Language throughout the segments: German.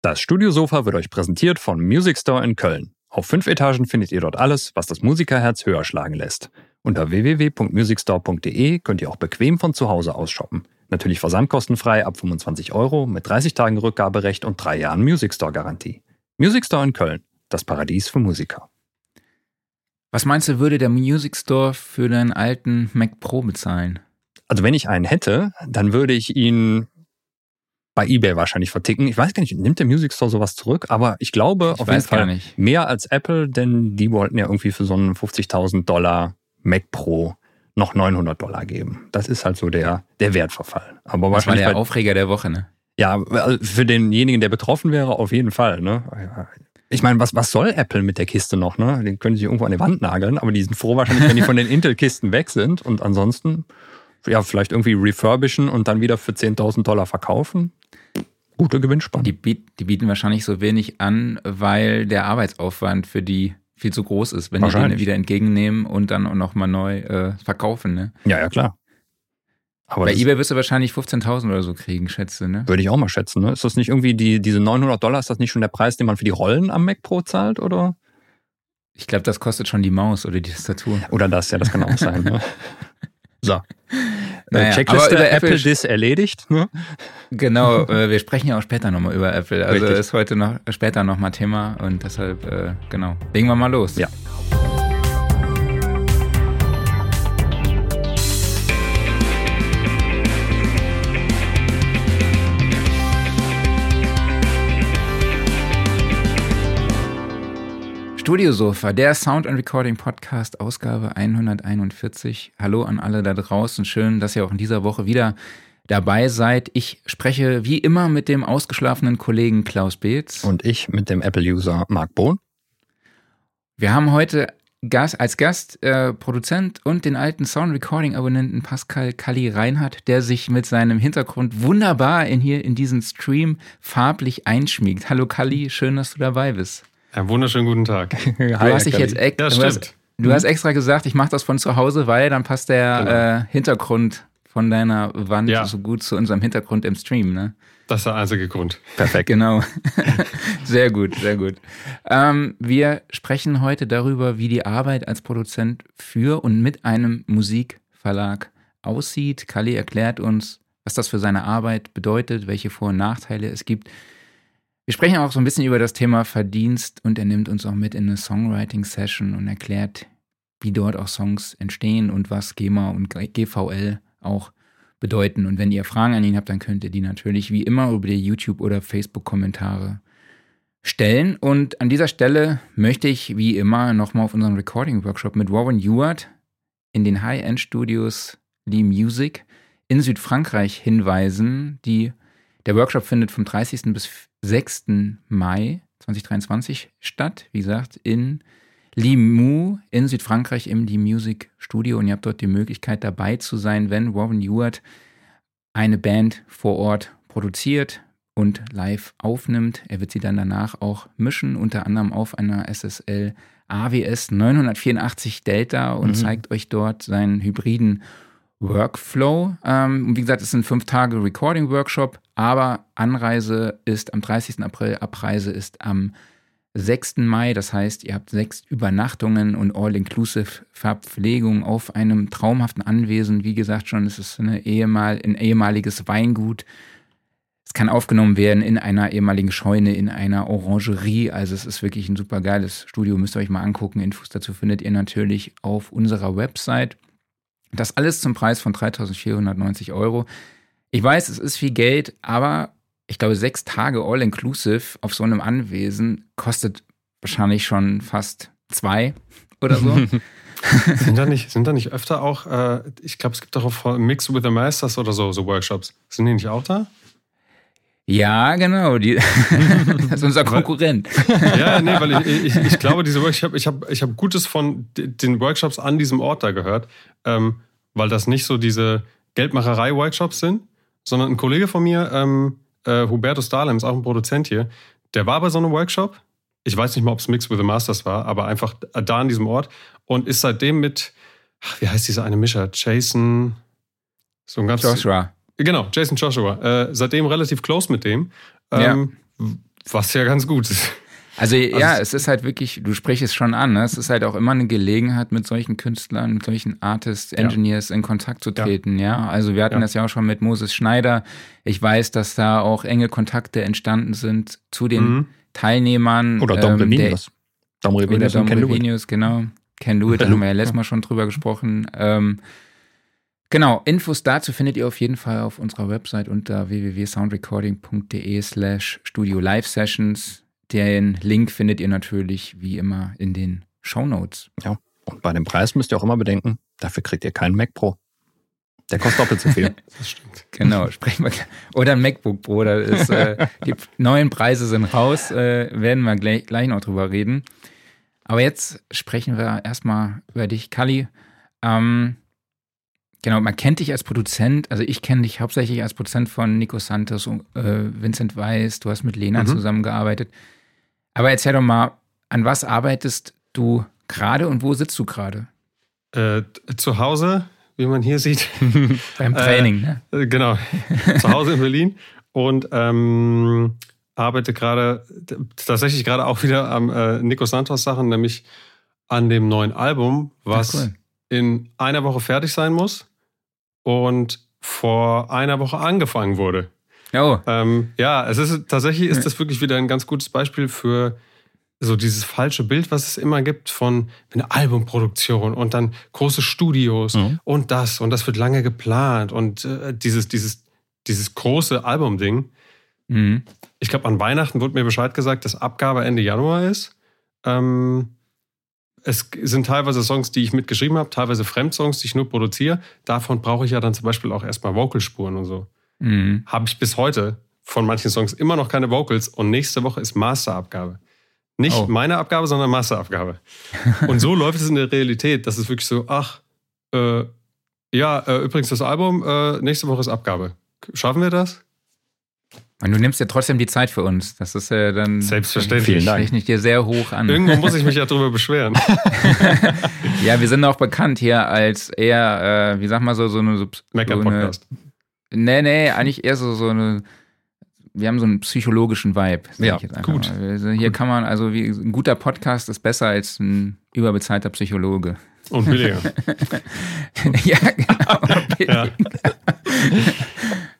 Das Studiosofa wird euch präsentiert von Music Store in Köln. Auf fünf Etagen findet ihr dort alles, was das Musikerherz höher schlagen lässt. Unter www.musicstore.de könnt ihr auch bequem von zu Hause aus shoppen. Natürlich versandkostenfrei ab 25 Euro mit 30 Tagen Rückgaberecht und drei Jahren Music Store Garantie. Music Store in Köln, das Paradies für Musiker. Was meinst du, würde der Music Store für deinen alten Mac Pro bezahlen? Also wenn ich einen hätte, dann würde ich ihn bei eBay wahrscheinlich verticken. Ich weiß gar nicht, nimmt der Music Store sowas zurück? Aber ich glaube Ich auf jeden Fall nicht. mehr als Apple, denn die wollten ja irgendwie für so einen 50.000 Dollar Mac Pro noch 900 Dollar geben. Das ist halt so der, der Wertverfall. Aber Das war der bei, Aufreger der Woche, ne? ja, also für denjenigen, der betroffen wäre, auf jeden Fall. Ne? Ich meine, was, was soll Apple mit der Kiste noch? Ne? Den können sie irgendwo an die Wand nageln, aber die sind froh wahrscheinlich, wenn die von den Intel-Kisten weg sind und ansonsten ja, vielleicht irgendwie refurbischen und dann wieder für 10.000 Dollar verkaufen. Gute Gewinnspanne. Die, die bieten wahrscheinlich so wenig an, weil der Arbeitsaufwand für die viel zu groß ist, wenn die den Wahrscheinlich. wieder entgegennehmen und dann auch nochmal neu äh, verkaufen, ne? ja, ja, klar. Aber Bei eBay wirst du wahrscheinlich 15.000 oder so kriegen, schätze, ne? würde ich auch mal schätzen. Ne? Ist das nicht irgendwie die, diese 900 Dollar, ist das nicht schon der Preis, den man für die Rollen am Mac Pro zahlt? Oder, Ich glaube, das kostet schon die Maus oder die Tastatur. oder das? Ja, das kann auch sein. Ne? So. Naja, äh, Checkliste aber über Apple Apple- Dis erledigt. Ne? Genau, äh, wir sprechen ja auch später nochmal über Apple. Also Richtig. ist heute noch später nochmal Thema und deshalb, äh, genau. Legen wir mal los. Ja. Studiosofa, der Sound and Recording Podcast, Ausgabe 141. Hallo an alle da draußen. Schön, dass ihr auch in dieser Woche wieder dabei seid. Ich spreche wie immer mit dem ausgeschlafenen Kollegen Klaus Beetz. Und ich mit dem Apple-User Mark Bohn. Wir haben heute Gast, als Gast äh, Produzent und den alten Sound Recording Abonnenten Pascal Kalli Reinhardt, der sich mit seinem Hintergrund wunderbar in hier in diesen Stream farblich einschmiegt. Hallo Kalli, schön, dass du dabei bist. Einen wunderschönen guten Tag. Du hast dich jetzt Ja, du, hast, stimmt. du hast extra gesagt, ich mache das von zu Hause, weil dann passt der Genau. äh, Hintergrund von deiner Wand Ja. so gut zu unserem Hintergrund im Stream, ne? Das ist der einzige Grund. Perfekt. Genau. sehr gut, sehr gut. Ähm, wir sprechen heute darüber, wie die Arbeit als Produzent für und mit einem Musikverlag aussieht. Kali erklärt uns, was das für seine Arbeit bedeutet, welche Vor- und Nachteile es gibt. Wir sprechen auch so ein bisschen über das Thema Verdienst und er nimmt uns auch mit in eine Songwriting-Session und erklärt, wie dort auch Songs entstehen und was GEMA und GVL auch bedeuten. Und wenn ihr Fragen an ihn habt, dann könnt ihr die natürlich wie immer über die YouTube- oder Facebook-Kommentare stellen. Und an dieser Stelle möchte ich wie immer nochmal auf unseren Recording-Workshop mit Warren Ewart in den High-End-Studios Lee Music in Südfrankreich hinweisen. Die, der Workshop findet vom 30. bis 6. Mai 2023 statt. Wie gesagt, in Limoux in Südfrankreich im Lee Music Studio. Und ihr habt dort die Möglichkeit dabei zu sein, wenn Warren Ewart eine Band vor Ort produziert und live aufnimmt. Er wird sie dann danach auch mischen, unter anderem auf einer SSL AWS 984 Delta und Mhm. zeigt euch dort seinen hybriden Workflow. Ähm, wie gesagt, es ein fünf Tage Recording-Workshop, aber Anreise ist am 30. April, Abreise ist am 6. Mai. Das heißt, ihr habt sechs Übernachtungen und All-Inclusive Verpflegung auf einem traumhaften Anwesen. Wie gesagt schon, es ist eine ehemal, ein ehemaliges Weingut. Es kann aufgenommen werden in einer ehemaligen Scheune, in einer Orangerie. Also es ist wirklich ein super geiles Studio. Müsst ihr euch mal angucken. Infos dazu findet ihr natürlich auf unserer Website. Das alles zum Preis von 3.490 Euro. Ich weiß, es ist viel Geld, aber ich glaube, sechs Tage All-Inclusive auf so einem Anwesen kostet wahrscheinlich schon fast zwei oder so. Sind da nicht, sind da nicht öfter auch, äh, ich glaube, es gibt auch Mix with the Masters oder so, so Workshops. Sind die nicht auch da? Ja, genau. Die, das ist unser Konkurrent. Ja, nee, weil ich, ich, ich glaube, diese Workshops, ich habe ich hab Gutes von den Workshops an diesem Ort da gehört, ähm, weil das nicht so diese Geldmacherei-Workshops sind, sondern ein Kollege von mir, ähm, äh, Hubertus Dahlem, ist auch ein Produzent hier, der war bei so einem Workshop. Ich weiß nicht mal, ob es Mix with the Masters war, aber einfach da an diesem Ort und ist seitdem mit, ach, wie heißt dieser eine Mischer? Jason, so ein ganz. Joshua. Genau, Jason Joshua. Äh, seitdem relativ close mit dem. Ähm, Was ja ganz gut ist. Also, ja, es ist halt wirklich, du sprichst es schon an, ne? es ist halt auch immer eine Gelegenheit, mit solchen Künstlern, mit solchen Artists, Engineers ja. in Kontakt zu treten, ja. ja? Also wir hatten ja. das ja auch schon mit Moses Schneider. Ich weiß, dass da auch enge Kontakte entstanden sind zu den mhm. Teilnehmern. Oder Dom ähm, Revinius. Dom Revinius, Dom Revinius genau. Ken Do It, da haben wir ja letztes Mal schon drüber gesprochen. Ähm, genau, Infos dazu findet ihr auf jeden Fall auf unserer Website unter www.soundrecording.de slash studio live sessions den Link findet ihr natürlich wie immer in den Show Notes. Ja, und bei dem Preis müsst ihr auch immer bedenken, dafür kriegt ihr keinen Mac Pro. Der kostet doppelt so viel. das stimmt. Genau, sprechen wir. Oder ein MacBook Pro. Da ist, äh, die neuen Preise sind raus, äh, werden wir gleich, gleich noch drüber reden. Aber jetzt sprechen wir erstmal über dich, Kali. Ähm, genau, man kennt dich als Produzent. Also ich kenne dich hauptsächlich als Produzent von Nico Santos und äh, Vincent Weiss. Du hast mit Lena mhm. zusammengearbeitet. Aber erzähl doch mal, an was arbeitest du gerade und wo sitzt du gerade? Äh, zu Hause, wie man hier sieht. Beim Training, ne? äh, ne? Genau. zu Hause in Berlin und ähm, arbeite gerade tatsächlich gerade auch wieder am äh, Nico Santos Sachen, nämlich an dem neuen Album, was cool. in einer Woche fertig sein muss und vor einer Woche angefangen wurde. Oh. Ähm, ja, es ist tatsächlich ist das wirklich wieder ein ganz gutes Beispiel für so dieses falsche Bild, was es immer gibt von einer Albumproduktion und dann große Studios mhm. und das und das wird lange geplant und äh, dieses, dieses, dieses große Albumding. Mhm. Ich glaube, an Weihnachten wurde mir Bescheid gesagt, dass Abgabe Ende Januar ist. Ähm, es sind teilweise Songs, die ich mitgeschrieben habe, teilweise Fremdsongs, die ich nur produziere. Davon brauche ich ja dann zum Beispiel auch erstmal Vocalspuren und so. Mhm. Habe ich bis heute von manchen Songs immer noch keine Vocals und nächste Woche ist Masterabgabe. Nicht oh. meine Abgabe, sondern Masterabgabe. und so läuft es in der Realität. Das ist wirklich so, ach, äh, ja, äh, übrigens das Album, äh, nächste Woche ist Abgabe. Schaffen wir das? Und du nimmst ja trotzdem die Zeit für uns. Das ist ja dann. Selbstverständlich. Vielen Rechne ich dir sehr hoch an. Irgendwo muss ich mich ja drüber beschweren. ja, wir sind auch bekannt hier als eher, äh, wie sag mal so, so eine. So Mecker-Podcast. Nee, nee, eigentlich eher so, so eine. Wir haben so einen psychologischen Vibe. Ja, gut. Mal. Hier gut. kann man, also wie, ein guter Podcast ist besser als ein überbezahlter Psychologe. Und billiger. ja, genau. ja.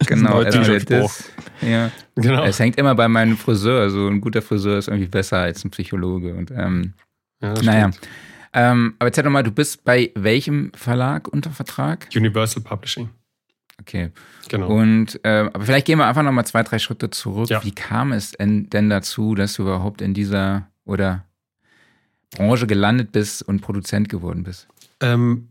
genau. Das also das, ja. genau. Es hängt immer bei meinem Friseur. So ein guter Friseur ist irgendwie besser als ein Psychologe. Und ähm, ja, naja. Ähm, aber erzähl doch mal, du bist bei welchem Verlag unter Vertrag? Universal Publishing. Okay. Genau. Und äh, aber vielleicht gehen wir einfach nochmal zwei, drei Schritte zurück. Ja. Wie kam es denn, denn dazu, dass du überhaupt in dieser oder Branche gelandet bist und Produzent geworden bist? Ähm,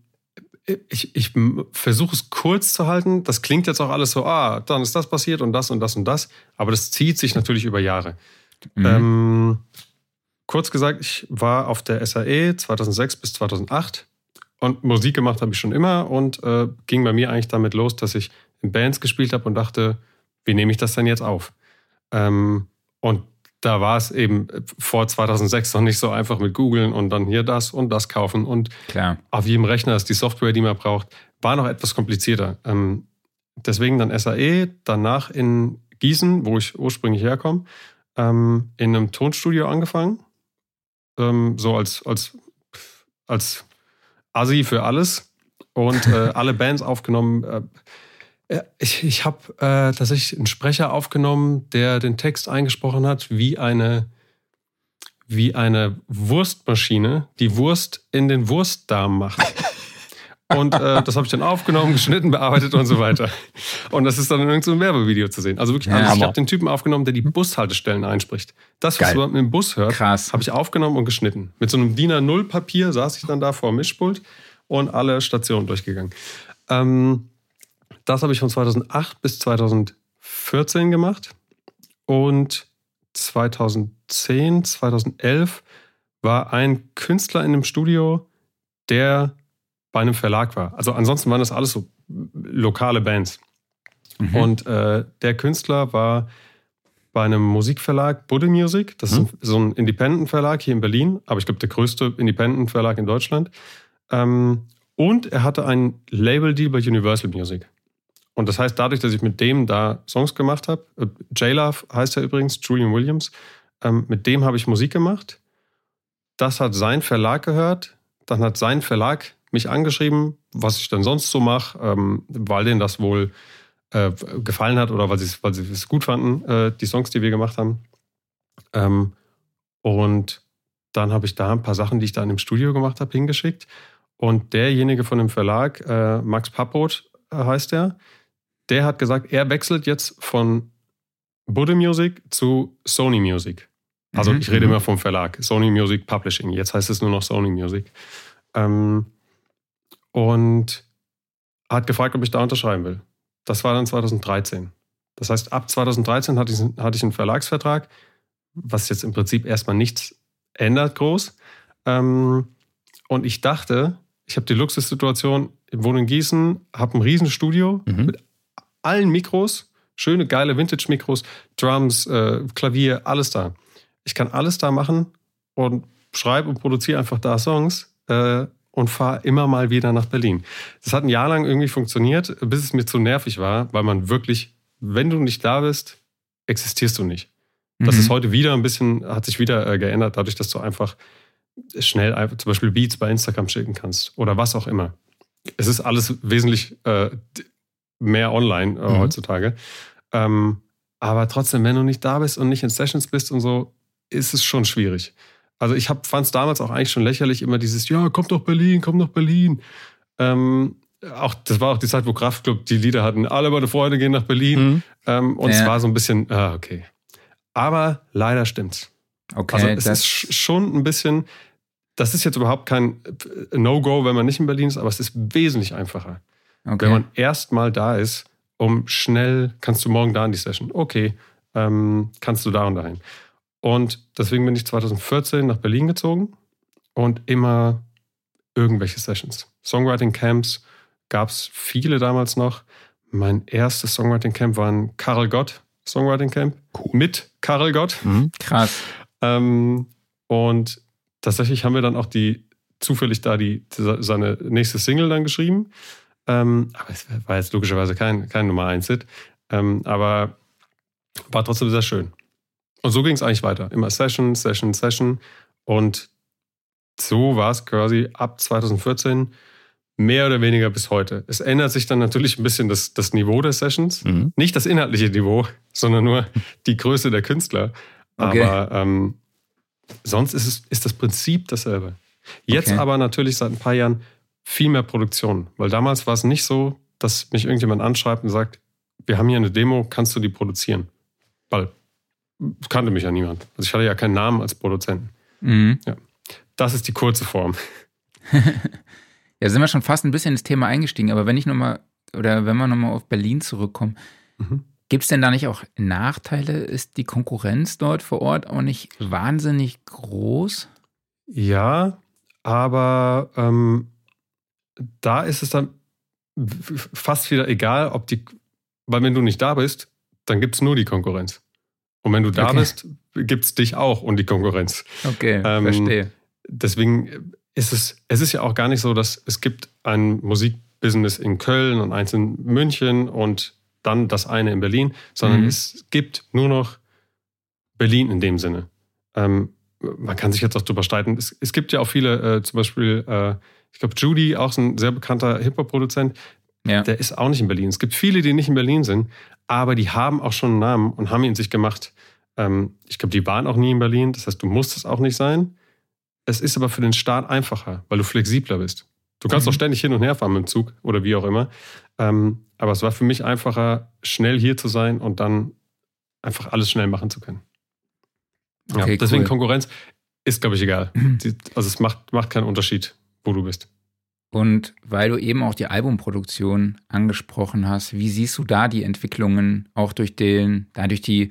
ich, ich versuche es kurz zu halten. Das klingt jetzt auch alles so, ah, dann ist das passiert und das und das und das. Aber das zieht sich natürlich über Jahre. Mhm. Ähm, kurz gesagt, ich war auf der SAE 2006 bis 2008 und Musik gemacht habe ich schon immer und äh, ging bei mir eigentlich damit los, dass ich in Bands gespielt habe und dachte, wie nehme ich das denn jetzt auf? Ähm, und da war es eben vor 2006 noch nicht so einfach mit googeln und dann hier das und das kaufen und Klar. auf jedem Rechner ist die Software, die man braucht, war noch etwas komplizierter. Ähm, deswegen dann SAE, danach in Gießen, wo ich ursprünglich herkomme, ähm, in einem Tonstudio angefangen, ähm, so als, als, als Assi für alles und äh, alle Bands aufgenommen. Äh, ich ich habe äh, tatsächlich einen Sprecher aufgenommen, der den Text eingesprochen hat, wie eine, wie eine Wurstmaschine die Wurst in den Wurstdarm macht. Und äh, das habe ich dann aufgenommen, geschnitten, bearbeitet und so weiter. Und das ist dann in irgendeinem Werbevideo zu sehen. Also wirklich alles. ich habe den Typen aufgenommen, der die Bushaltestellen einspricht. Das, was Geil. man im Bus hört, habe ich aufgenommen und geschnitten. Mit so einem DIN A0-Papier saß ich dann da vor dem Mischpult und alle Stationen durchgegangen. Ähm, das habe ich von 2008 bis 2014 gemacht. Und 2010, 2011 war ein Künstler in dem Studio, der bei einem Verlag war. Also ansonsten waren das alles so lokale Bands. Mhm. Und äh, der Künstler war bei einem Musikverlag, Budde Music. Das mhm. ist so ein Independent-Verlag hier in Berlin, aber ich glaube der größte Independent-Verlag in Deutschland. Ähm, und er hatte einen Label-Deal bei Universal Music. Und das heißt, dadurch, dass ich mit dem da Songs gemacht habe, äh, J-Love heißt er übrigens, Julian Williams, ähm, mit dem habe ich Musik gemacht. Das hat sein Verlag gehört. Dann hat sein Verlag mich angeschrieben, was ich dann sonst so mache, ähm, weil denen das wohl äh, gefallen hat oder weil sie weil es gut fanden, äh, die Songs, die wir gemacht haben. Ähm, und dann habe ich da ein paar Sachen, die ich da im Studio gemacht habe, hingeschickt. Und derjenige von dem Verlag, äh, Max Pappoth äh, heißt er, der hat gesagt, er wechselt jetzt von Budde Music zu Sony Music. Also mhm. ich rede mhm. immer vom Verlag, Sony Music Publishing. Jetzt heißt es nur noch Sony Music. Ähm, und hat gefragt, ob ich da unterschreiben will. Das war dann 2013. Das heißt, ab 2013 hatte ich, hatte ich einen Verlagsvertrag, was jetzt im Prinzip erstmal nichts ändert groß. Ähm, und ich dachte, ich habe die Luxussituation, ich wohne in Gießen, habe ein Riesenstudio mhm. mit allen Mikros, schöne, geile Vintage-Mikros, Drums, äh, Klavier, alles da. Ich kann alles da machen und schreibe und produziere einfach da Songs äh, und fahre immer mal wieder nach Berlin. Das hat ein Jahr lang irgendwie funktioniert, bis es mir zu nervig war, weil man wirklich, wenn du nicht da bist, existierst du nicht. Das mhm. ist heute wieder ein bisschen, hat sich wieder äh, geändert, dadurch, dass du einfach schnell einfach, zum Beispiel Beats bei Instagram schicken kannst oder was auch immer. Es ist alles wesentlich äh, mehr online äh, mhm. heutzutage. Ähm, aber trotzdem, wenn du nicht da bist und nicht in Sessions bist und so, ist es schon schwierig. Also ich fand es damals auch eigentlich schon lächerlich, immer dieses, ja, komm doch Berlin, komm doch Berlin. Ähm, auch, das war auch die Zeit, wo Kraftclub die Lieder hatten, alle meine Freunde gehen nach Berlin. Mhm. Ähm, und ja. es war so ein bisschen, ah, okay. Aber leider stimmt's. Okay, also es ist schon ein bisschen, das ist jetzt überhaupt kein No-Go, wenn man nicht in Berlin ist, aber es ist wesentlich einfacher. Okay. Wenn man erstmal da ist, um schnell, kannst du morgen da in die Session, okay, ähm, kannst du da und dahin. Und deswegen bin ich 2014 nach Berlin gezogen und immer irgendwelche Sessions. Songwriting Camps gab es viele damals noch. Mein erstes Songwriting Camp war ein Karel Gott Songwriting Camp cool. mit Karel Gott. Mhm, krass. ähm, und tatsächlich haben wir dann auch die zufällig da die, seine nächste Single dann geschrieben. Ähm, aber es war jetzt logischerweise kein, kein Nummer 1-Hit. Ähm, aber war trotzdem sehr schön. Und so ging es eigentlich weiter. Immer Session, Session, Session. Und so war es quasi ab 2014 mehr oder weniger bis heute. Es ändert sich dann natürlich ein bisschen das, das Niveau der Sessions. Mhm. Nicht das inhaltliche Niveau, sondern nur die Größe der Künstler. Okay. Aber ähm, sonst ist, es, ist das Prinzip dasselbe. Jetzt okay. aber natürlich seit ein paar Jahren viel mehr Produktion. Weil damals war es nicht so, dass mich irgendjemand anschreibt und sagt, wir haben hier eine Demo, kannst du die produzieren? Weil kannte mich ja niemand. Also ich hatte ja keinen Namen als Produzenten. Mhm. Ja. Das ist die kurze Form. ja, sind wir schon fast ein bisschen ins Thema eingestiegen, aber wenn ich nochmal, oder wenn wir nochmal auf Berlin zurückkommen, mhm. gibt es denn da nicht auch Nachteile? Ist die Konkurrenz dort vor Ort auch nicht wahnsinnig groß? Ja, aber ähm, da ist es dann fast wieder egal, ob die, weil wenn du nicht da bist, dann gibt es nur die Konkurrenz. Und wenn du da okay. bist, gibt es dich auch und die Konkurrenz. Okay, ähm, verstehe. Deswegen ist es, es ist ja auch gar nicht so, dass es gibt ein Musikbusiness in Köln und eins in München und dann das eine in Berlin, sondern mhm. es gibt nur noch Berlin in dem Sinne. Ähm, man kann sich jetzt auch drüber streiten. Es, es gibt ja auch viele, äh, zum Beispiel, äh, ich glaube, Judy, auch so ein sehr bekannter Hip-Hop-Produzent, ja. der ist auch nicht in Berlin. Es gibt viele, die nicht in Berlin sind, aber die haben auch schon einen Namen und haben ihn sich gemacht. Ähm, ich glaube, die waren auch nie in Berlin, das heißt, du musst es auch nicht sein. Es ist aber für den Start einfacher, weil du flexibler bist. Du kannst mhm. auch ständig hin und her fahren mit dem Zug oder wie auch immer. Ähm, aber es war für mich einfacher, schnell hier zu sein und dann einfach alles schnell machen zu können. Okay, ja, deswegen cool. Konkurrenz ist, glaube ich, egal. Also es macht, macht keinen Unterschied, wo du bist. Und weil du eben auch die Albumproduktion angesprochen hast, wie siehst du da die Entwicklungen auch durch den, da durch die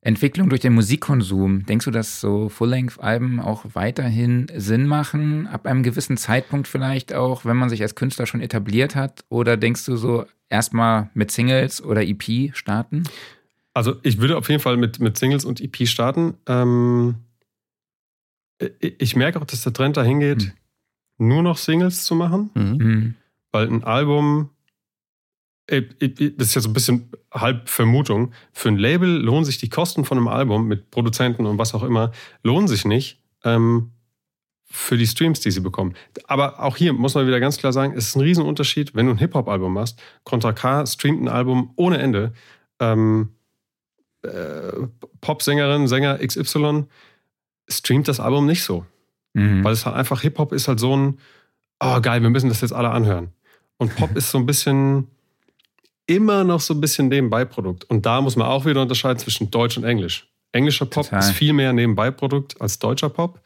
Entwicklung durch den Musikkonsum? Denkst du, dass so Full-Length-Alben auch weiterhin Sinn machen, ab einem gewissen Zeitpunkt vielleicht auch, wenn man sich als Künstler schon etabliert hat? Oder denkst du so erstmal mit Singles oder EP starten? Also ich würde auf jeden Fall mit, mit Singles und EP starten. Ähm, ich merke auch, dass der Trend dahin geht, hm nur noch Singles zu machen, mhm. mhm. weil ein Album das ist ja so ein bisschen halb Vermutung. Für ein Label lohnen sich die Kosten von einem Album mit Produzenten und was auch immer, lohnen sich nicht ähm, für die Streams, die sie bekommen. Aber auch hier muss man wieder ganz klar sagen, es ist ein Riesenunterschied, wenn du ein Hip-Hop-Album machst. Contra K streamt ein Album ohne Ende. Ähm, äh, Popsängerin, Sänger XY streamt das Album nicht so. Mhm. Weil es halt einfach, Hip-Hop ist halt so ein, oh geil, wir müssen das jetzt alle anhören. Und Pop ist so ein bisschen immer noch so ein bisschen Nebenbeiprodukt. Und da muss man auch wieder unterscheiden zwischen Deutsch und Englisch. Englischer Pop Total. ist viel mehr Nebenbeiprodukt als deutscher Pop,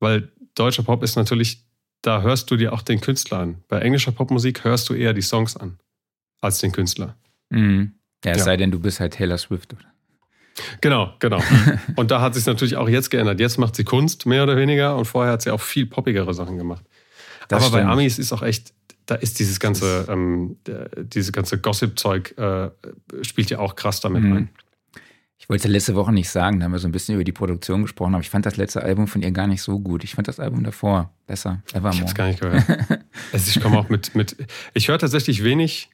weil deutscher Pop ist natürlich, da hörst du dir auch den Künstler an. Bei englischer Popmusik hörst du eher die Songs an als den Künstler. Mhm. Ja, es ja. sei denn, du bist halt Taylor Swift, oder? Genau, genau. und da hat sich natürlich auch jetzt geändert. Jetzt macht sie Kunst, mehr oder weniger, und vorher hat sie auch viel poppigere Sachen gemacht. Das Aber stimmt. bei Amis ist auch echt, da ist dieses ganze, ähm, diese ganze Gossip-Zeug äh, spielt ja auch krass damit mhm. rein. Ich wollte letzte Woche nicht sagen, da haben wir so ein bisschen über die Produktion gesprochen, aber ich fand das letzte Album von ihr gar nicht so gut. Ich fand das Album davor besser. Evermore. Ich hab's gar nicht gehört. also ich komme auch mit, mit, ich höre tatsächlich wenig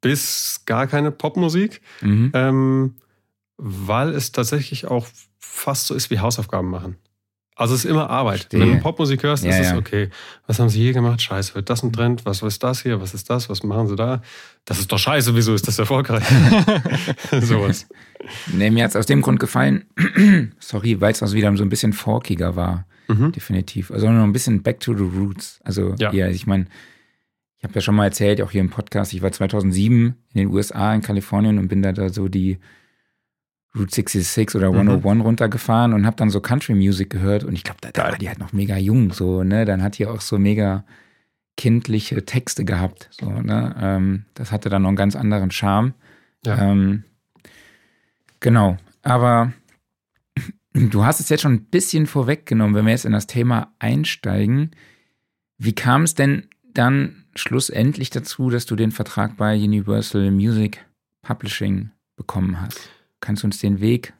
bis gar keine Popmusik, mhm. ähm, weil es tatsächlich auch fast so ist wie Hausaufgaben machen. Also es ist immer Arbeit. Verstehe. Wenn du Popmusik hörst, ja, ist es ja. okay. Was haben sie hier gemacht? Scheiße, wird das ein Trend? Was ist das hier? Was ist das? Was machen sie da? Das ist doch scheiße, wieso ist das erfolgreich? Sowas. Nee, mir hat es aus dem Grund gefallen, sorry, weil es also wieder so ein bisschen forkiger war. Mhm. Definitiv. Also noch ein bisschen back to the roots. Also ja, ja ich meine, ich habe ja schon mal erzählt, auch hier im Podcast, ich war 2007 in den USA, in Kalifornien und bin da, da so die Route 66 oder 101 mhm. runtergefahren und habe dann so Country Music gehört und ich glaube, da, da war die halt noch mega jung, so, ne? Dann hat die auch so mega kindliche Texte gehabt, so, ne? Ähm, das hatte dann noch einen ganz anderen Charme. Ja. Ähm, genau, aber du hast es jetzt schon ein bisschen vorweggenommen, wenn wir jetzt in das Thema einsteigen. Wie kam es denn dann schlussendlich dazu, dass du den Vertrag bei Universal Music Publishing bekommen hast? Kannst du uns den Weg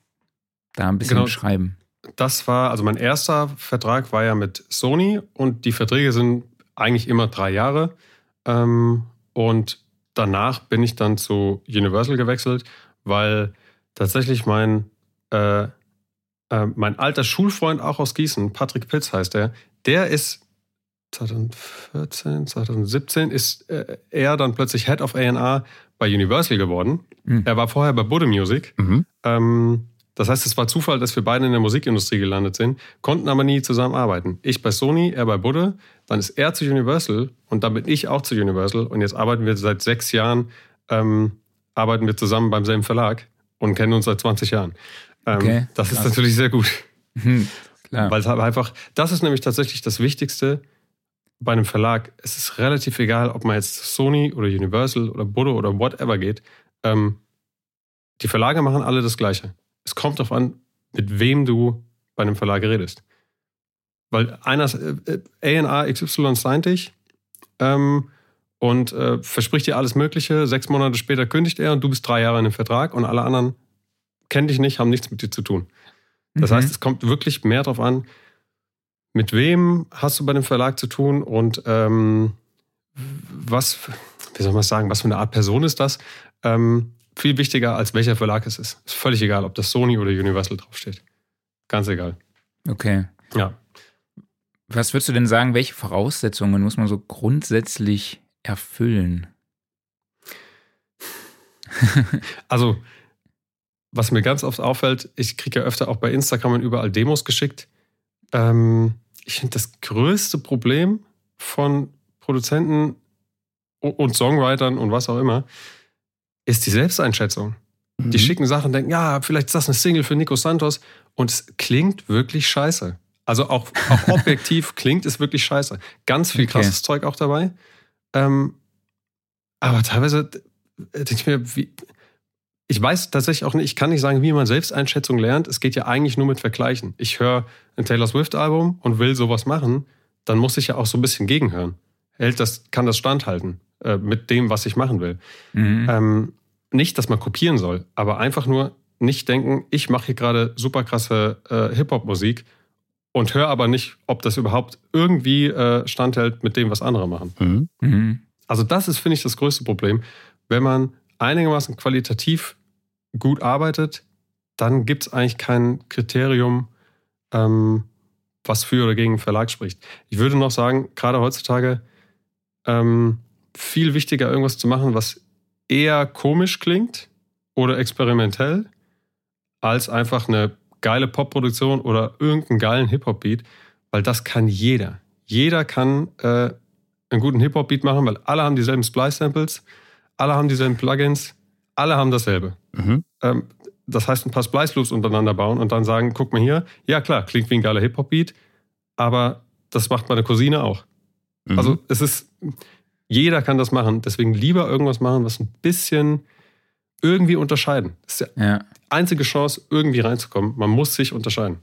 da ein bisschen genau. beschreiben? Das war, also mein erster Vertrag war ja mit Sony und die Verträge sind eigentlich immer drei Jahre. Ähm, und danach bin ich dann zu Universal gewechselt, weil tatsächlich mein, äh, äh, mein alter Schulfreund auch aus Gießen, Patrick Pitz heißt er, der ist 2014, 2017 ist äh, er dann plötzlich Head of A&R bei Universal geworden. Mhm. Er war vorher bei Budde Music. Mhm. Ähm, das heißt, es war Zufall, dass wir beide in der Musikindustrie gelandet sind, konnten aber nie zusammenarbeiten. Ich bei Sony, er bei Budde, dann ist er zu Universal und dann bin ich auch zu Universal und jetzt arbeiten wir seit sechs Jahren, ähm, arbeiten wir zusammen beim selben Verlag und kennen uns seit 20 Jahren. Ähm, okay, das ist natürlich sehr gut. Mhm, Weil es einfach, das ist nämlich tatsächlich das Wichtigste bei einem Verlag. Es ist relativ egal, ob man jetzt Sony oder Universal oder Budde oder whatever geht. Ähm, die Verlage machen alle das Gleiche. Es kommt darauf an, mit wem du bei einem Verlag redest. Weil einer, äh, A&R XY signed dich ähm, und äh, verspricht dir alles Mögliche. Sechs Monate später kündigt er und du bist drei Jahre in dem Vertrag und alle anderen kennen dich nicht, haben nichts mit dir zu tun. Das mhm. heißt, es kommt wirklich mehr darauf an, mit wem hast du bei dem Verlag zu tun und ähm, was, wie soll man sagen, was für eine Art Person ist das? Ähm, viel wichtiger, als welcher Verlag es ist. Ist völlig egal, ob das Sony oder Universal draufsteht. Ganz egal. Okay. Ja. Was würdest du denn sagen, welche Voraussetzungen muss man so grundsätzlich erfüllen? also, was mir ganz oft auffällt, ich kriege ja öfter auch bei Instagram und überall Demos geschickt. Ähm, ich finde, das größte Problem von Produzenten und Songwritern und was auch immer, ist die Selbsteinschätzung. Mhm. Die schicken Sachen und denken, ja, vielleicht ist das eine Single für Nico Santos. Und es klingt wirklich scheiße. Also auch, auch objektiv klingt es wirklich scheiße. Ganz viel krasses okay. Zeug auch dabei. Ähm, aber teilweise denke ich mir, wie, ich weiß tatsächlich auch nicht, ich kann nicht sagen, wie man Selbsteinschätzung lernt. Es geht ja eigentlich nur mit Vergleichen. Ich höre ein Taylor Swift-Album und will sowas machen, dann muss ich ja auch so ein bisschen gegenhören. Hält das, kann das standhalten äh, mit dem, was ich machen will. Mhm. Ähm, nicht, dass man kopieren soll, aber einfach nur nicht denken, ich mache hier gerade super krasse äh, Hip-Hop-Musik und höre aber nicht, ob das überhaupt irgendwie äh, standhält mit dem, was andere machen. Mhm. Mhm. Also das ist, finde ich, das größte Problem wenn man einigermaßen qualitativ gut arbeitet, dann gibt es eigentlich kein Kriterium, ähm, was für oder gegen Verlag spricht. Ich würde noch sagen, gerade heutzutage ähm, viel wichtiger, irgendwas zu machen, was eher komisch klingt oder experimentell, als einfach eine geile Popproduktion oder irgendeinen geilen Hip-Hop-Beat, weil das kann jeder. Jeder kann äh, einen guten Hip-Hop-Beat machen, weil alle haben dieselben Splice-Samples, alle haben dieselben Plugins, alle haben dasselbe. Mhm. Ähm, das heißt, ein paar Splice-Loops untereinander bauen und dann sagen, guck mal hier, ja klar, klingt wie ein geiler Hip-Hop-Beat, aber das macht meine Cousine auch. Mhm. Also es ist, jeder kann das machen. Deswegen lieber irgendwas machen, was ein bisschen irgendwie unterscheiden. Das ist die ja. einzige Chance, irgendwie reinzukommen. Man muss sich unterscheiden.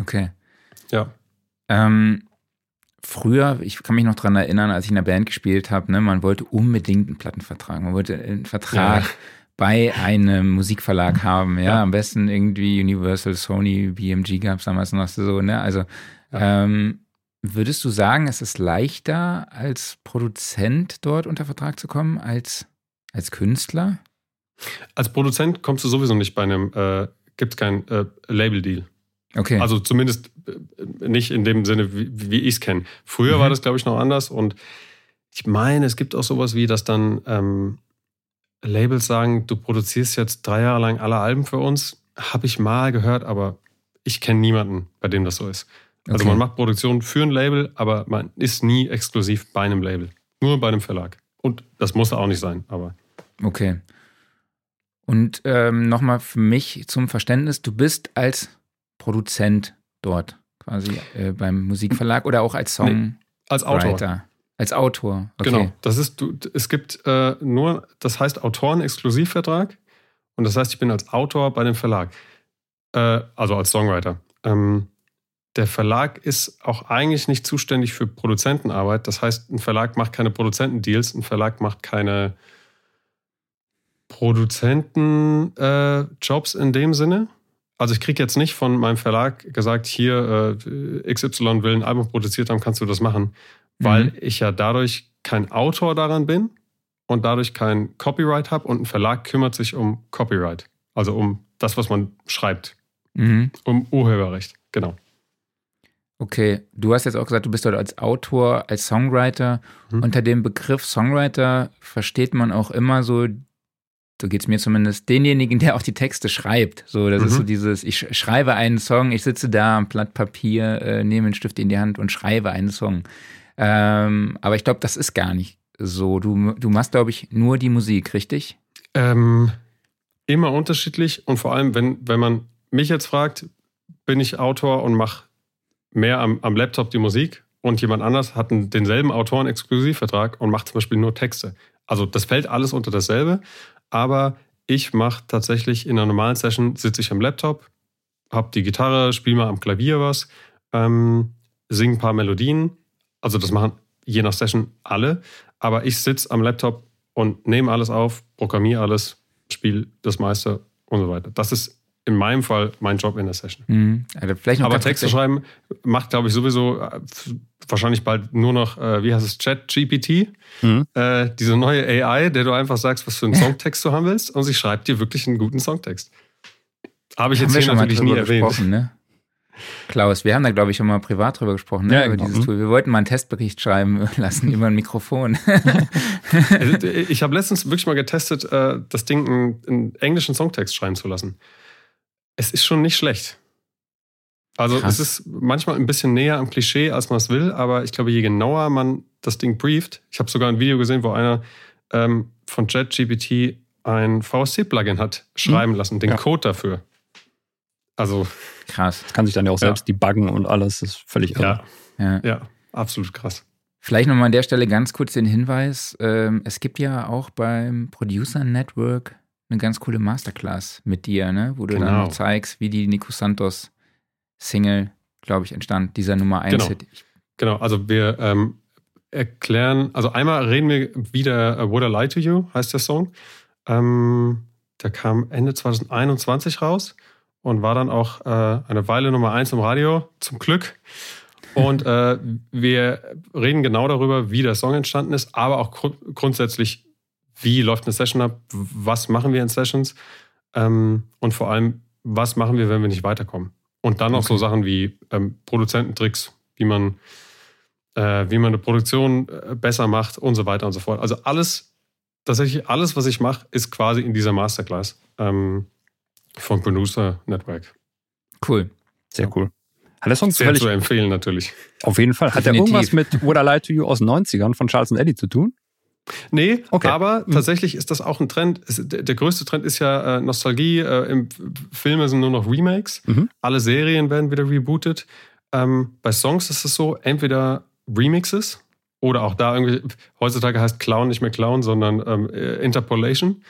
Okay. Ja. Ähm, früher, ich kann mich noch daran erinnern, als ich in der Band gespielt habe, ne, man wollte unbedingt einen Plattenvertrag. Man wollte einen Vertrag ja. Bei einem Musikverlag haben. Ja? ja, am besten irgendwie Universal, Sony, BMG gab es damals noch so. Ne? Also ähm, würdest du sagen, es ist leichter, als Produzent dort unter Vertrag zu kommen, als, als Künstler? Als Produzent kommst du sowieso nicht bei einem, äh, gibt es keinen äh, Label-Deal. Okay. Also zumindest äh, nicht in dem Sinne, wie, wie ich es kenne. Früher mhm. war das, glaube ich, noch anders und ich meine, es gibt auch sowas wie, dass dann ähm, Labels sagen, du produzierst jetzt drei Jahre lang alle Alben für uns. Habe ich mal gehört, aber ich kenne niemanden, bei dem das so ist. Also okay. man macht Produktion für ein Label, aber man ist nie exklusiv bei einem Label. Nur bei einem Verlag. Und das muss auch nicht sein, aber. Okay. Und ähm, nochmal für mich zum Verständnis, du bist als Produzent dort quasi äh, beim Musikverlag oder auch als Song nee, als Autor. Als Autor. Okay. Genau. Das ist, du, es gibt äh, nur, das heißt Autoren-Exklusivvertrag. Und das heißt, ich bin als Autor bei dem Verlag. Äh, also als Songwriter. Ähm, der Verlag ist auch eigentlich nicht zuständig für Produzentenarbeit. Das heißt, ein Verlag macht keine Produzentendeals, ein Verlag macht keine Produzentenjobs äh, in dem Sinne. Also ich kriege jetzt nicht von meinem Verlag gesagt, hier äh, XY will ein Album produziert haben, kannst du das machen, weil mhm. ich ja dadurch kein Autor daran bin und dadurch kein Copyright habe und ein Verlag kümmert sich um Copyright, also um das, was man schreibt, mhm. um Urheberrecht, genau. Okay, du hast jetzt auch gesagt, du bist dort als Autor, als Songwriter. Mhm. Unter dem Begriff Songwriter versteht man auch immer so, so geht es mir zumindest, denjenigen, der auch die Texte schreibt. So, das mhm. ist so dieses, ich schreibe einen Song, ich sitze da am Blatt Papier, äh, nehme einen Stift in die Hand und schreibe einen Song. Ähm, aber ich glaube, das ist gar nicht so. Du, du machst, glaube ich, nur die Musik, richtig? Ähm, immer unterschiedlich und vor allem, wenn, wenn man mich jetzt fragt, bin ich Autor und mache mehr am, am Laptop die Musik und jemand anders hat einen, denselben Autoren-Exklusivvertrag und macht zum Beispiel nur Texte. Also das fällt alles unter dasselbe, aber ich mache tatsächlich in einer normalen Session, sitze ich am Laptop, habe die Gitarre, spiele mal am Klavier was, ähm, singe ein paar Melodien. Also das machen je nach Session alle, aber ich sitze am Laptop und nehme alles auf, programmiere alles, spiele das meiste und so weiter. Das ist in meinem Fall mein Job in der Session. Mhm. Also vielleicht noch Aber Texte schreiben macht, glaube ich, sowieso äh, wahrscheinlich bald nur noch, äh, wie heißt es, Chat-GPT. Mhm. Äh, diese neue AI, der du einfach sagst, was für einen Songtext du haben willst und sie schreibt dir wirklich einen guten Songtext. Habe ich jetzt hier natürlich nie erwähnt. Ne? Klaus, wir haben da, glaube ich, schon mal privat drüber gesprochen, ne, ja, über genau. dieses Tool. Wir wollten mal einen Testbericht schreiben lassen über ein Mikrofon. Also, ich habe letztens wirklich mal getestet, äh, das Ding einen, einen englischen Songtext schreiben zu lassen es ist schon nicht schlecht. Also Krass. es ist manchmal ein bisschen näher am Klischee, als man es will, aber ich glaube, je genauer man das Ding brieft, ich habe sogar ein Video gesehen, wo einer ähm, von JetGPT ein VSC-Plugin hat schreiben hm. lassen, den ja. Code dafür. Also krass. Das kann sich dann ja auch selbst ja. debuggen und alles, das ist völlig irre. Ja. ja. ja, absolut krass. Vielleicht nochmal an der Stelle ganz kurz den Hinweis: ähm, Es gibt ja auch beim Producer Network eine ganz coole Masterclass mit dir, ne? wo du genau. dann noch zeigst, wie die Nico Santos Single, glaube ich, entstand, dieser Nummer 1 genau. Hit. Genau, also wir ähm, erklären, also einmal reden wir wieder uh, Would I Lie to You, heißt der Song. Ähm, der kam Ende 2021 raus und war dann auch äh, eine Weile Nummer 1 im Radio, zum Glück. Und äh, wir reden genau darüber, wie der Song entstanden ist, aber auch gru grundsätzlich, wie läuft eine Session ab, was machen wir in Sessions ähm, und vor allem, was machen wir, wenn wir nicht weiterkommen. Und dann noch okay. so Sachen wie ähm, Produzententricks, wie man, äh, wie man eine Produktion äh, besser macht und so weiter und so fort. Also alles, tatsächlich alles, was ich mache, ist quasi in dieser Masterclass ähm, von Producer Network. Cool. Sehr cool. Hat der Song Sehr zu empfehlen, natürlich. Auf jeden Fall. Hat Definitiv. er irgendwas mit Would I Lie to You aus den 90ern von Charles and Eddie zu tun? Nee, okay. aber mhm. tatsächlich ist das auch ein Trend. Der größte Trend ist ja äh, Nostalgie. Äh, Im Filme sind nur noch Remakes. Mhm. Alle Serien werden wieder rebootet. Ähm, bei Songs ist es so, entweder Remixes oder auch da irgendwie, heutzutage heißt Clown nicht mehr Clown, sondern ähm, äh, Interpolation.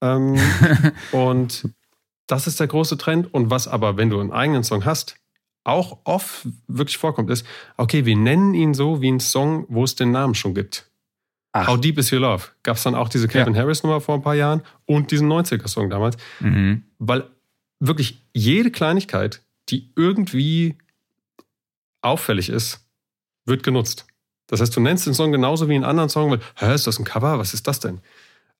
Ähm, und das ist der große Trend. Und was aber, wenn du einen eigenen Song hast, auch oft wirklich vorkommt, ist, okay, wir nennen ihn so wie ein Song, wo es den Namen schon gibt. Ach. How Deep Is Your Love? Gab es dann auch diese Kevin ja. Harris Nummer vor ein paar Jahren und diesen 90er-Song damals. Mhm. Weil wirklich jede Kleinigkeit, die irgendwie auffällig ist, wird genutzt. Das heißt, du nennst den Song genauso wie einen anderen Song, weil, hä, ist das ein Cover? Was ist das denn?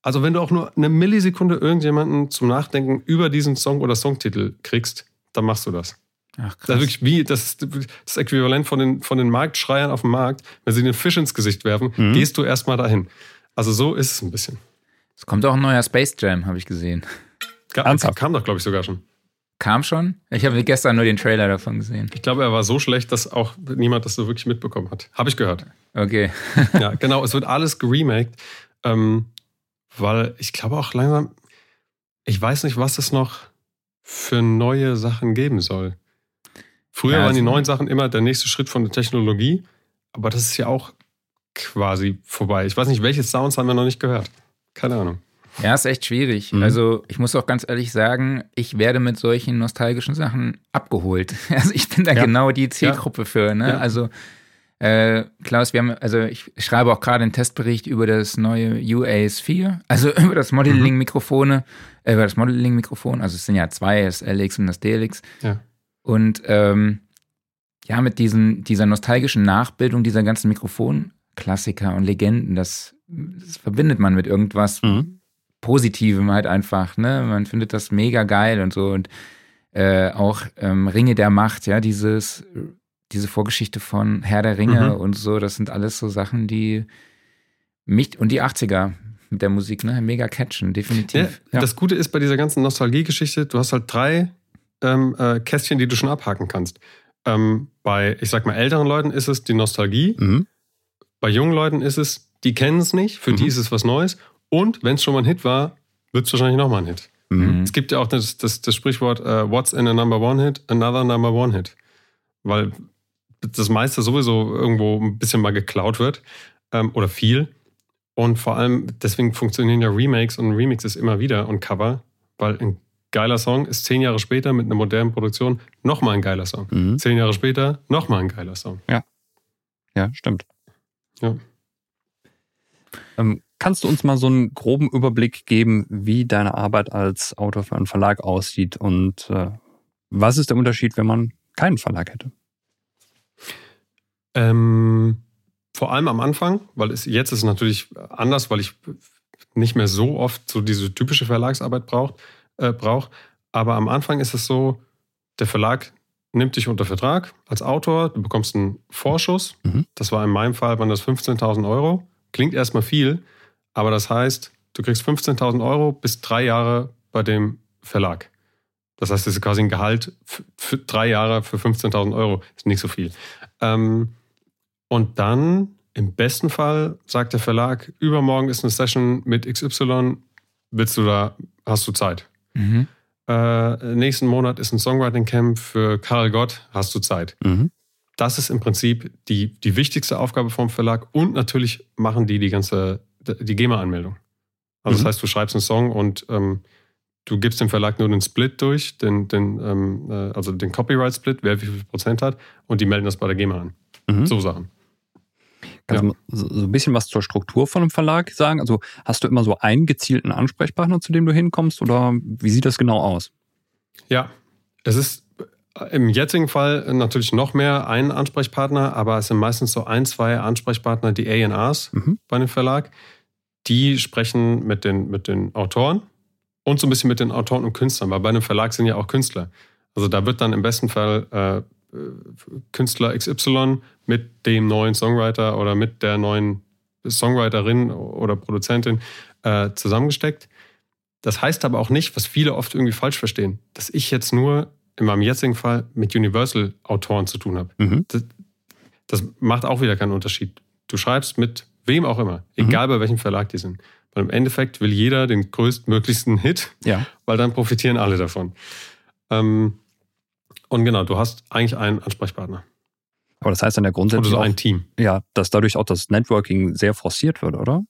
Also, wenn du auch nur eine Millisekunde irgendjemanden zum Nachdenken über diesen Song oder Songtitel kriegst, dann machst du das. Ach, krass. Das ist wirklich wie das, das Äquivalent von den, von den Marktschreiern auf dem Markt. Wenn sie den Fisch ins Gesicht werfen, mhm. gehst du erstmal dahin. Also so ist es ein bisschen. Es kommt auch ein neuer Space Jam, habe ich gesehen. Kam, kam doch, glaube ich, sogar schon. Kam schon? Ich habe gestern nur den Trailer davon gesehen. Ich glaube, er war so schlecht, dass auch niemand das so wirklich mitbekommen hat. Habe ich gehört. Okay. ja, genau. Es wird alles geremaked, ähm, weil ich glaube auch langsam, ich weiß nicht, was es noch für neue Sachen geben soll. Früher ja, waren die neuen Sachen immer der nächste Schritt von der Technologie, aber das ist ja auch quasi vorbei. Ich weiß nicht, welche Sounds haben wir noch nicht gehört. Keine Ahnung. Ja, ist echt schwierig. Mhm. Also ich muss auch ganz ehrlich sagen, ich werde mit solchen nostalgischen Sachen abgeholt. Also ich bin da ja. genau die Zielgruppe ja. für. Ne? Ja. Also äh, Klaus, wir haben, also ich schreibe auch gerade einen Testbericht über das neue UAS 4, also über das Modeling-Mikrofone, äh, über das Modeling-Mikrofon. Also es sind ja zwei, das LX und das DLX. Ja. Und ähm, ja, mit diesen, dieser nostalgischen Nachbildung dieser ganzen Mikrofonklassiker und Legenden, das, das verbindet man mit irgendwas mhm. Positivem halt einfach. Ne? Man findet das mega geil und so. Und äh, auch ähm, Ringe der Macht, ja, dieses, diese Vorgeschichte von Herr der Ringe mhm. und so, das sind alles so Sachen, die mich und die 80er mit der Musik, ne, mega catchen, definitiv. Ja, ja. Das Gute ist bei dieser ganzen Nostalgie-Geschichte, du hast halt drei ähm, äh, Kästchen, die du schon abhaken kannst. Ähm, bei, ich sag mal, älteren Leuten ist es die Nostalgie. Mhm. Bei jungen Leuten ist es, die kennen es nicht, für mhm. die ist es was Neues. Und wenn es schon mal ein Hit war, wird es wahrscheinlich nochmal ein Hit. Mhm. Es gibt ja auch das, das, das Sprichwort, uh, what's in a number one hit? Another number one hit. Weil das meiste sowieso irgendwo ein bisschen mal geklaut wird ähm, oder viel. Und vor allem, deswegen funktionieren ja Remakes und Remixes immer wieder und Cover, weil ein geiler Song, ist zehn Jahre später mit einer modernen Produktion nochmal ein geiler Song. Mhm. Zehn Jahre später nochmal ein geiler Song. Ja. Ja, stimmt. Ja. Ähm, kannst du uns mal so einen groben Überblick geben, wie deine Arbeit als Autor für einen Verlag aussieht und äh, was ist der Unterschied, wenn man keinen Verlag hätte? Ähm, vor allem am Anfang, weil es, jetzt ist es natürlich anders, weil ich nicht mehr so oft so diese typische Verlagsarbeit brauche äh, braucht. Aber am Anfang ist es so, der Verlag nimmt dich unter Vertrag als Autor, du bekommst einen Vorschuss. Mhm. Das war in meinem Fall, waren das 15.000 Euro. Klingt erstmal viel, aber das heißt, du kriegst 15.000 Euro bis drei Jahre bei dem Verlag. Das heißt, das ist quasi ein Gehalt für, für drei Jahre für 15.000 Euro. Ist nicht so viel. Ähm, und dann, im besten Fall, sagt der Verlag, übermorgen ist eine Session mit XY, willst du da, hast du Zeit? Mhm. Äh, nächsten Monat ist ein Songwriting Camp für Karel Gott, hast du Zeit. Mhm. Das ist im Prinzip die, die wichtigste Aufgabe vom Verlag und natürlich machen die die ganze die GEMA-Anmeldung. Also mhm. das heißt, du schreibst einen Song und ähm, du gibst dem Verlag nur den Split durch, den, den, ähm, äh, also den Copyright-Split, wer wie viel Prozent hat, und die melden das bei der GEMA an. Mhm. So Sachen. Kannst ja. du so ein bisschen was zur Struktur von einem Verlag sagen? Also hast du immer so einen gezielten Ansprechpartner, zu dem du hinkommst oder wie sieht das genau aus? Ja, es ist im jetzigen Fall natürlich noch mehr ein Ansprechpartner, aber es sind meistens so ein, zwei Ansprechpartner, die A&Rs mhm. bei einem Verlag, die sprechen mit den, mit den Autoren und so ein bisschen mit den Autoren und Künstlern, weil bei einem Verlag sind ja auch Künstler. Also da wird dann im besten Fall äh, Künstler XY mit dem neuen Songwriter oder mit der neuen Songwriterin oder Produzentin äh, zusammengesteckt. Das heißt aber auch nicht, was viele oft irgendwie falsch verstehen, dass ich jetzt nur in meinem jetzigen Fall mit Universal-Autoren zu tun habe. Mhm. Das, das, macht auch wieder keinen Unterschied. Du schreibst mit wem auch immer, egal mhm. bei welchem Verlag die sind. Weil im Endeffekt will jeder den größtmöglichsten Hit, ja. weil dann profitieren alle davon. Ähm, und genau, du hast eigentlich einen Ansprechpartner. Aber das heißt dann ja grundsätzlich. Oder so ein Team. Ja, dass dadurch auch das Networking sehr forciert wird, oder?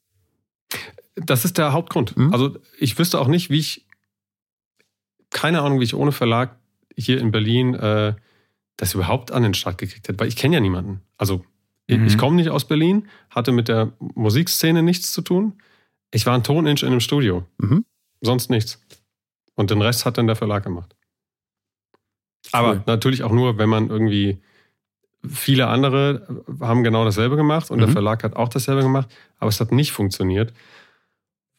Das ist der Hauptgrund. Mhm. Also ich wüsste auch nicht, wie ich, keine Ahnung, wie ich ohne Verlag hier in Berlin äh, das überhaupt an den Start gekriegt hätte, weil ich kenne ja niemanden. Also mhm. ich komme nicht aus Berlin, hatte mit der Musikszene nichts zu tun. Ich war ein Toninch in einem Studio. Mhm. Sonst nichts. Und den Rest hat dann der Verlag gemacht. Aber cool. natürlich auch nur, wenn man irgendwie viele andere haben genau dasselbe gemacht und mhm. der Verlag hat auch dasselbe gemacht, aber es hat nicht funktioniert,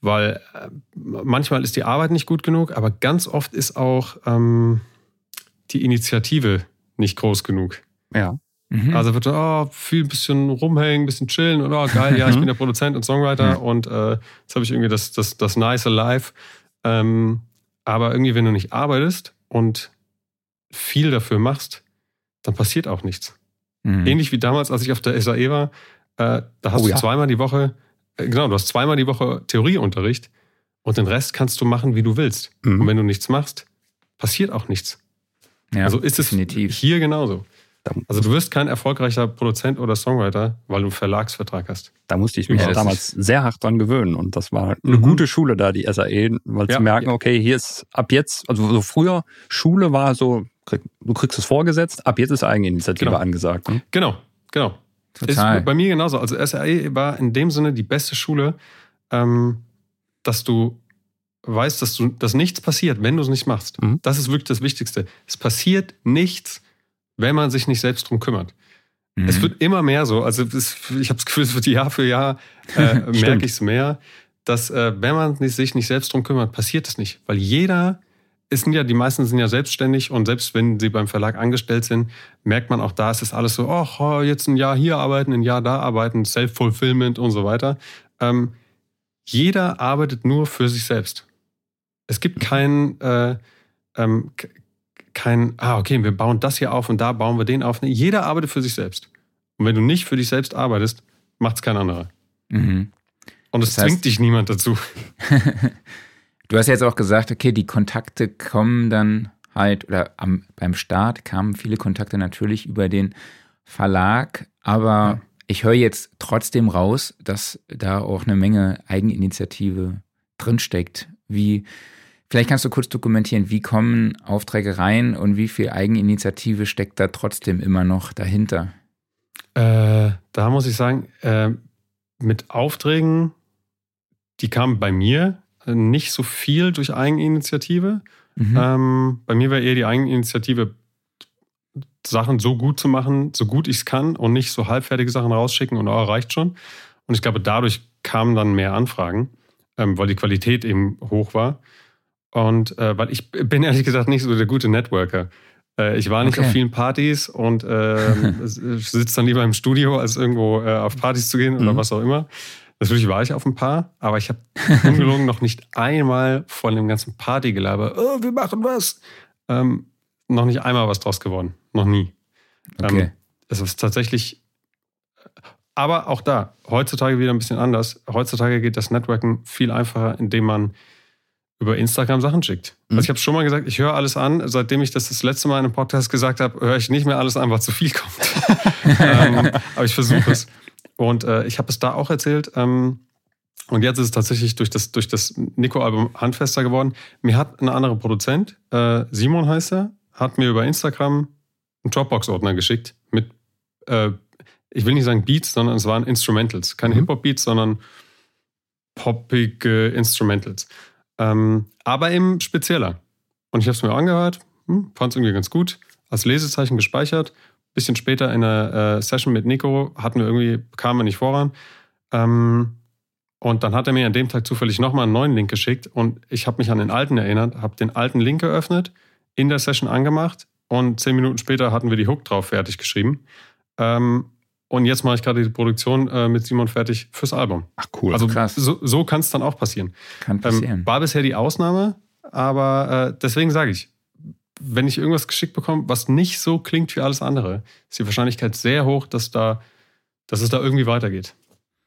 weil äh, manchmal ist die Arbeit nicht gut genug, aber ganz oft ist auch ähm, die Initiative nicht groß genug. Ja. Mhm. Also wird oh, viel ein bisschen rumhängen, ein bisschen chillen und oh, geil, ja, ich bin der Produzent und Songwriter mhm. und äh, jetzt habe ich irgendwie das, das, das nice Live. Ähm, aber irgendwie, wenn du nicht arbeitest und viel dafür machst, dann passiert auch nichts. Mhm. Ähnlich wie damals, als ich auf der SAE war, äh, da hast oh, du ja. zweimal die Woche, äh, genau, du hast zweimal die Woche Theorieunterricht und den Rest kannst du machen, wie du willst. Mhm. Und wenn du nichts machst, passiert auch nichts. Ja, also ist definitiv. es hier genauso. Also du wirst kein erfolgreicher Produzent oder Songwriter, weil du einen Verlagsvertrag hast. Da musste ich mich ja, damals sehr hart dran gewöhnen und das war eine mhm. gute Schule da, die SAE, weil ja, zu merken, okay, hier ist ab jetzt, also so früher Schule war so, du kriegst es vorgesetzt, ab jetzt ist Eigeninitiative genau. angesagt. Ne? Genau, genau. Total. Ist bei mir genauso. Also SAE war in dem Sinne die beste Schule, ähm, dass du weißt, dass du, dass nichts passiert, wenn du es nicht machst. Mhm. Das ist wirklich das Wichtigste. Es passiert nichts, wenn man sich nicht selbst drum kümmert. Mhm. Es wird immer mehr so, also es, ich habe das Gefühl, es wird Jahr für Jahr, äh, merke ich es mehr, dass äh, wenn man sich nicht selbst drum kümmert, passiert es nicht. Weil jeder, es sind ja, die meisten sind ja selbstständig und selbst wenn sie beim Verlag angestellt sind, merkt man auch da, es ist alles so, oh, jetzt ein Jahr hier arbeiten, ein Jahr da arbeiten, Self-Fulfillment und so weiter. Ähm, jeder arbeitet nur für sich selbst. Es gibt keinen, äh, ähm, kein, ah, okay, wir bauen das hier auf und da bauen wir den auf. Nee, jeder arbeitet für sich selbst. Und wenn du nicht für dich selbst arbeitest, macht es kein anderer. Mhm. Und es das heißt, zwingt dich niemand dazu. du hast jetzt auch gesagt, okay, die Kontakte kommen dann halt, oder am, beim Start kamen viele Kontakte natürlich über den Verlag, aber ja. ich höre jetzt trotzdem raus, dass da auch eine Menge Eigeninitiative drinsteckt. Wie, Vielleicht kannst du kurz dokumentieren, wie kommen Aufträge rein und wie viel Eigeninitiative steckt da trotzdem immer noch dahinter? Äh, da muss ich sagen, äh, mit Aufträgen, die kamen bei mir nicht so viel durch Eigeninitiative. Mhm. Ähm, bei mir war eher die Eigeninitiative, Sachen so gut zu machen, so gut ich es kann und nicht so halbfertige Sachen rausschicken und oh, reicht schon. Und ich glaube, dadurch kamen dann mehr Anfragen, ähm, weil die Qualität eben hoch war. Und äh, weil ich bin ehrlich gesagt nicht so der gute Networker. Äh, ich war nicht okay. auf vielen Partys und äh, sitze dann lieber im Studio, als irgendwo äh, auf Partys zu gehen oder mhm. was auch immer. Natürlich war ich auf ein paar, aber ich habe ungelogen noch nicht einmal von dem ganzen Partygelaber, oh, wir machen was, ähm, noch nicht einmal was draus geworden. Noch nie. Okay. Ähm, es ist tatsächlich, aber auch da, heutzutage wieder ein bisschen anders. Heutzutage geht das Networking viel einfacher, indem man über Instagram Sachen schickt. Mhm. Also ich habe schon mal gesagt, ich höre alles an. Seitdem ich das das letzte Mal in einem Podcast gesagt habe, höre ich nicht mehr alles an, was zu viel kommt. ähm, aber ich versuche es. Und äh, ich habe es da auch erzählt. Ähm, und jetzt ist es tatsächlich durch das, durch das Nico-Album handfester geworden. Mir hat ein anderer Produzent, äh, Simon heißt er, hat mir über Instagram einen Dropbox-Ordner geschickt mit, äh, ich will nicht sagen Beats, sondern es waren Instrumentals. Keine mhm. Hip-Hop-Beats, sondern poppige Instrumentals. Ähm, aber eben spezieller. Und ich habe es mir angehört, hm, fand es irgendwie ganz gut, als Lesezeichen gespeichert. Bisschen später in einer äh, Session mit Nico hatten wir irgendwie, kamen wir nicht voran. Ähm, Und dann hat er mir an dem Tag zufällig nochmal einen neuen Link geschickt und ich habe mich an den alten erinnert, habe den alten Link geöffnet, in der Session angemacht und zehn Minuten später hatten wir die Hook drauf fertig geschrieben. Ähm, und jetzt mache ich gerade die Produktion äh, mit Simon fertig fürs Album. Ach cool. Also Krass. so, so kann es dann auch passieren. Kann passieren. Ähm, war bisher die Ausnahme, aber äh, deswegen sage ich, wenn ich irgendwas geschickt bekomme, was nicht so klingt wie alles andere, ist die Wahrscheinlichkeit sehr hoch, dass, da, dass es da irgendwie weitergeht.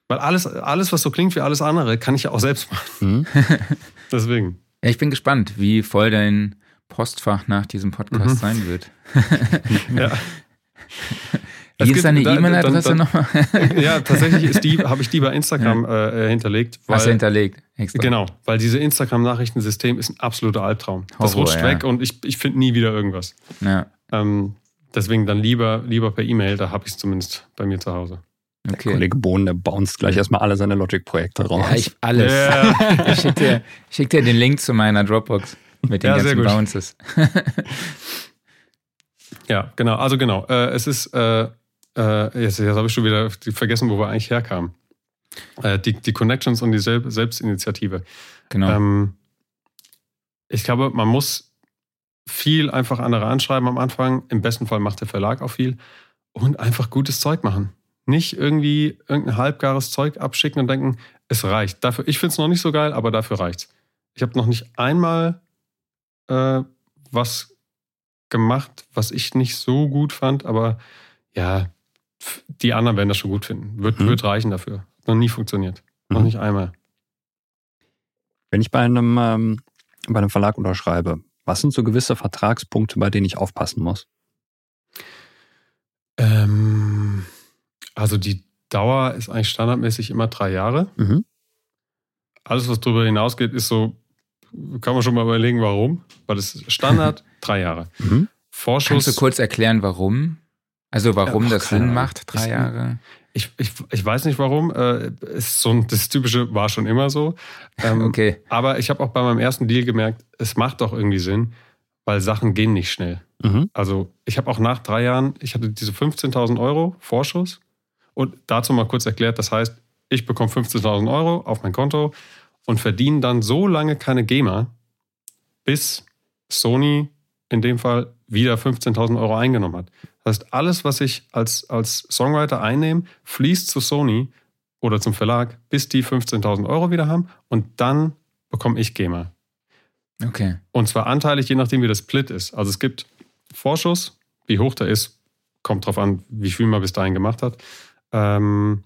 Weil alles, alles, was so klingt wie alles andere, kann ich ja auch selbst machen. Mhm. Deswegen. Ja, ich bin gespannt, wie voll dein Postfach nach diesem Podcast mhm. sein wird. ja. Wie ist deine E-Mail-Adresse nochmal? ja, tatsächlich ist die, habe ich die bei Instagram ja. äh, hinterlegt. Weil, Hast du hinterlegt? Extra. Genau, weil diese Instagram-Nachrichtensystem ist ein absoluter Albtraum. Horror, das rutscht ja. weg und ich, ich finde nie wieder irgendwas. Ja. Ähm, deswegen dann lieber, lieber per E-Mail, da habe ich es zumindest bei mir zu Hause. Der okay. Kollege Bohnen, der bounced gleich erstmal alle seine Logic-Projekte raus. Ja, ich, alles. Yeah. ich schicke dir, schick dir, den Link zu meiner Dropbox mit den ja, ganzen Bounces. ja, genau. Also genau. Äh, es ist, äh, äh, jetzt, jetzt habe ich schon wieder vergessen, wo wir eigentlich herkamen. Äh, die, die Connections und die Sel Selbstinitiative. Genau. Ähm, ich glaube, man muss viel einfach andere anschreiben am Anfang. Im besten Fall macht der Verlag auch viel. Und einfach gutes Zeug machen. Nicht irgendwie irgendein halbgares Zeug abschicken und denken, es reicht. Dafür, ich finde es noch nicht so geil, aber dafür reicht's. Ich habe noch nicht einmal äh, was gemacht, was ich nicht so gut fand, aber ja, die anderen werden das schon gut finden. Wird, mhm. wird reichen dafür. Noch nie funktioniert. Mhm. Noch nicht einmal. Wenn ich bei einem, ähm, bei einem Verlag unterschreibe, was sind so gewisse Vertragspunkte, bei denen ich aufpassen muss? Ähm, also die Dauer ist eigentlich standardmäßig immer drei Jahre. Mhm. Alles, was darüber hinausgeht, ist so, kann man schon mal überlegen, warum. Weil es Standard drei Jahre. Mhm. Vorschuss. Kannst du kurz erklären, warum? Also warum ja, das Sinn Ahnung. macht, drei Jahre? Ich, ich, ich weiß nicht warum. Äh, ist so ein, das Typische war schon immer so. Ähm, okay. Aber ich habe auch bei meinem ersten Deal gemerkt, es macht doch irgendwie Sinn, weil Sachen gehen nicht schnell. Mhm. Also ich habe auch nach drei Jahren, ich hatte diese 15.000 Euro Vorschuss und dazu mal kurz erklärt, das heißt, ich bekomme 15.000 Euro auf mein Konto und verdiene dann so lange keine GEMA, bis Sony in dem Fall wieder 15.000 Euro eingenommen hat. Das heißt, alles, was ich als, als Songwriter einnehme, fließt zu Sony oder zum Verlag, bis die 15.000 Euro wieder haben und dann bekomme ich GEMA. Okay. Und zwar anteilig, je nachdem, wie das Split ist. Also es gibt Vorschuss, wie hoch der ist, kommt drauf an, wie viel man bis dahin gemacht hat. Ähm,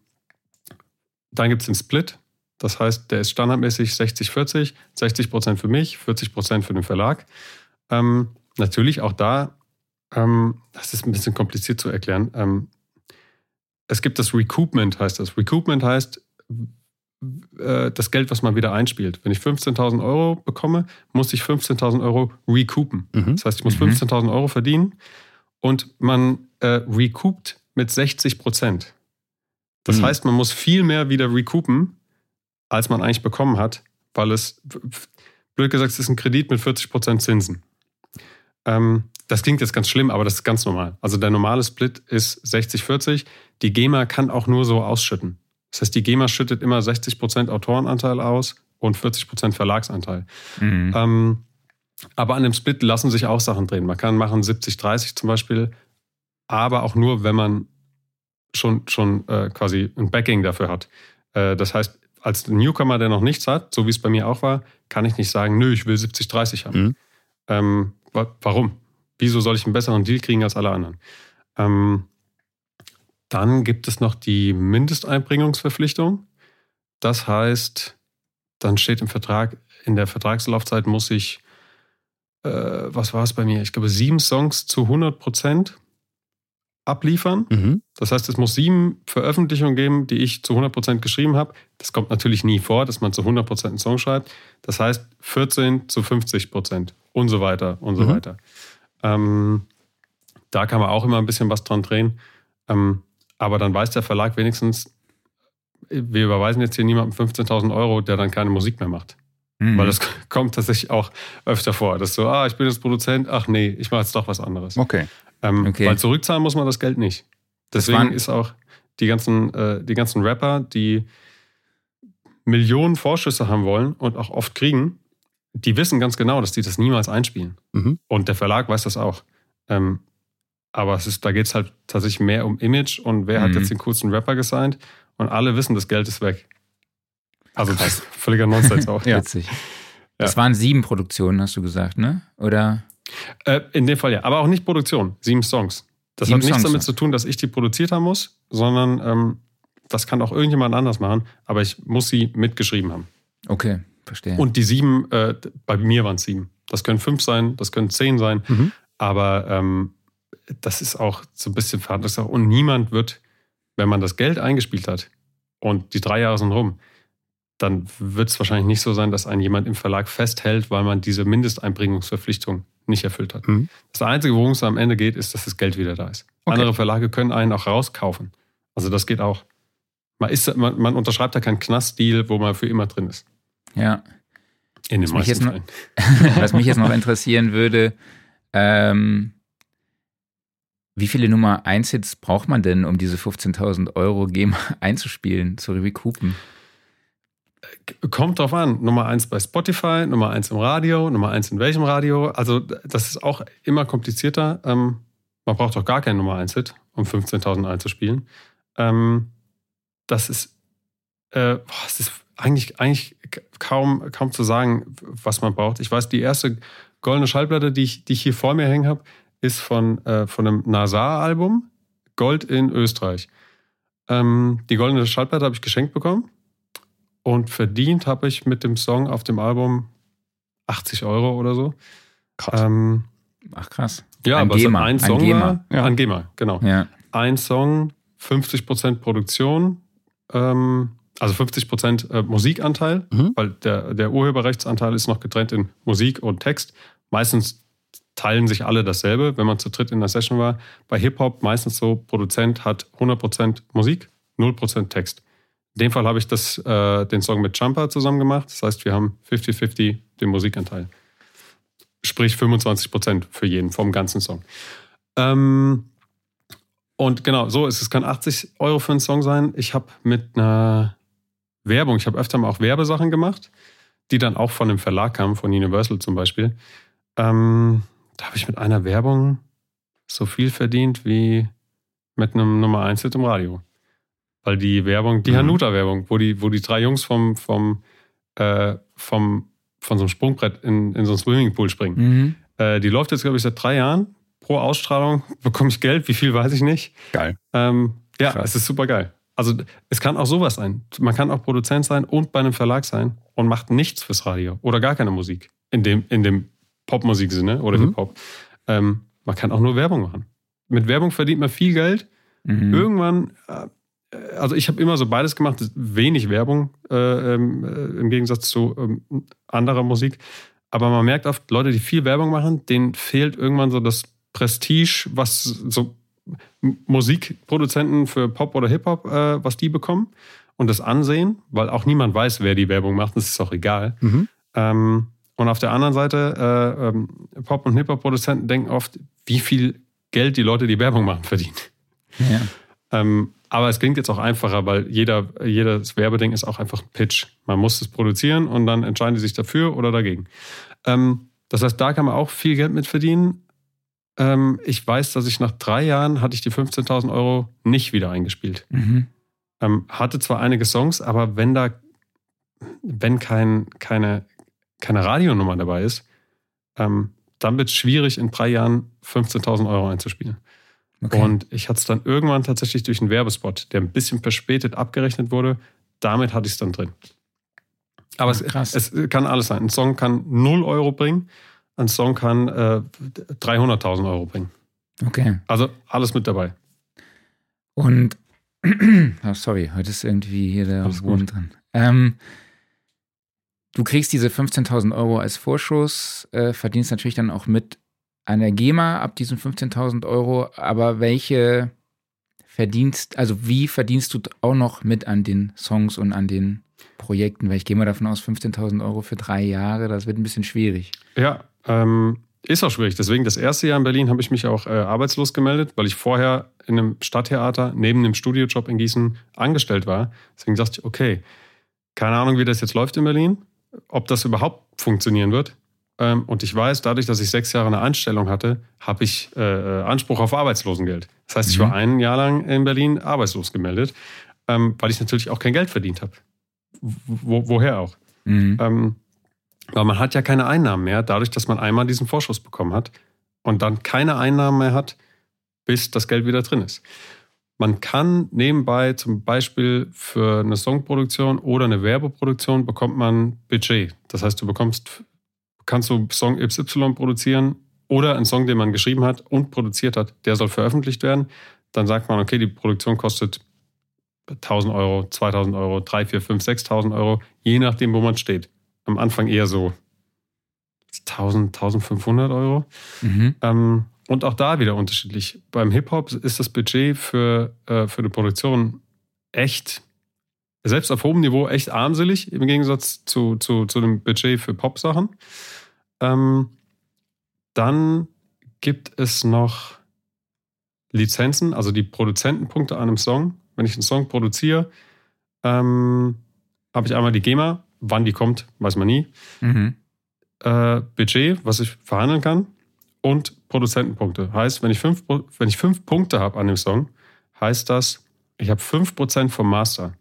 dann gibt es den Split, das heißt, der ist standardmäßig 60-40, 60 Prozent für mich, 40 Prozent für den Verlag. Ähm, natürlich auch da ähm, das ist ein bisschen kompliziert zu erklären. Ähm, es gibt das Recoupment, heißt das. Recoupment heißt äh, das Geld, was man wieder einspielt. Wenn ich 15.000 Euro bekomme, muss ich 15.000 Euro recoupen. Mhm. Das heißt, ich muss mhm. 15.000 Euro verdienen und man äh, recoupt mit 60 Prozent. Das mhm. heißt, man muss viel mehr wieder recoupen, als man eigentlich bekommen hat, weil es, blöd gesagt, es ist ein Kredit mit 40 Prozent Zinsen. Ähm, das klingt jetzt ganz schlimm, aber das ist ganz normal. Also der normale Split ist 60-40. Die GEMA kann auch nur so ausschütten. Das heißt, die GEMA schüttet immer 60% Autorenanteil aus und 40% Verlagsanteil. Mhm. Ähm, aber an dem Split lassen sich auch Sachen drehen. Man kann machen 70-30 zum Beispiel, aber auch nur, wenn man schon, schon äh, quasi ein Backing dafür hat. Äh, das heißt, als Newcomer, der noch nichts hat, so wie es bei mir auch war, kann ich nicht sagen, nö, ich will 70-30 haben. Mhm. Ähm, warum? Wieso soll ich einen besseren Deal kriegen als alle anderen? Ähm, dann gibt es noch die Mindesteinbringungsverpflichtung. Das heißt, dann steht im Vertrag, in der Vertragslaufzeit muss ich, äh, was war es bei mir? Ich glaube, sieben Songs zu 100 Prozent abliefern. Mhm. Das heißt, es muss sieben Veröffentlichungen geben, die ich zu 100 Prozent geschrieben habe. Das kommt natürlich nie vor, dass man zu 100 Prozent einen Song schreibt. Das heißt, 14 zu 50 Prozent und so weiter und so mhm. weiter. Ähm, da kann man auch immer ein bisschen was dran drehen. Ähm, aber dann weiß der Verlag wenigstens, wir überweisen jetzt hier niemandem 15.000 Euro, der dann keine Musik mehr macht. Mhm. Weil das kommt tatsächlich auch öfter vor. Das ist so, ah, ich bin jetzt Produzent, ach nee, ich mache jetzt doch was anderes. Okay. Ähm, okay. Weil zurückzahlen muss man das Geld nicht. Deswegen ist auch die ganzen, äh, die ganzen Rapper, die Millionen Vorschüsse haben wollen und auch oft kriegen, die wissen ganz genau, dass die das niemals einspielen. Mhm. Und der Verlag weiß das auch. Ähm, aber es ist, da geht es halt tatsächlich mehr um Image und wer hat Mhm. jetzt den coolsten Rapper gesigned und alle wissen, das Geld ist weg. Also das ist völliger Nonsens auch. Ja. Witzig. Das waren sieben Produktionen, hast du gesagt, ne? Oder? Äh, in dem Fall ja, aber auch nicht Produktion, sieben Songs. Das Sieben hat nichts Songs, damit zu tun, dass ich die produziert haben muss, sondern ähm, das kann auch irgendjemand anders machen, aber ich muss sie mitgeschrieben haben. Okay, verstehe. Und die sieben, äh, bei mir waren es sieben. Das können fünf sein, das können zehn sein, Mhm. aber ähm, das ist auch so ein bisschen Verhandlungssache. Und niemand wird, wenn man das Geld eingespielt hat und die drei Jahre sind rum, dann wird es wahrscheinlich nicht so sein, dass ein jemand im Verlag festhält, weil man diese Mindesteinbringungsverpflichtung nicht erfüllt hat. Mhm. Das Einzige, worum es am Ende geht, ist, dass das Geld wieder da ist. Okay. Andere Verlage können einen auch rauskaufen. Also das geht auch. Man, ist, man, man unterschreibt da keinen Knastdeal, wo man für immer drin ist. Ja. In den Was mich meisten jetzt Fällen. Was mich jetzt noch interessieren würde, ähm, wie viele Nummer 1 Hits braucht man denn, um diese 15.000 Euro GEMA einzuspielen, zu recoupen? Kommt drauf an. Nummer eins bei Spotify, Nummer eins im Radio, Nummer eins in welchem Radio. Also das ist auch immer komplizierter. Ähm, man braucht doch gar keinen Nummer eins Hit, um 15.000 einzuspielen. Ähm, das ist, äh, boah, es ist eigentlich, eigentlich kaum, kaum zu sagen, was man braucht. Ich weiß, die erste goldene Schallplatte, die ich, die ich hier vor mir hängen habe, ist von, äh, von einem Nazar-Album, Gold in Österreich. Ähm, die goldene Schallplatte habe ich geschenkt bekommen. Und verdient habe ich mit dem Song auf dem Album 80 Euro oder so. Krass. Ähm, Ach krass. ja, Ein aber es GEMA, ein ein Song GEMA. war. Ja. Ein GEMA, genau. Ja. Ein Song, 50% Produktion, ähm, also 50% äh, Musikanteil, Mhm. weil der, der Urheberrechtsanteil ist noch getrennt in Musik und Text. Meistens teilen sich alle dasselbe, wenn man zu dritt in der Session war. Bei Hip-Hop meistens so, Produzent hat 100% Musik, 0% Text. In dem Fall habe ich das, äh, den Song mit Jumper zusammen gemacht. Das heißt, wir haben 50-50 den Musikanteil. Sprich 25% für jeden vom ganzen Song. Ähm, und genau, so ist es. Kann 80 Euro für einen Song sein. Ich habe mit einer Werbung, ich habe öfter mal auch Werbesachen gemacht, die dann auch von einem Verlag kamen, von Universal zum Beispiel. Ähm, da habe ich mit einer Werbung so viel verdient wie mit einem Nummer 1 Hit im Radio. Weil die Werbung, die Mhm. Hanuta-Werbung, wo die, wo die drei Jungs vom, vom, äh, vom, von so einem Sprungbrett in, in so einen Swimmingpool springen. Mhm. Äh, die läuft jetzt, glaube ich, seit drei Jahren. Pro Ausstrahlung bekomme ich Geld. Wie viel weiß ich nicht. Geil. Ähm, ja, Krass. es ist super geil. Also es kann auch sowas sein. Man kann auch Produzent sein und bei einem Verlag sein und macht nichts fürs Radio oder gar keine Musik. In dem, in dem Popmusik-Sinne oder Mhm. Hip-Hop. Ähm, man kann auch nur Werbung machen. Mit Werbung verdient man viel Geld. Mhm. Irgendwann, äh, also ich habe immer so beides gemacht, wenig Werbung äh, ähm, äh, im Gegensatz zu ähm, anderer Musik. Aber man merkt oft, Leute, die viel Werbung machen, denen fehlt irgendwann so das Prestige, was so Musikproduzenten für Pop oder Hip-Hop, äh, was die bekommen. Und das Ansehen, weil auch niemand weiß, wer die Werbung macht, das ist auch egal. Mhm. Ähm, und auf der anderen Seite, äh, ähm, Pop- und Hip-Hop-Produzenten denken oft, wie viel Geld die Leute, die Werbung machen, verdienen. Ja. Ähm, aber es klingt jetzt auch einfacher, weil jeder, jedes Werbeding ist auch einfach ein Pitch. Man muss es produzieren und dann entscheiden die sich dafür oder dagegen. Ähm, das heißt, da kann man auch viel Geld mit verdienen. Ähm, ich weiß, dass ich nach drei Jahren hatte ich die 15.000 Euro nicht wieder eingespielt. Mhm. Ähm, hatte zwar einige Songs, aber wenn da, wenn kein, keine, keine Radionummer dabei ist, ähm, dann wird es schwierig, in drei Jahren 15.000 Euro einzuspielen. Okay. Und ich hatte es dann irgendwann tatsächlich durch einen Werbespot, der ein bisschen verspätet abgerechnet wurde. Damit hatte ich es dann drin. Aber es, Krass. es kann alles sein. Ein Song kann 0 Euro bringen, ein Song kann äh, 300.000 Euro bringen. okay. Also alles mit dabei. Und, oh, sorry, heute ist irgendwie hier der Alles gut. drin. Ähm, du kriegst diese 15.000 Euro als Vorschuss, äh, verdienst natürlich dann auch mit an der GEMA ab diesen 15.000 Euro, aber welche verdienst, also wie verdienst du auch noch mit an den Songs und an den Projekten? Weil ich gehe mal davon aus, 15.000 Euro für drei Jahre, das wird ein bisschen schwierig. Ja, ähm, ist auch schwierig. Deswegen das erste Jahr in Berlin habe ich mich auch äh, arbeitslos gemeldet, weil ich vorher in einem Stadttheater neben dem Studiojob in Gießen angestellt war. Deswegen dachte ich, okay, keine Ahnung, wie das jetzt läuft in Berlin, ob das überhaupt funktionieren wird. Ähm, und ich weiß, dadurch, dass ich sechs Jahre eine Anstellung hatte, habe ich äh, Anspruch auf Arbeitslosengeld. Das heißt, ich war mhm. ein Jahr lang in Berlin arbeitslos gemeldet, ähm, weil ich natürlich auch kein Geld verdient habe. Wo, woher auch? Mhm. Ähm, weil man hat ja keine Einnahmen mehr, dadurch, dass man einmal diesen Vorschuss bekommen hat und dann keine Einnahmen mehr hat, bis das Geld wieder drin ist. Man kann nebenbei zum Beispiel für eine Songproduktion oder eine Werbeproduktion bekommt man Budget. Das heißt, du bekommst, kannst du Song XY produzieren oder einen Song, den man geschrieben hat und produziert hat, der soll veröffentlicht werden. Dann sagt man, okay, die Produktion kostet 1000 Euro, 2000 Euro, 3, 4, 5, 6000 Euro, je nachdem, wo man steht. Am Anfang eher so 1000, 1500 Euro. Mhm. Ähm, und auch da wieder unterschiedlich. Beim Hip-Hop ist das Budget für, äh, für eine Produktion echt, selbst auf hohem Niveau, echt armselig im Gegensatz zu, zu, zu dem Budget für Pop-Sachen. Ähm, dann gibt es noch Lizenzen, also die Produzentenpunkte an einem Song. Wenn ich einen Song produziere, ähm, habe ich einmal die GEMA, wann die kommt, weiß man nie. Mhm. Äh, Budget, was ich verhandeln kann und Produzentenpunkte. Heißt, wenn ich fünf, wenn ich fünf Punkte habe an dem Song, heißt das, ich habe fünf Prozent vom Master.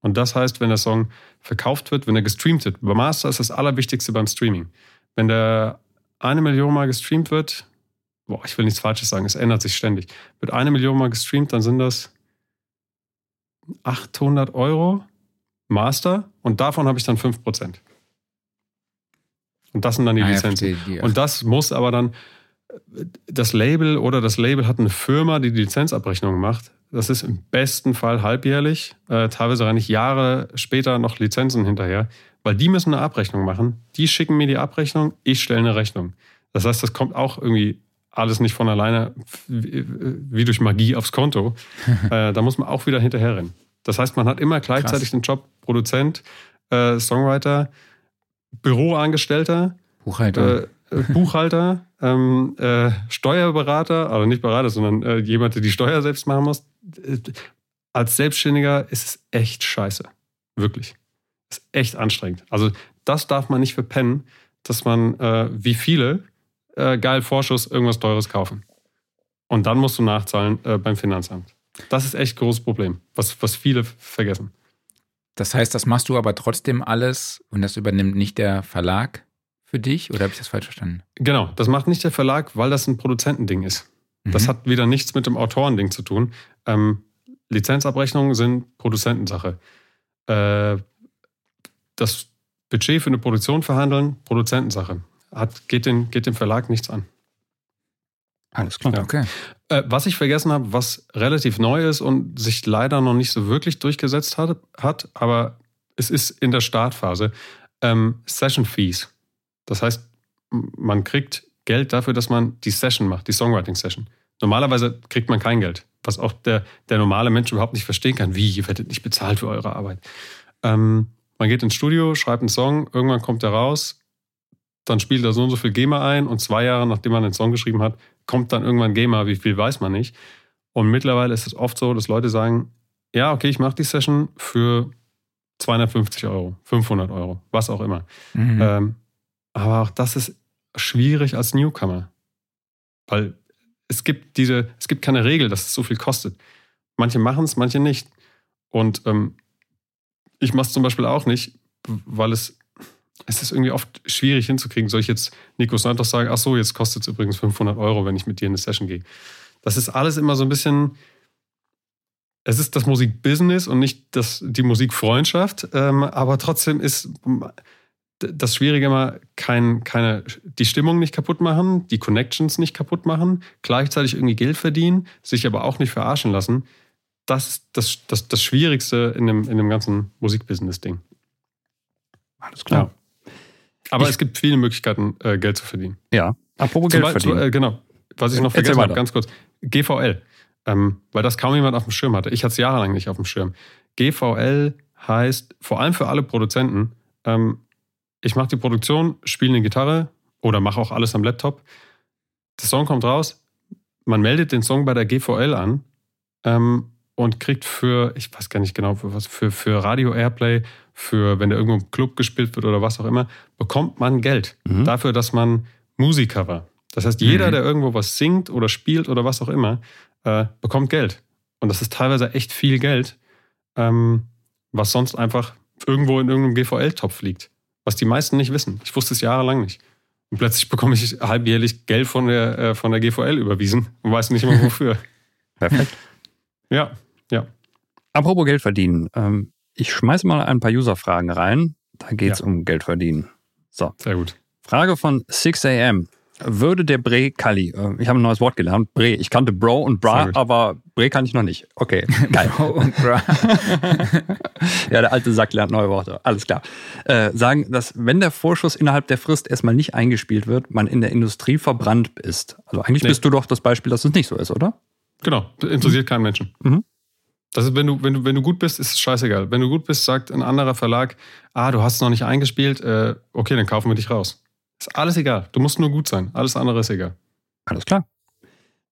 Und das heißt, wenn der Song verkauft wird, wenn er gestreamt wird. Bei Master ist das Allerwichtigste beim Streaming. Wenn der eine Million Mal gestreamt wird, boah, ich will nichts Falsches sagen, es ändert sich ständig. Wird eine Million Mal gestreamt, dann sind das 800 Euro Master und davon habe ich dann 5%. Und das sind dann die ah, Lizenzen. Ja, und das muss aber dann, das Label oder das Label hat eine Firma, die die Lizenzabrechnung macht. Das ist im besten Fall halbjährlich, äh, teilweise reinig Jahre später noch Lizenzen hinterher, weil die müssen eine Abrechnung machen. Die schicken mir die Abrechnung, ich stelle eine Rechnung. Das heißt, das kommt auch irgendwie alles nicht von alleine wie durch Magie aufs Konto. äh, da muss man auch wieder hinterher rennen. Das heißt, man hat immer gleichzeitig Krass. den Job Produzent, äh, Songwriter, Büroangestellter, Buchhalter. Äh, äh, Buchhalter, ähm, äh, Steuerberater, also nicht Berater, sondern äh, jemand, der die Steuer selbst machen muss. Äh, als Selbstständiger ist es echt scheiße. Wirklich. Ist echt anstrengend. Also das darf man nicht verpennen, dass man äh, wie viele äh, geil Vorschuss irgendwas Teures kaufen. Und dann musst du nachzahlen äh, beim Finanzamt. Das ist echt ein großes Problem, was, was viele vergessen. Das heißt, das machst du aber trotzdem alles und das übernimmt nicht der Verlag für dich oder habe ich das falsch verstanden? Genau, das macht nicht der Verlag, weil das ein Produzentending ist. Mhm. Das hat wieder nichts mit dem Autorending zu tun. Ähm, Lizenzabrechnungen sind Produzentensache. Äh, das Budget für eine Produktion verhandeln, Produzentensache. Hat, geht, den, geht dem Verlag nichts an. Alles klar. Ja. Okay. Äh, was ich vergessen habe, was relativ neu ist und sich leider noch nicht so wirklich durchgesetzt hat, hat aber es ist in der Startphase, ähm, Session Fees. Das heißt, man kriegt Geld dafür, dass man die Session macht, die Songwriting-Session. Normalerweise kriegt man kein Geld, was auch der, der normale Mensch überhaupt nicht verstehen kann. Wie, ihr werdet nicht bezahlt für eure Arbeit. Ähm, man geht ins Studio, schreibt einen Song, irgendwann kommt er raus, dann spielt er so und so viel GEMA ein und zwei Jahre nachdem man den Song geschrieben hat, kommt dann irgendwann GEMA, wie viel weiß man nicht. Und mittlerweile ist es oft so, dass Leute sagen, ja, okay, ich mache die Session für 250 Euro, 500 Euro, was auch immer. Mhm. Ähm, aber auch das ist schwierig als Newcomer. Weil es gibt diese, es gibt keine Regel, dass es so viel kostet. Manche machen es, manche nicht. Und ähm, ich mache es zum Beispiel auch nicht, weil es, es ist irgendwie oft schwierig hinzukriegen. Soll ich jetzt Nico Santos sagen, ach so, jetzt kostet es übrigens 500 Euro, wenn ich mit dir in eine Session gehe. Das ist alles immer so ein bisschen, es ist das Musikbusiness und nicht das, die Musikfreundschaft, ähm, aber trotzdem ist das Schwierige immer, kein, keine, die Stimmung nicht kaputt machen, die Connections nicht kaputt machen, gleichzeitig irgendwie Geld verdienen, sich aber auch nicht verarschen lassen. Das ist das, das, das Schwierigste in dem, in dem ganzen Musikbusiness-Ding. Alles klar. Ja. Aber ich, es gibt viele Möglichkeiten, äh, Geld zu verdienen. Ja, apropos Geld Beispiel, verdienen. Äh, genau. Was ich noch vergessen habe, ganz kurz. GVL. Ähm, weil das kaum jemand auf dem Schirm hatte. Ich hatte es jahrelang nicht auf dem Schirm. GVL heißt vor allem für alle Produzenten, ähm, ich mache die Produktion, spiele eine Gitarre oder mache auch alles am Laptop. Der Song kommt raus, man meldet den Song bei der GVL an ähm, und kriegt für, ich weiß gar nicht genau für was, für, für Radio Airplay für, wenn der irgendwo im Club gespielt wird oder was auch immer, bekommt man Geld Mhm. dafür, dass man Musiker war. Das heißt, jeder, Mhm. der irgendwo was singt oder spielt oder was auch immer, äh, bekommt Geld. Und das ist teilweise echt viel Geld, ähm, was sonst einfach irgendwo in irgendeinem GVL-Topf liegt. Was die meisten nicht wissen. Ich wusste es jahrelang nicht. Und plötzlich bekomme ich halbjährlich Geld von der, äh, von der GVL überwiesen und weiß nicht immer wofür. Perfekt. ja, ja. Apropos Geld verdienen. Ähm, ich schmeiße mal ein paar User-Fragen rein. Da geht es Ja. um Geld verdienen. So, Sehr gut. Frage von 6am. Würde der Bre Kali, äh, ich habe ein neues Wort gelernt, Bre, ich kannte Bro und Bra, aber Bre kann ich noch nicht. Okay, geil. Bro und Bra. ja, der alte Sack lernt neue Worte. Alles klar. Äh, sagen, dass wenn der Vorschuss innerhalb der Frist erstmal nicht eingespielt wird, man in der Industrie verbrannt ist. Also eigentlich Nee. bist du doch das Beispiel, dass es nicht so ist, oder? Genau, interessiert keinen Menschen. Mhm. Das ist, wenn du, wenn du, wenn du gut bist, ist es scheißegal. Wenn du gut bist, sagt ein anderer Verlag, ah, du hast es noch nicht eingespielt, äh, okay, dann kaufen wir dich raus. Ist alles egal. Du musst nur gut sein. Alles andere ist egal. Alles klar.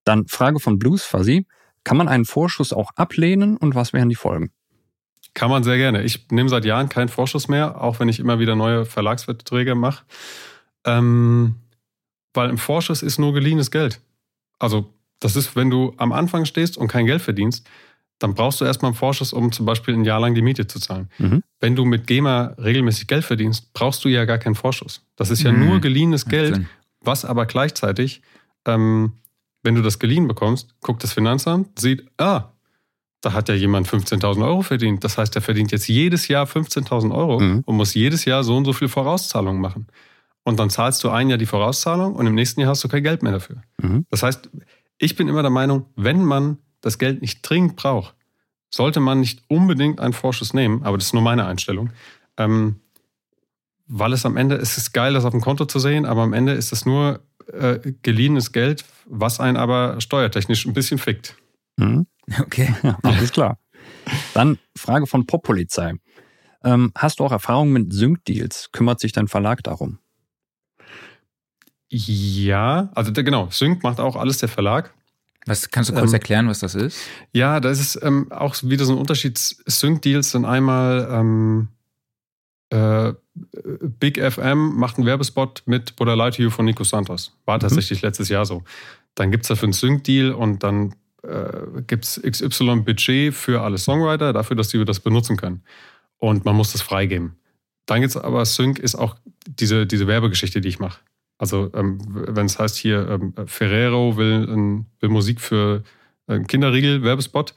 Dann Frage von Blues Fuzzy. Kann man einen Vorschuss auch ablehnen und was wären die Folgen? Kann man sehr gerne. Ich nehme seit Jahren keinen Vorschuss mehr, auch wenn ich immer wieder neue Verlagsverträge mache. Ähm, weil im Vorschuss ist nur geliehenes Geld. Also, das ist, wenn du am Anfang stehst und kein Geld verdienst, dann brauchst du erstmal einen Vorschuss, um zum Beispiel ein Jahr lang die Miete zu zahlen. Mhm. Wenn du mit GEMA regelmäßig Geld verdienst, brauchst du ja gar keinen Vorschuss. Das ist ja Mhm. nur geliehenes Geld, was aber gleichzeitig, ähm, wenn du das geliehen bekommst, guckt das Finanzamt, sieht, ah, da hat ja jemand 15.000 Euro verdient. Das heißt, er verdient jetzt jedes Jahr 15.000 Euro Mhm. und muss jedes Jahr so und so viel Vorauszahlungen machen. Und dann zahlst du ein Jahr die Vorauszahlung und im nächsten Jahr hast du kein Geld mehr dafür. Mhm. Das heißt, ich bin immer der Meinung, wenn man das Geld nicht dringend braucht, sollte man nicht unbedingt einen Vorschuss nehmen, aber das ist nur meine Einstellung. Ähm, weil es am Ende, es ist geil, das auf dem Konto zu sehen, aber am Ende ist es nur äh, geliehenes Geld, was einen aber steuertechnisch ein bisschen fickt. Mhm. Okay. Alles klar. Dann Frage von Pop-Polizei. Ähm, hast du auch Erfahrungen mit Sync-Deals? Kümmert sich dein Verlag darum? Ja, also der, genau, Sync macht auch alles der Verlag. Was kannst du kurz Ähm, erklären, was das ist? Ja, da ist es ähm, auch wieder so ein Unterschied. Sync-Deals sind einmal ähm, äh, Big FM macht einen Werbespot mit Buddha to You von Nico Santos. War tatsächlich letztes Jahr so. Dann gibt es dafür einen Sync-Deal und dann äh, gibt es XY Budget für alle Songwriter, dafür, dass die das benutzen können. Und man muss das freigeben. Dann gibt es aber Sync ist auch diese, diese Werbegeschichte, die ich mache. Also ähm, wenn es heißt hier, ähm, Ferrero will, ein, will Musik für einen Kinderriegel-Werbespot,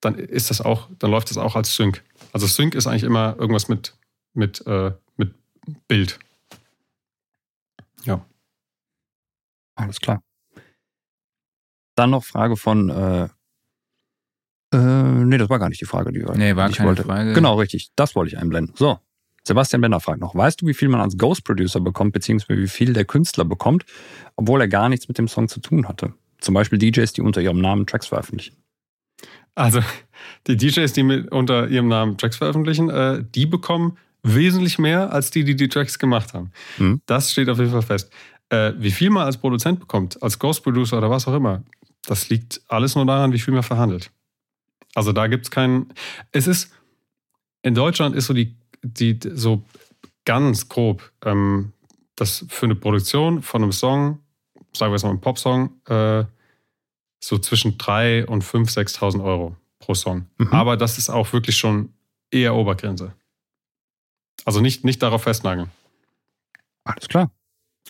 dann ist das auch, dann läuft das auch als Sync. Also Sync ist eigentlich immer irgendwas mit, mit, äh, mit Bild. Ja. Alles klar. Dann noch Frage von. Äh, äh, nee, das war gar nicht die Frage, die, Nee, war ich keine wollte. Frage. Genau, richtig. Das wollte ich einblenden. So. Sebastian Bender fragt noch: Weißt du, wie viel man als Ghost Producer bekommt, beziehungsweise wie viel der Künstler bekommt, obwohl er gar nichts mit dem Song zu tun hatte? Zum Beispiel DJs, die unter ihrem Namen Tracks veröffentlichen. Also die DJs, die mit unter ihrem Namen Tracks veröffentlichen, äh, die bekommen wesentlich mehr als die, die die Tracks gemacht haben. Mhm. Das steht auf jeden Fall fest. Äh, wie viel man als Produzent bekommt, als Ghost Producer oder was auch immer, das liegt alles nur daran, wie viel man verhandelt. Also da gibt es keinen. Es ist in Deutschland ist so die, die so ganz grob ähm, das für eine Produktion von einem Song, sagen wir jetzt mal einen Popsong, äh, so zwischen 3.000 und 5.000, 6.000 Euro pro Song. Mhm. Aber das ist auch wirklich schon eher Obergrenze. Also nicht, nicht darauf festnageln. Alles klar.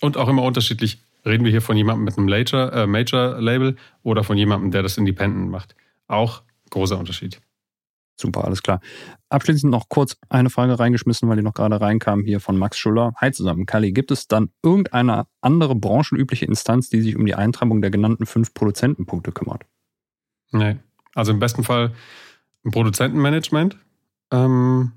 Und auch immer unterschiedlich. Reden wir hier von jemandem mit einem Major, äh, Major-Label oder von jemandem, der das Independent macht. Auch großer Unterschied. Super, alles klar. Abschließend noch kurz eine Frage reingeschmissen, weil die noch gerade reinkam hier von Max Schuller. Hi zusammen, Kali. Gibt es dann irgendeine andere branchenübliche Instanz, die sich um die Eintreibung der genannten fünf Produzentenpunkte kümmert? Nee. Also im besten Fall ein Produzentenmanagement, ähm,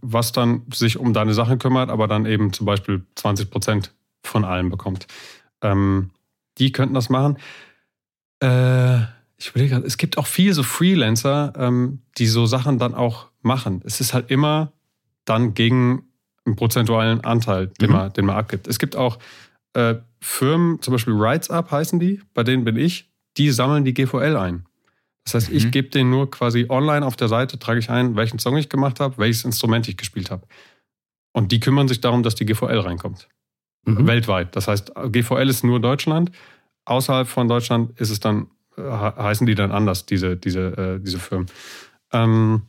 was dann sich um deine Sachen kümmert, aber dann eben zum Beispiel 20 Prozent von allem bekommt. Ähm, die könnten das machen. Äh, ich überlege gerade, es gibt auch viel so Freelancer, ähm, die so Sachen dann auch machen. Es ist halt immer dann gegen einen prozentualen Anteil, den, Mhm. man, den man abgibt. Es gibt auch äh, Firmen, zum Beispiel Rights Up heißen die, bei denen bin ich, die sammeln die GVL ein. Das heißt, ich Mhm. gebe denen nur quasi online auf der Seite, trage ich ein, welchen Song ich gemacht habe, welches Instrument ich gespielt habe. Und die kümmern sich darum, dass die GVL reinkommt. Mhm. Weltweit. Das heißt, GVL ist nur Deutschland. Außerhalb von Deutschland ist es dann, heißen die dann anders, diese, diese, äh, diese Firmen. Ähm,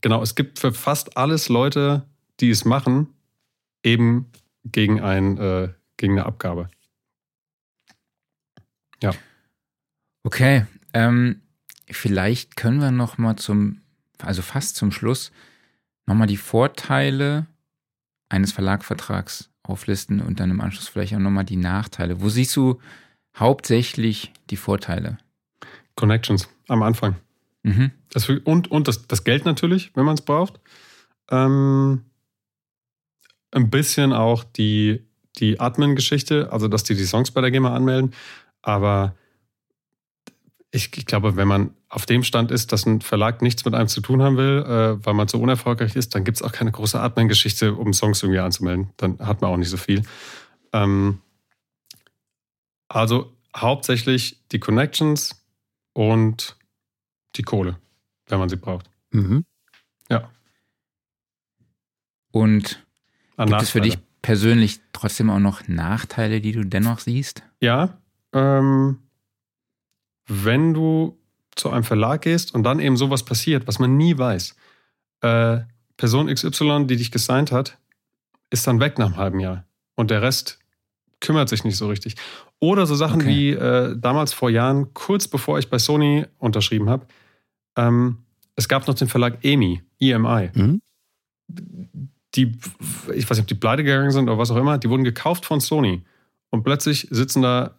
genau, es gibt für fast alles Leute, die es machen, eben gegen, ein, äh, gegen eine Abgabe. Okay, ähm, vielleicht können wir noch mal zum, also fast zum Schluss, noch mal die Vorteile eines Verlagvertrags auflisten und dann im Anschluss vielleicht auch noch mal die Nachteile. Wo siehst du hauptsächlich die Vorteile? Connections am Anfang. Mhm. Das, und und das, das Geld natürlich, wenn man es braucht. Ähm, ein bisschen auch die, die Admin-Geschichte, also dass die die Songs bei der GEMA anmelden. Aber ich, ich glaube, wenn man auf dem Stand ist, dass ein Verlag nichts mit einem zu tun haben will, äh, weil man so unerfolgreich ist, dann gibt es auch keine große Admin-Geschichte, um Songs irgendwie anzumelden. Dann hat man auch nicht so viel. Ähm, also hauptsächlich die Connections und die Kohle, wenn man sie braucht. Mhm. Und An gibt es für dich persönlich trotzdem auch noch Nachteile, die du dennoch siehst? Ja, ähm, wenn du zu einem Verlag gehst und dann eben sowas passiert, was man nie weiß. Äh, Person XY, die dich gesigned hat, ist dann weg nach einem halben Jahr. Und der Rest kümmert sich nicht so richtig. Oder so Sachen Okay. wie äh, damals vor Jahren, kurz bevor ich bei Sony unterschrieben habe, ähm, es gab noch den Verlag EMI, EMI. Mhm. Die, ich weiß nicht, ob die pleite gegangen sind oder was auch immer, die wurden gekauft von Sony. Und plötzlich sitzen da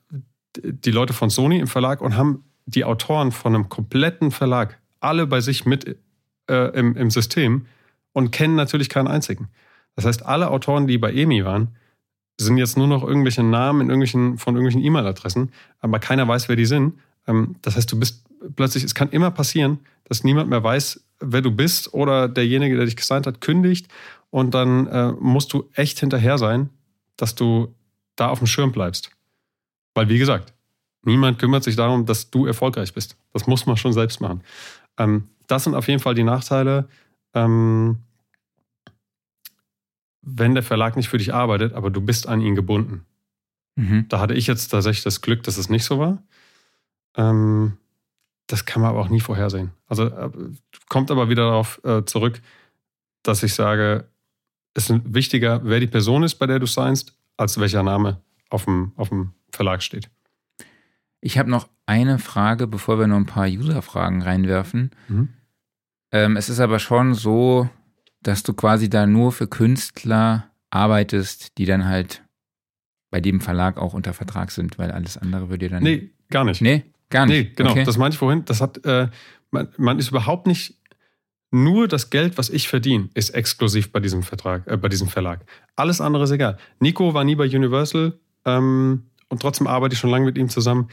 die Leute von Sony im Verlag und haben die Autoren von einem kompletten Verlag alle bei sich mit äh, im, im System und kennen natürlich keinen einzigen. Das heißt, alle Autoren, die bei EMI waren, sind jetzt nur noch irgendwelche Namen in irgendwelchen, von irgendwelchen E-Mail-Adressen, aber keiner weiß, wer die sind. Ähm, das heißt, du bist plötzlich, es kann immer passieren, dass niemand mehr weiß, wer du bist oder derjenige, der dich gesigned hat, kündigt und dann äh, musst du echt hinterher sein, dass du da auf dem Schirm bleibst. Weil, wie gesagt, niemand kümmert sich darum, dass du erfolgreich bist. Das muss man schon selbst machen. Ähm, das sind auf jeden Fall die Nachteile, ähm, wenn der Verlag nicht für dich arbeitet, aber du bist an ihn gebunden. Mhm. Da hatte ich jetzt tatsächlich das Glück, dass es nicht so war. Ähm, das kann man aber auch nie vorhersehen. Also äh, kommt aber wieder darauf äh, zurück, dass ich sage, es ist wichtiger, wer die Person ist, bei der du signst, als welcher Name auf dem, auf dem Verlag steht. Ich habe noch eine Frage, bevor wir noch ein paar User-Fragen reinwerfen. Mhm. Ähm, es ist aber schon so, dass du quasi da nur für Künstler arbeitest, die dann halt bei dem Verlag auch unter Vertrag sind, weil alles andere würde dir dann. Nee, gar nicht. Nee, gar nicht. Nee, genau. Okay. Das meinte ich vorhin. Das hat, äh, man, man ist überhaupt nicht nur das Geld, was ich verdiene, ist exklusiv bei diesem Vertrag, äh, bei diesem Verlag. Alles andere ist egal. Nico war nie bei Universal ähm, und trotzdem arbeite ich schon lange mit ihm zusammen,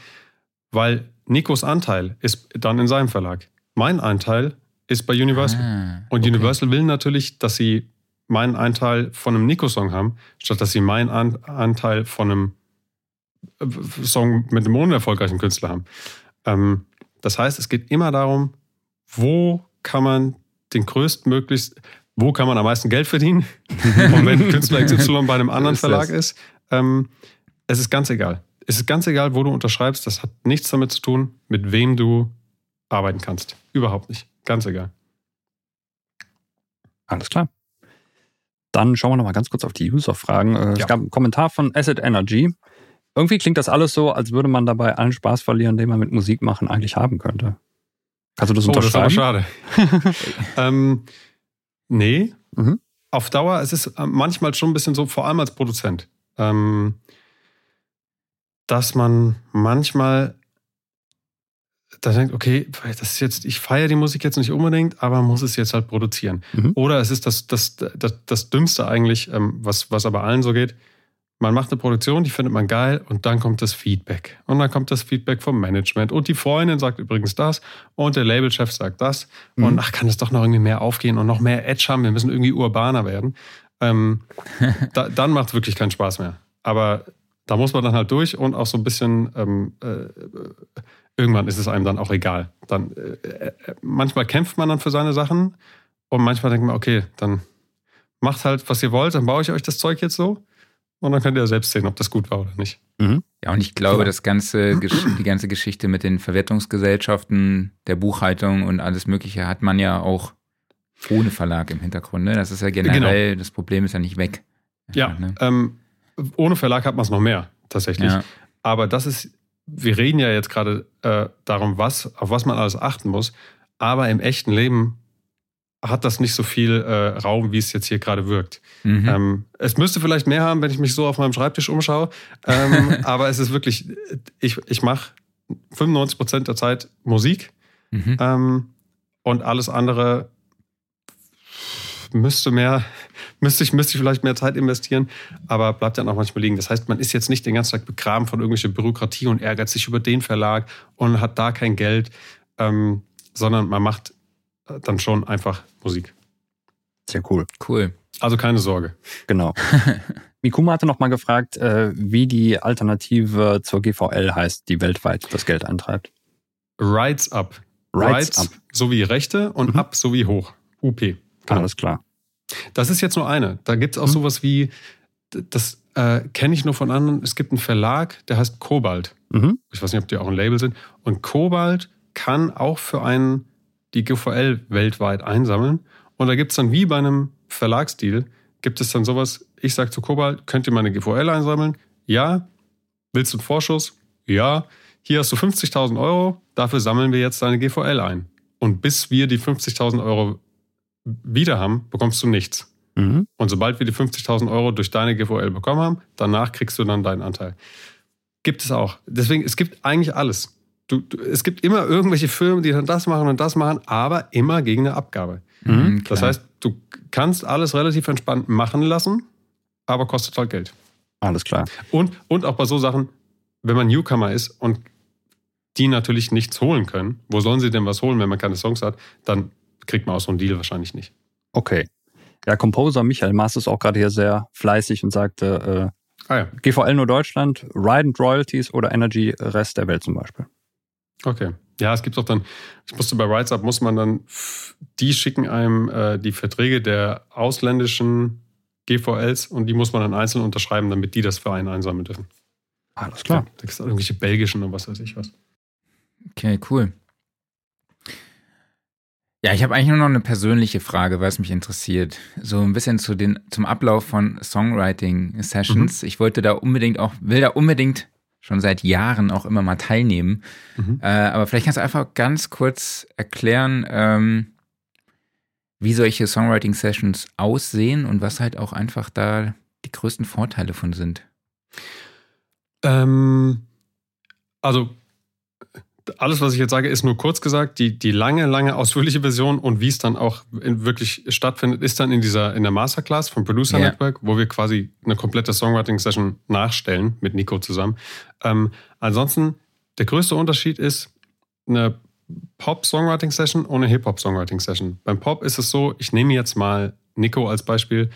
weil Nikos Anteil ist dann in seinem Verlag. Mein Anteil ist bei Universal. Ah, Und okay. Universal will natürlich, dass sie meinen Anteil von einem Nico-Song haben, statt dass sie meinen An Anteil von einem äh, Song mit einem unerfolgreichen Künstler haben. Ähm, das heißt, es geht immer darum, wo kann man den größtmöglichst, wo kann man am meisten Geld verdienen? Und wenn Künstler XY bei einem anderen ist Verlag das. ist, ähm, es ist ganz egal. Es ist ganz egal, wo du unterschreibst. Das hat nichts damit zu tun, mit wem du arbeiten kannst. Überhaupt nicht. Ganz egal. Alles klar. Dann schauen wir noch mal ganz kurz auf die User-Fragen. Äh, Es Ja. gab einen Kommentar von Asset Energy. Irgendwie klingt das alles so, als würde man dabei allen Spaß verlieren, den man mit Musik machen eigentlich haben könnte. Kannst du das Oh, das ist aber unterschreiben? schade. ähm, nee. Mhm. Auf Dauer, es ist äh, manchmal schon ein bisschen so, vor allem als Produzent, ähm, dass man manchmal da denkt, okay, das ist jetzt, ich feiere die Musik jetzt nicht unbedingt, aber muss es jetzt halt produzieren. Mhm. Oder es ist das, das, das, das Dümmste eigentlich, ähm, was, was aber allen so geht. Man macht eine Produktion, die findet man geil und dann kommt das Feedback. Und dann kommt das Feedback vom Management. Und die Freundin sagt übrigens das und der Labelchef sagt das. Mhm. Und ach, kann es doch noch irgendwie mehr aufgehen und noch mehr Edge haben. Wir müssen irgendwie urbaner werden. Ähm, da, dann macht es wirklich keinen Spaß mehr. Aber da muss man dann halt durch und auch so ein bisschen, ähm, äh, irgendwann ist es einem dann auch egal. Dann, äh, äh, manchmal kämpft man dann für seine Sachen und manchmal denkt man, okay, dann macht halt, was ihr wollt, dann baue ich euch das Zeug jetzt so und dann könnt ihr selbst sehen, ob das gut war oder nicht. Mhm. Ja, und ich glaube, das ganze, die ganze Geschichte mit den Verwertungsgesellschaften, der Buchhaltung und alles Mögliche hat man ja auch ohne Verlag im Hintergrund. Ne? Das ist ja generell, genau. das Problem ist ja nicht weg. Ja, ne? ähm, ohne Verlag hat man es noch mehr, tatsächlich. Ja. Aber das ist, wir reden ja jetzt gerade äh, darum, was, auf was man alles achten muss. Aber im echten Leben hat das nicht so viel äh, Raum, wie es jetzt hier gerade wirkt. Mhm. Ähm, es müsste vielleicht mehr haben, wenn ich mich so auf meinem Schreibtisch umschaue. Ähm, aber es ist wirklich, ich, ich mache 95 Prozent der Zeit Musik mhm. ähm, und alles andere müsste mehr, müsste ich, müsste ich vielleicht mehr Zeit investieren, aber bleibt dann auch manchmal liegen. Das heißt, man ist jetzt nicht den ganzen Tag begraben von irgendwelcher Bürokratie und ärgert sich über den Verlag und hat da kein Geld, ähm, sondern man macht dann schon einfach Musik. Sehr cool. Cool. Also keine Sorge. Genau. Mikuma hatte nochmal gefragt, äh, wie die Alternative zur GVL heißt, die weltweit das Geld eintreibt. Rights Up. Rights, Rights up. sowie Rechte und mhm. Up sowie hoch. UP. Genau. Alles klar. Das ist jetzt nur eine. Da gibt es auch mhm. sowas wie, das äh, kenne ich nur von anderen. Es gibt einen Verlag, der heißt Kobalt. Mhm. Ich weiß nicht, ob die auch ein Label sind. Und Kobalt kann auch für einen die GVL weltweit einsammeln. Und da gibt es dann wie bei einem Verlagsdeal, gibt es dann sowas, ich sage zu Kobalt, könnt ihr meine GVL einsammeln? Ja. Willst du einen Vorschuss? Ja. Hier hast du 50.000 Euro, dafür sammeln wir jetzt deine GVL ein. Und bis wir die 50.000 Euro wieder haben, bekommst du nichts. Mhm. Und sobald wir die 50.000 Euro durch deine GVL bekommen haben, danach kriegst du dann deinen Anteil. Gibt es auch. Deswegen, es gibt eigentlich alles. Du, du, es gibt immer irgendwelche Firmen, die dann das machen und das machen, aber immer gegen eine Abgabe. Mhm, mhm das heißt, du kannst alles relativ entspannt machen lassen, aber kostet halt Geld. Alles klar. Und, und auch bei so Sachen, wenn man Newcomer ist und die natürlich nichts holen können, wo sollen sie denn was holen, wenn man keine Songs hat, dann kriegt man auch so einen Deal wahrscheinlich nicht. Okay. Ja, Composer Michael Maas ist auch gerade hier sehr fleißig und sagte, äh, ah ja. GVL nur Deutschland, Ride and Royalties oder Energy Rest der Welt zum Beispiel. Okay. Ja, es gibt auch dann, ich musste bei Rights Up, muss man dann, die schicken einem äh, die Verträge der ausländischen GVLs und die muss man dann einzeln unterschreiben, damit die das für einen einsammeln dürfen. Alles klar. Da, da gibt es irgendwelche belgischen und was weiß ich was. Okay, cool. Ja, ich habe eigentlich nur noch eine persönliche Frage, weil es mich interessiert. So ein bisschen zu den, zum Ablauf von Songwriting-Sessions. Mhm. Ich wollte da unbedingt auch, will da unbedingt schon seit Jahren auch immer mal teilnehmen. Mhm. Äh, aber vielleicht kannst du einfach ganz kurz erklären, ähm, wie solche Songwriting-Sessions aussehen und was halt auch einfach da die größten Vorteile von sind. Ähm, also alles, was ich jetzt sage, ist nur kurz gesagt. Die, die lange, lange ausführliche Version und wie es dann auch wirklich stattfindet, ist dann in dieser in der Masterclass vom Producer yeah. Network, wo wir quasi eine komplette Songwriting-Session nachstellen mit Nico zusammen. Ähm, ansonsten, der größte Unterschied ist eine Pop-Songwriting-Session ohne Hip-Hop-Songwriting-Session. Beim Pop ist es so, ich nehme jetzt mal Nico als Beispiel.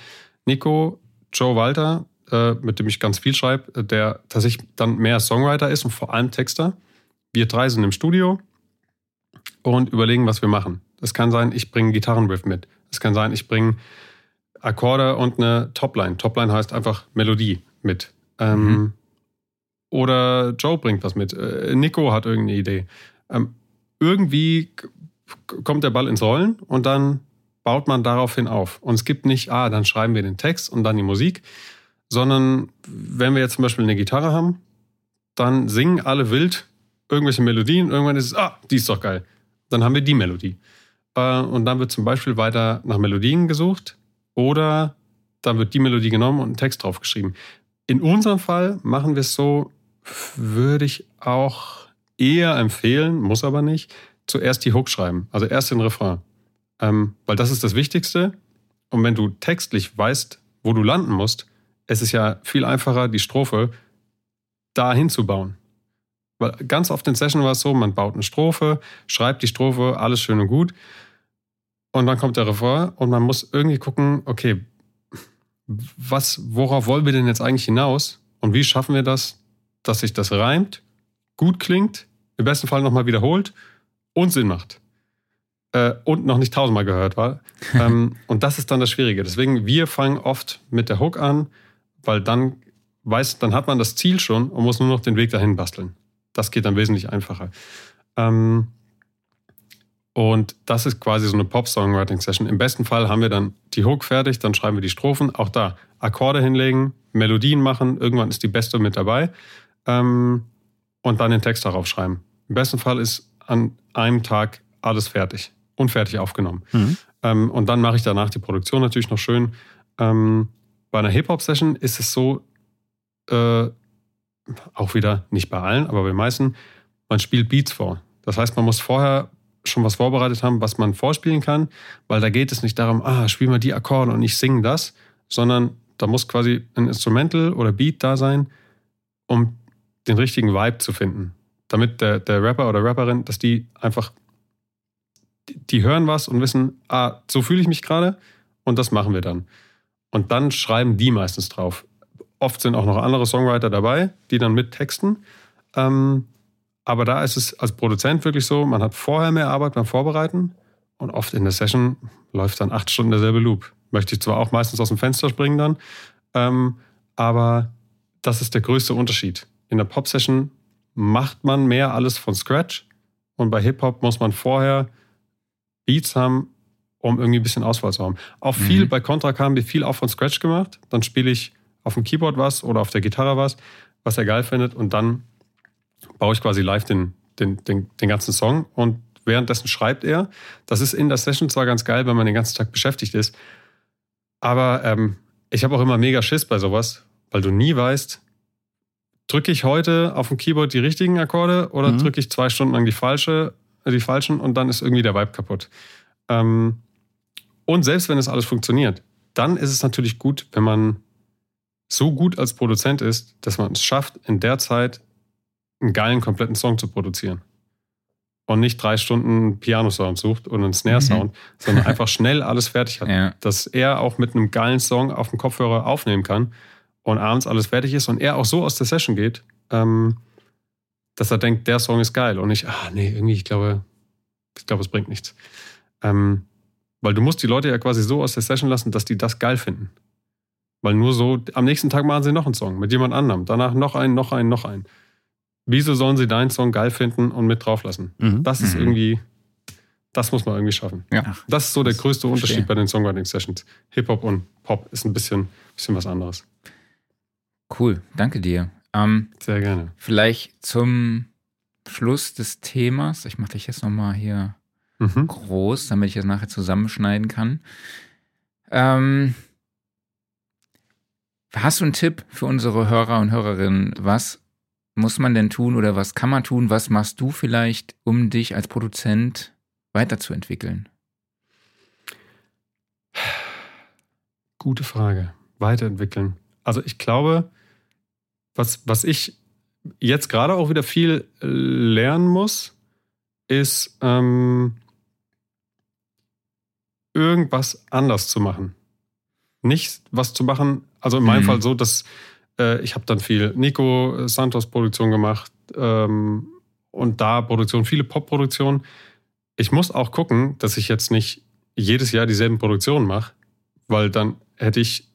Nico, Joe Walter, äh, mit dem ich ganz viel schreibe, der tatsächlich dann mehr Songwriter ist und vor allem Texter wir drei sind im Studio und überlegen, was wir machen. Es kann sein, ich bringe Gitarrenriff mit. Es kann sein, ich bringe Akkorde und eine Topline. Topline heißt einfach Melodie mit. Ähm, mhm. Oder Joe bringt was mit. Äh, Nico hat irgendeine Idee. Ähm, irgendwie kommt der Ball ins Rollen und dann baut man daraufhin auf. Und es gibt nicht, ah, dann schreiben wir den Text und dann die Musik, sondern wenn wir jetzt zum Beispiel eine Gitarre haben, dann singen alle wild irgendwelche Melodien. Irgendwann ist es, ah, die ist doch geil. Dann haben wir die Melodie. Äh, und dann wird zum Beispiel weiter nach Melodien gesucht oder dann wird die Melodie genommen und ein Text draufgeschrieben. In unserem Fall machen wir es so, würde ich auch eher empfehlen, muss aber nicht, zuerst die Hook schreiben, also erst den Refrain. Ähm, weil das ist das Wichtigste. Und wenn du textlich weißt, wo du landen musst, es ist ja viel einfacher, die Strophe da hinzubauen. Weil ganz oft in Session war es so, man baut eine Strophe, schreibt die Strophe, alles schön und gut. Und dann kommt der Refrain und man muss irgendwie gucken, okay, was, worauf wollen wir denn jetzt eigentlich hinaus? Und wie schaffen wir das, dass sich das reimt, gut klingt, im besten Fall nochmal wiederholt und Sinn macht? Äh, und noch nicht tausendmal gehört war. ähm, und das ist dann das Schwierige. Deswegen, wir fangen oft mit der Hook an, weil dann weiß, dann hat man das Ziel schon und muss nur noch den Weg dahin basteln. Das geht dann wesentlich einfacher. Ähm, und das ist quasi so eine Pop-Songwriting-Session. Im besten Fall haben wir dann die Hook fertig, dann schreiben wir die Strophen. Auch da Akkorde hinlegen, Melodien machen. Irgendwann ist die beste mit dabei. Ähm, und dann den Text darauf schreiben. Im besten Fall ist an einem Tag alles fertig und fertig aufgenommen. Mhm. Ähm, und dann mache ich danach die Produktion natürlich noch schön. Ähm, bei einer Hip-Hop-Session ist es so, äh, auch wieder nicht bei allen, aber bei den meisten, man spielt Beats vor. Das heißt, man muss vorher schon was vorbereitet haben, was man vorspielen kann, weil da geht es nicht darum, ah, spiel mal die Akkorde und ich singe das, sondern da muss quasi ein Instrumental oder Beat da sein, um den richtigen Vibe zu finden. Damit der, der Rapper oder Rapperin, dass die einfach, die, die hören was und wissen, ah, so fühle ich mich gerade und das machen wir dann. Und dann schreiben die meistens drauf. Oft sind auch noch andere Songwriter dabei, die dann mittexten. Ähm, aber da ist es als Produzent wirklich so, man hat vorher mehr Arbeit beim Vorbereiten und oft in der Session läuft dann acht Stunden derselbe Loop. Möchte ich zwar auch meistens aus dem Fenster springen dann, ähm, aber das ist der größte Unterschied. In der Pop-Session macht man mehr alles von Scratch und bei Hip-Hop muss man vorher Beats haben, um irgendwie ein bisschen Auswahl zu haben. Auch viel mhm. bei Contra haben wir viel auch von Scratch gemacht. Dann spiele ich auf dem Keyboard was oder auf der Gitarre was, was er geil findet und dann baue ich quasi live den, den, den, den ganzen Song und währenddessen schreibt er. Das ist in der Session zwar ganz geil, wenn man den ganzen Tag beschäftigt ist, aber ähm, ich habe auch immer mega Schiss bei sowas, weil du nie weißt, drücke ich heute auf dem Keyboard die richtigen Akkorde oder mhm. drücke ich zwei Stunden lang die falsche, äh, die falschen und dann ist irgendwie der Vibe kaputt. Ähm, und selbst wenn es alles funktioniert, dann ist es natürlich gut, wenn man so gut als Produzent ist, dass man es schafft, in der Zeit einen geilen, kompletten Song zu produzieren. Und nicht drei Stunden Piano-Sound sucht und einen Snare-Sound, mhm. sondern einfach schnell alles fertig hat. Ja. Dass er auch mit einem geilen Song auf dem Kopfhörer aufnehmen kann und abends alles fertig ist und er auch so aus der Session geht, ähm, dass er denkt, der Song ist geil und nicht, ah nee, irgendwie, ich glaube, ich glaube, es bringt nichts. Ähm, weil du musst die Leute ja quasi so aus der Session lassen, dass die das geil finden. Weil nur so, am nächsten Tag machen sie noch einen Song mit jemand anderem, danach noch einen, noch einen, noch einen. Wieso sollen sie deinen Song geil finden und mit drauf lassen? Mhm. Das ist mhm. irgendwie, das muss man irgendwie schaffen. Ja. Das ist so der größte Unterschied Verstehe. bei den Songwriting-Sessions. Hip-Hop und Pop ist ein bisschen, bisschen was anderes. Cool, danke dir. Ähm, Sehr gerne. Vielleicht zum Schluss des Themas, ich mache dich jetzt nochmal hier mhm. groß, damit ich das nachher zusammenschneiden kann. Ähm, hast du einen Tipp für unsere Hörer und Hörerinnen, was muss man denn tun oder was kann man tun? Was machst du vielleicht, um dich als Produzent weiterzuentwickeln? Gute Frage. Weiterentwickeln. Also ich glaube, was, was ich jetzt gerade auch wieder viel lernen muss, ist ähm, irgendwas anders zu machen. Nicht was zu machen, also in meinem mhm. Fall so, dass äh, ich habe dann viel Nico Santos Produktion gemacht ähm, und da Produktion, viele Pop-Produktionen. Ich muss auch gucken, dass ich jetzt nicht jedes Jahr dieselben Produktionen mache, weil dann hätte ich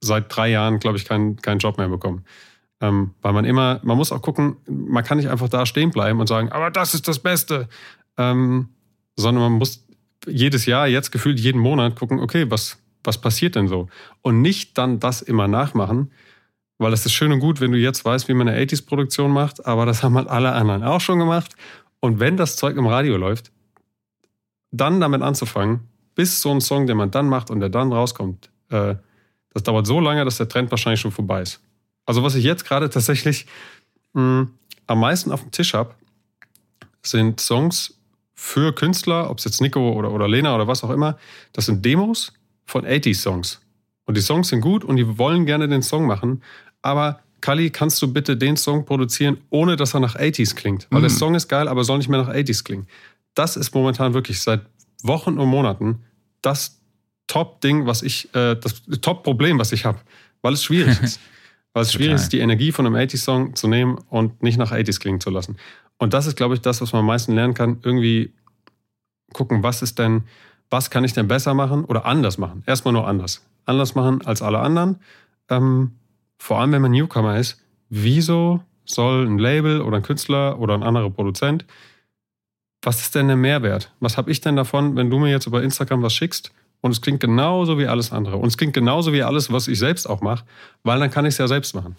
seit drei Jahren, glaube ich, keinen keinen Job mehr bekommen. Ähm, weil man immer, man muss auch gucken, man kann nicht einfach da stehen bleiben und sagen, aber das ist das Beste. Ähm, sondern man muss jedes Jahr, jetzt gefühlt jeden Monat gucken, okay, was, was passiert denn so? Und nicht dann das immer nachmachen, weil es ist schön und gut, wenn du jetzt weißt, wie man eine 80s-Produktion macht, aber das haben halt alle anderen auch schon gemacht. Und wenn das Zeug im Radio läuft, dann damit anzufangen, bis so ein Song, den man dann macht und der dann rauskommt, äh, das dauert so lange, dass der Trend wahrscheinlich schon vorbei ist. Also was ich jetzt gerade tatsächlich mh, hm, am meisten auf dem Tisch habe, sind Songs für Künstler, ob es jetzt Nico oder, oder Lena oder was auch immer. Das sind Demos von 80s-Songs. Und die Songs sind gut und die wollen gerne den Song machen, aber Kali, kannst du bitte den Song produzieren, ohne dass er nach 80s klingt? Weil mhm. der Song ist geil, aber soll nicht mehr nach 80s klingen. Das ist momentan wirklich seit Wochen und Monaten das Top-Ding, was ich, äh, das Top-Problem, was ich habe, weil es schwierig ist. Weil es schwierig ist, die Energie von einem 80s-Song zu nehmen und nicht nach 80s klingen zu lassen. Und das ist, glaube ich, das, was man am meisten lernen kann. Irgendwie gucken, was ist denn, was kann ich denn besser machen oder anders machen? Erstmal nur anders. Anders machen als alle anderen. Ähm, vor allem, wenn man Newcomer ist. Wieso soll ein Label oder ein Künstler oder ein anderer Produzent, was ist denn der Mehrwert? Was habe ich denn davon, wenn du mir jetzt über Instagram was schickst und es klingt genauso wie alles andere und es klingt genauso wie alles, was ich selbst auch mache, weil dann kann ich es ja selbst machen.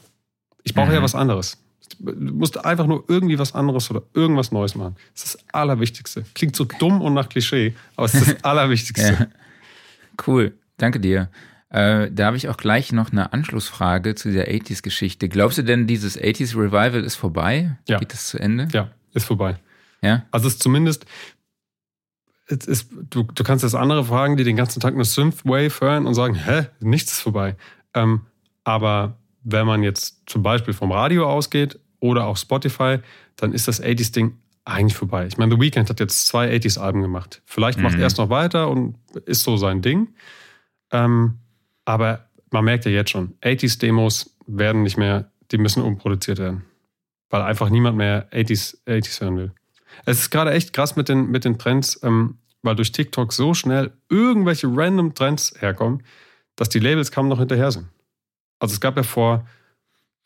Ich brauche mhm. ja was anderes. Du musst einfach nur irgendwie was anderes oder irgendwas Neues machen. Das ist das Allerwichtigste. Klingt so dumm und nach Klischee, aber es ist das Allerwichtigste. ja. Cool, danke dir. Äh, da habe ich auch gleich noch eine Anschlussfrage zu der 80s-Geschichte. Glaubst du denn, dieses 80s-Revival ist vorbei? Ja. Geht das zu Ende? Ja, ist vorbei. Ja. Also es ist zumindest, es ist, du, du kannst jetzt andere fragen, die den ganzen Tag nur Synthwave hören und sagen, hä, nichts ist vorbei. Ähm, aber wenn man jetzt zum Beispiel vom Radio ausgeht oder auch Spotify, dann ist das 80s-Ding eigentlich vorbei. Ich meine, The Weeknd hat jetzt zwei 80s-Alben gemacht. Vielleicht macht mhm. er es noch weiter und ist so sein Ding. Ähm, aber man merkt ja jetzt schon, 80s-Demos werden nicht mehr, die müssen umproduziert werden. Weil einfach niemand mehr 80s, 80s hören will. Es ist gerade echt krass mit den, mit den Trends, ähm, weil durch TikTok so schnell irgendwelche random Trends herkommen, dass die Labels kaum noch hinterher sind. Also es gab ja vor,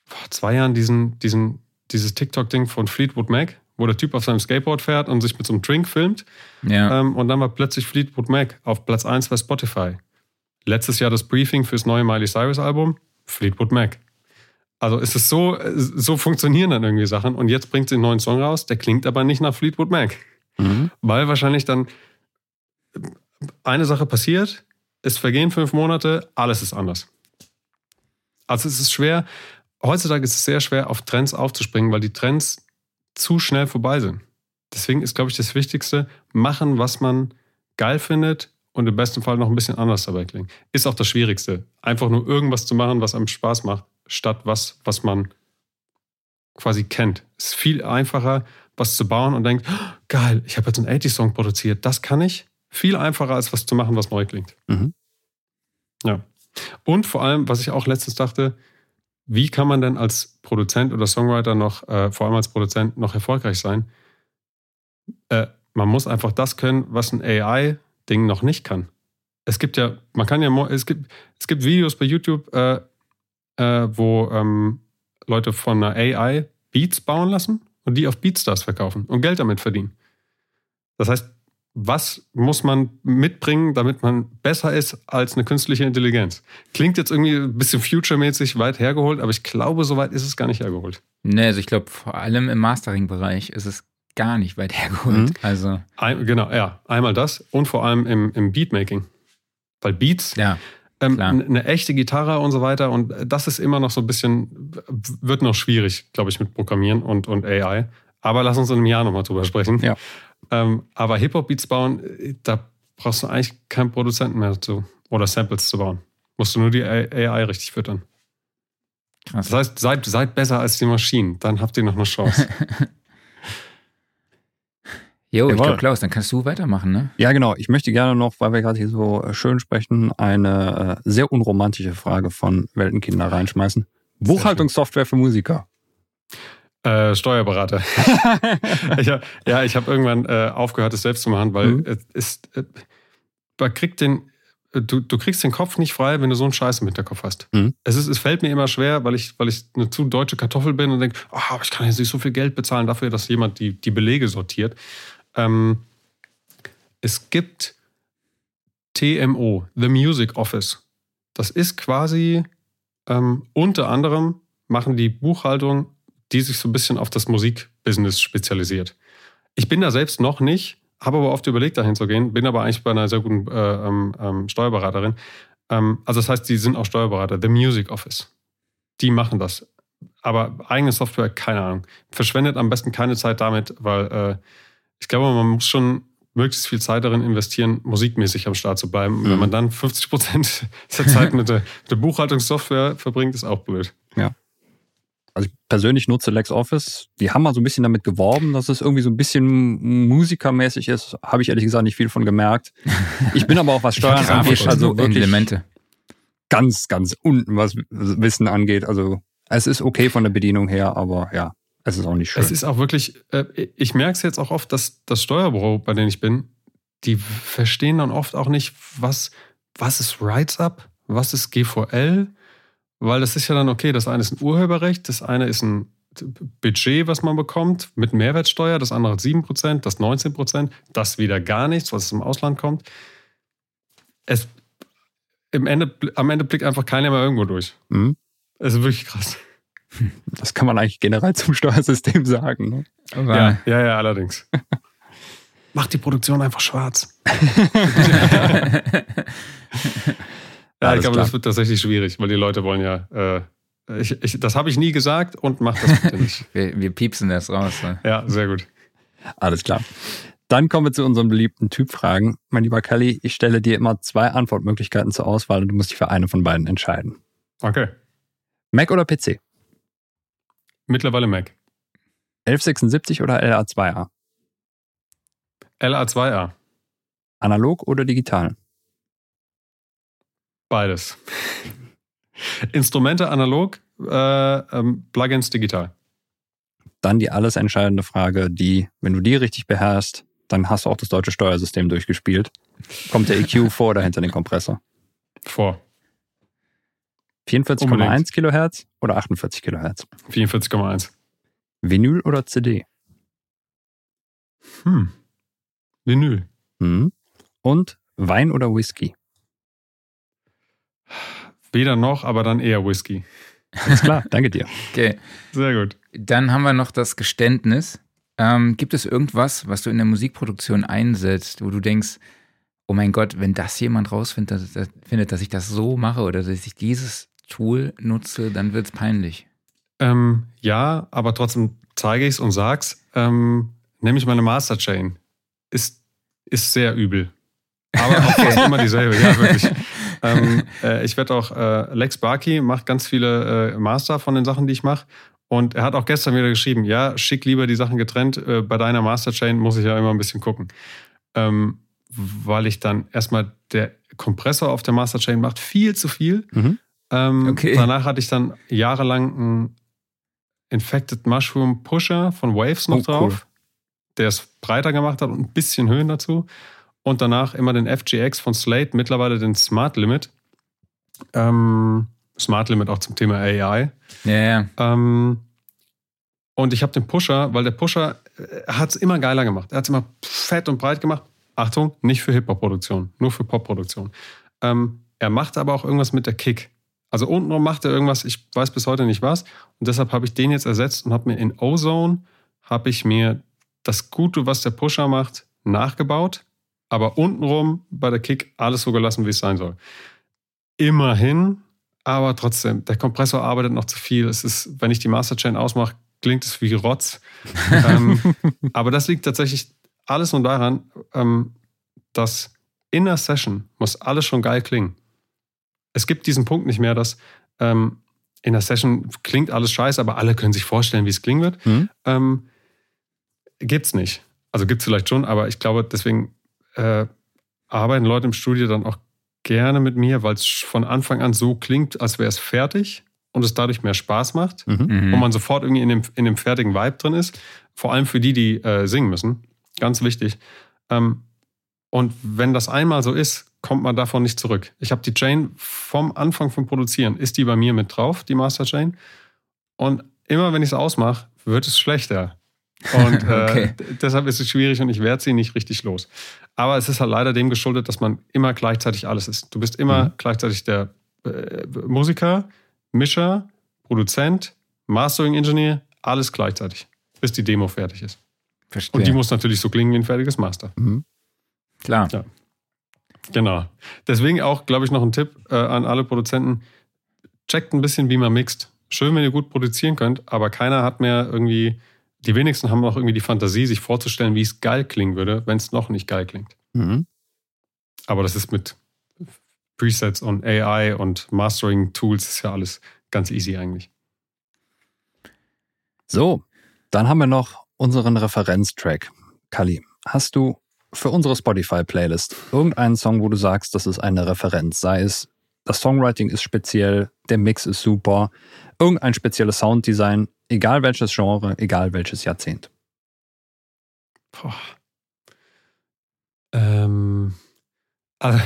vor zwei Jahren diesen, diesen, dieses TikTok-Ding von Fleetwood Mac, wo der Typ auf seinem Skateboard fährt und sich mit so einem Drink filmt. Ja. Ähm, und dann war plötzlich Fleetwood Mac auf Platz 1 bei Spotify. Letztes Jahr das Briefing fürs neue Miley Cyrus Album, Fleetwood Mac. Also es ist so, so funktionieren dann irgendwie Sachen. Und jetzt bringt sie einen neuen Song raus, der klingt aber nicht nach Fleetwood Mac. Mhm. Weil wahrscheinlich dann eine Sache passiert, es vergehen fünf Monate, alles ist anders. Also es ist schwer, heutzutage ist es sehr schwer, auf Trends aufzuspringen, weil die Trends zu schnell vorbei sind. Deswegen ist, glaube ich, das Wichtigste, machen, was man geil findet und im besten Fall noch ein bisschen anders dabei klingen. Ist auch das Schwierigste. Einfach nur irgendwas zu machen, was einem Spaß macht, statt was, was man quasi kennt. Es ist viel einfacher, was zu bauen und denkt, oh, geil, ich habe jetzt einen 80-Song produziert, das kann ich. Viel einfacher, als was zu machen, was neu klingt. Mhm. Ja. Und vor allem, was ich auch letztens dachte, wie kann man denn als Produzent oder Songwriter noch, äh, vor allem als Produzent, noch erfolgreich sein? Äh, man muss einfach das können, was ein AI Ding noch nicht kann. Es gibt ja, man kann ja, es gibt, es gibt Videos bei YouTube, äh, äh, wo ähm, Leute von einer AI Beats bauen lassen und die auf Beatstars verkaufen und Geld damit verdienen. Das heißt, was muss man mitbringen, damit man besser ist als eine künstliche Intelligenz? Klingt jetzt irgendwie ein bisschen future-mäßig weit hergeholt, aber ich glaube, so weit ist es gar nicht hergeholt. Nee, also ich glaube, vor allem im Mastering-Bereich ist es gar nicht weit hergeholt. Mhm. Also. Ein, genau, ja. Einmal das und vor allem im, im Beatmaking. Weil Beats, ja, ähm, eine echte Gitarre und so weiter. Und das ist immer noch so ein bisschen, wird noch schwierig, glaube ich, mit Programmieren und, und AI. Aber lass uns in einem Jahr nochmal drüber sprechen. Ja. Ähm, aber Hip-Hop-Beats bauen, da brauchst du eigentlich keinen Produzenten mehr dazu. Oder Samples zu bauen. Musst du nur die AI richtig füttern. Krass. Das heißt, seid, seid besser als die Maschinen, dann habt ihr noch eine Chance. Jo, ich glaube, Klaus, dann kannst du weitermachen, ne? Ja, genau. Ich möchte gerne noch, weil wir gerade hier so äh, schön sprechen, eine äh, sehr unromantische Frage von Weltenkinder reinschmeißen. Buchhaltungssoftware für Musiker. Äh, Steuerberater. ich hab, ja, ich habe irgendwann äh, aufgehört, es selbst zu machen, weil mhm. es, äh, man kriegt den, du, du kriegst den Kopf nicht frei, wenn du so einen Scheiß im Hinterkopf hast. Mhm. Es, ist, es fällt mir immer schwer, weil ich, weil ich eine zu deutsche Kartoffel bin und denke, oh, ich kann jetzt nicht so viel Geld bezahlen dafür, dass jemand die, die Belege sortiert. Ähm, es gibt TMO, The Music Office. Das ist quasi ähm, unter anderem machen die Buchhaltung, die sich so ein bisschen auf das Musikbusiness spezialisiert. Ich bin da selbst noch nicht, habe aber oft überlegt, dahin zu gehen, bin aber eigentlich bei einer sehr guten äh, ähm, ähm Steuerberaterin. Ähm, also das heißt, die sind auch Steuerberater, The Music Office. Die machen das. Aber eigene Software, keine Ahnung. Verschwendet am besten keine Zeit damit, weil äh, ich glaube, man muss schon möglichst viel Zeit darin investieren, musikmäßig am Start zu bleiben. Mhm. Wenn man dann 50 Prozent der Zeit mit der, mit der, Buchhaltungssoftware verbringt, ist auch blöd. Ja. Also ich persönlich nutze LexOffice. Die haben mal so ein bisschen damit geworben, dass es irgendwie so ein bisschen musikermäßig ist. Habe ich ehrlich gesagt nicht viel von gemerkt. Ich bin aber auch was Steuern angeht, also wirklich Elemente. ganz, ganz unten, was Wissen angeht. Also Es ist okay von der Bedienung her, aber ja, es ist auch nicht schön. Es ist auch wirklich, äh, ich merke es jetzt auch oft, dass das Steuerbüro, bei dem ich bin, die verstehen dann oft auch nicht, was, was ist Rights Up, was ist GVL, weil das ist ja dann okay, das eine ist ein Urheberrecht, das eine ist ein Budget, was man bekommt mit Mehrwertsteuer, das andere hat 7%, das 19%, das wieder gar nichts, was im Ausland kommt. Es, im Ende, am Ende blickt einfach keiner mehr irgendwo durch. Mhm. Es ist wirklich krass. Das kann man eigentlich generell zum Steuersystem sagen. Ne? Ja, ja, ja, allerdings. Macht die Produktion einfach schwarz. ja, ich glaube, klar. das wird tatsächlich schwierig, weil die Leute wollen ja. Äh, ich, ich, das habe ich nie gesagt und mach das bitte nicht. Wir, wir piepsen das raus. Ne? Ja, sehr gut. Alles klar. Dann kommen wir zu unseren beliebten Typfragen. Mein lieber Kelly, ich stelle dir immer zwei Antwortmöglichkeiten zur Auswahl und du musst dich für eine von beiden entscheiden. Okay. Mac oder PC? Mittlerweile Mac. 1176 oder LA2A? LA2A. Analog oder digital? Beides. Instrumente analog, äh, ähm, Plugins digital. Dann die alles entscheidende Frage, die, wenn du die richtig beherrschst, dann hast du auch das deutsche Steuersystem durchgespielt. Kommt der EQ vor oder hinter den Kompressor? Vor 44,1 Unbedingt. Kilohertz oder 48 Kilohertz? 44,1. Vinyl oder CD? Hm. Vinyl. Hm. Und Wein oder Whisky? Weder noch, aber dann eher Whisky. Alles klar, danke dir. Okay. Sehr gut. Dann haben wir noch das Geständnis. Ähm, gibt es irgendwas, was du in der Musikproduktion einsetzt, wo du denkst, oh mein Gott, wenn das jemand rausfindet, dass, dass, findet, dass ich das so mache oder dass ich dieses Tool nutze, dann wird es peinlich. Ähm, ja, aber trotzdem zeige ich es und sag's. Ähm, nämlich meine Master Chain ist, ist sehr übel. Aber auch fast immer dieselbe, ja, wirklich. Ähm, äh, ich werde auch, äh, Lex Barkey macht ganz viele äh, Master von den Sachen, die ich mache. Und er hat auch gestern wieder geschrieben, ja, schick lieber die Sachen getrennt. Äh, bei deiner Master Chain muss ich ja immer ein bisschen gucken. Ähm, weil ich dann erstmal der Kompressor auf der Master Chain macht viel zu viel. Mhm. Ähm, Okay. Danach hatte ich dann jahrelang einen Infected Mushroom Pusher von Waves noch Oh, cool. drauf, der es breiter gemacht hat und ein bisschen Höhen dazu. Und danach immer den FGX von Slate, mittlerweile den Smart Limit. Ähm, Smart Limit auch zum Thema AI. Ja, ja. Ähm, und ich habe den Pusher, weil der Pusher hat es immer geiler gemacht. Er hat es immer fett und breit gemacht. Achtung, nicht für Hip-Hop-Produktion, nur für Pop-Produktion. Ähm, er macht aber auch irgendwas mit der Kick. Also untenrum macht er irgendwas, ich weiß bis heute nicht was. Und deshalb habe ich den jetzt ersetzt und habe mir in Ozone, habe ich mir das Gute, was der Pusher macht, nachgebaut. Aber untenrum bei der Kick alles so gelassen, wie es sein soll. Immerhin, aber trotzdem, der Kompressor arbeitet noch zu viel. Es ist, wenn ich die Master Chain ausmache, klingt es wie Rotz. ähm, aber das liegt tatsächlich alles nur daran, ähm, dass in der Session muss alles schon geil klingen. Es gibt diesen Punkt nicht mehr, dass ähm, in der Session klingt alles scheiße, aber alle können sich vorstellen, wie es klingen wird. Mhm. Gibt's nicht. Also gibt's vielleicht schon, aber ich glaube, deswegen äh, arbeiten Leute im Studio dann auch gerne mit mir, weil es von Anfang an so klingt, als wäre es fertig und es dadurch mehr Spaß macht Mhm. Mhm. wo man sofort irgendwie in dem, in dem fertigen Vibe drin ist. Vor allem für die, die äh, singen müssen. Ganz wichtig. Ähm, und wenn das einmal so ist, kommt man davon nicht zurück. Ich habe die Chain vom Anfang vom Produzieren, ist die bei mir mit drauf, die Master Chain. Und immer wenn ich es ausmache, wird es schlechter. Und äh, Okay. deshalb ist es schwierig und ich werde sie nicht richtig los. Aber es ist halt leider dem geschuldet, dass man immer gleichzeitig alles ist. Du bist immer Mhm. gleichzeitig der äh, Musiker, Mischer, Produzent, Mastering Engineer, alles gleichzeitig, bis die Demo fertig ist. Verstehe. Und die muss natürlich so klingen wie ein fertiges Master. Mhm. Klar. Ja. Genau. Deswegen auch, glaube ich, noch ein Tipp äh, an alle Produzenten. Checkt ein bisschen, wie man mixt. Schön, wenn ihr gut produzieren könnt, aber keiner hat mehr irgendwie, die wenigsten haben noch irgendwie die Fantasie, sich vorzustellen, wie es geil klingen würde, wenn es noch nicht geil klingt. Mhm. Aber das ist mit Presets und AI und Mastering-Tools ist ja alles ganz easy eigentlich. So, dann haben wir noch unseren Referenztrack. Kali, hast du für unsere Spotify-Playlist irgendeinen Song, wo du sagst, das ist eine Referenz? Sei es das Songwriting ist speziell, der Mix ist super, irgendein spezielles Sounddesign, egal welches Genre, egal welches Jahrzehnt. Boah. Ähm, also,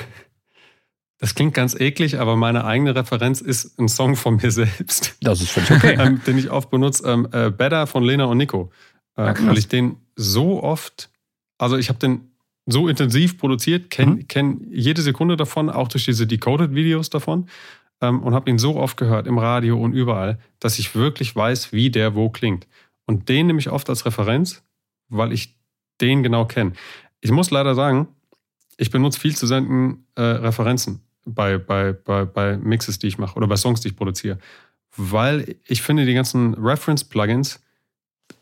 das klingt ganz eklig, aber meine eigene Referenz ist ein Song von mir selbst. Das ist völlig okay. ähm, den ich oft benutze. Ähm, äh, Better von Lena und Nico. Äh, Ah, weil ich den so oft, also ich habe den so intensiv produziert, kenne Mhm. kenn jede Sekunde davon, auch durch diese Decoded-Videos davon. Ähm, und habe ihn so oft gehört, im Radio und überall, dass ich wirklich weiß, wie der wo klingt. Und den nehme ich oft als Referenz, weil ich den genau kenne. Ich muss leider sagen, ich benutze viel zu selten äh, Referenzen bei, bei, bei, bei Mixes, die ich mache oder bei Songs, die ich produziere. Weil ich finde, die ganzen Reference-Plugins,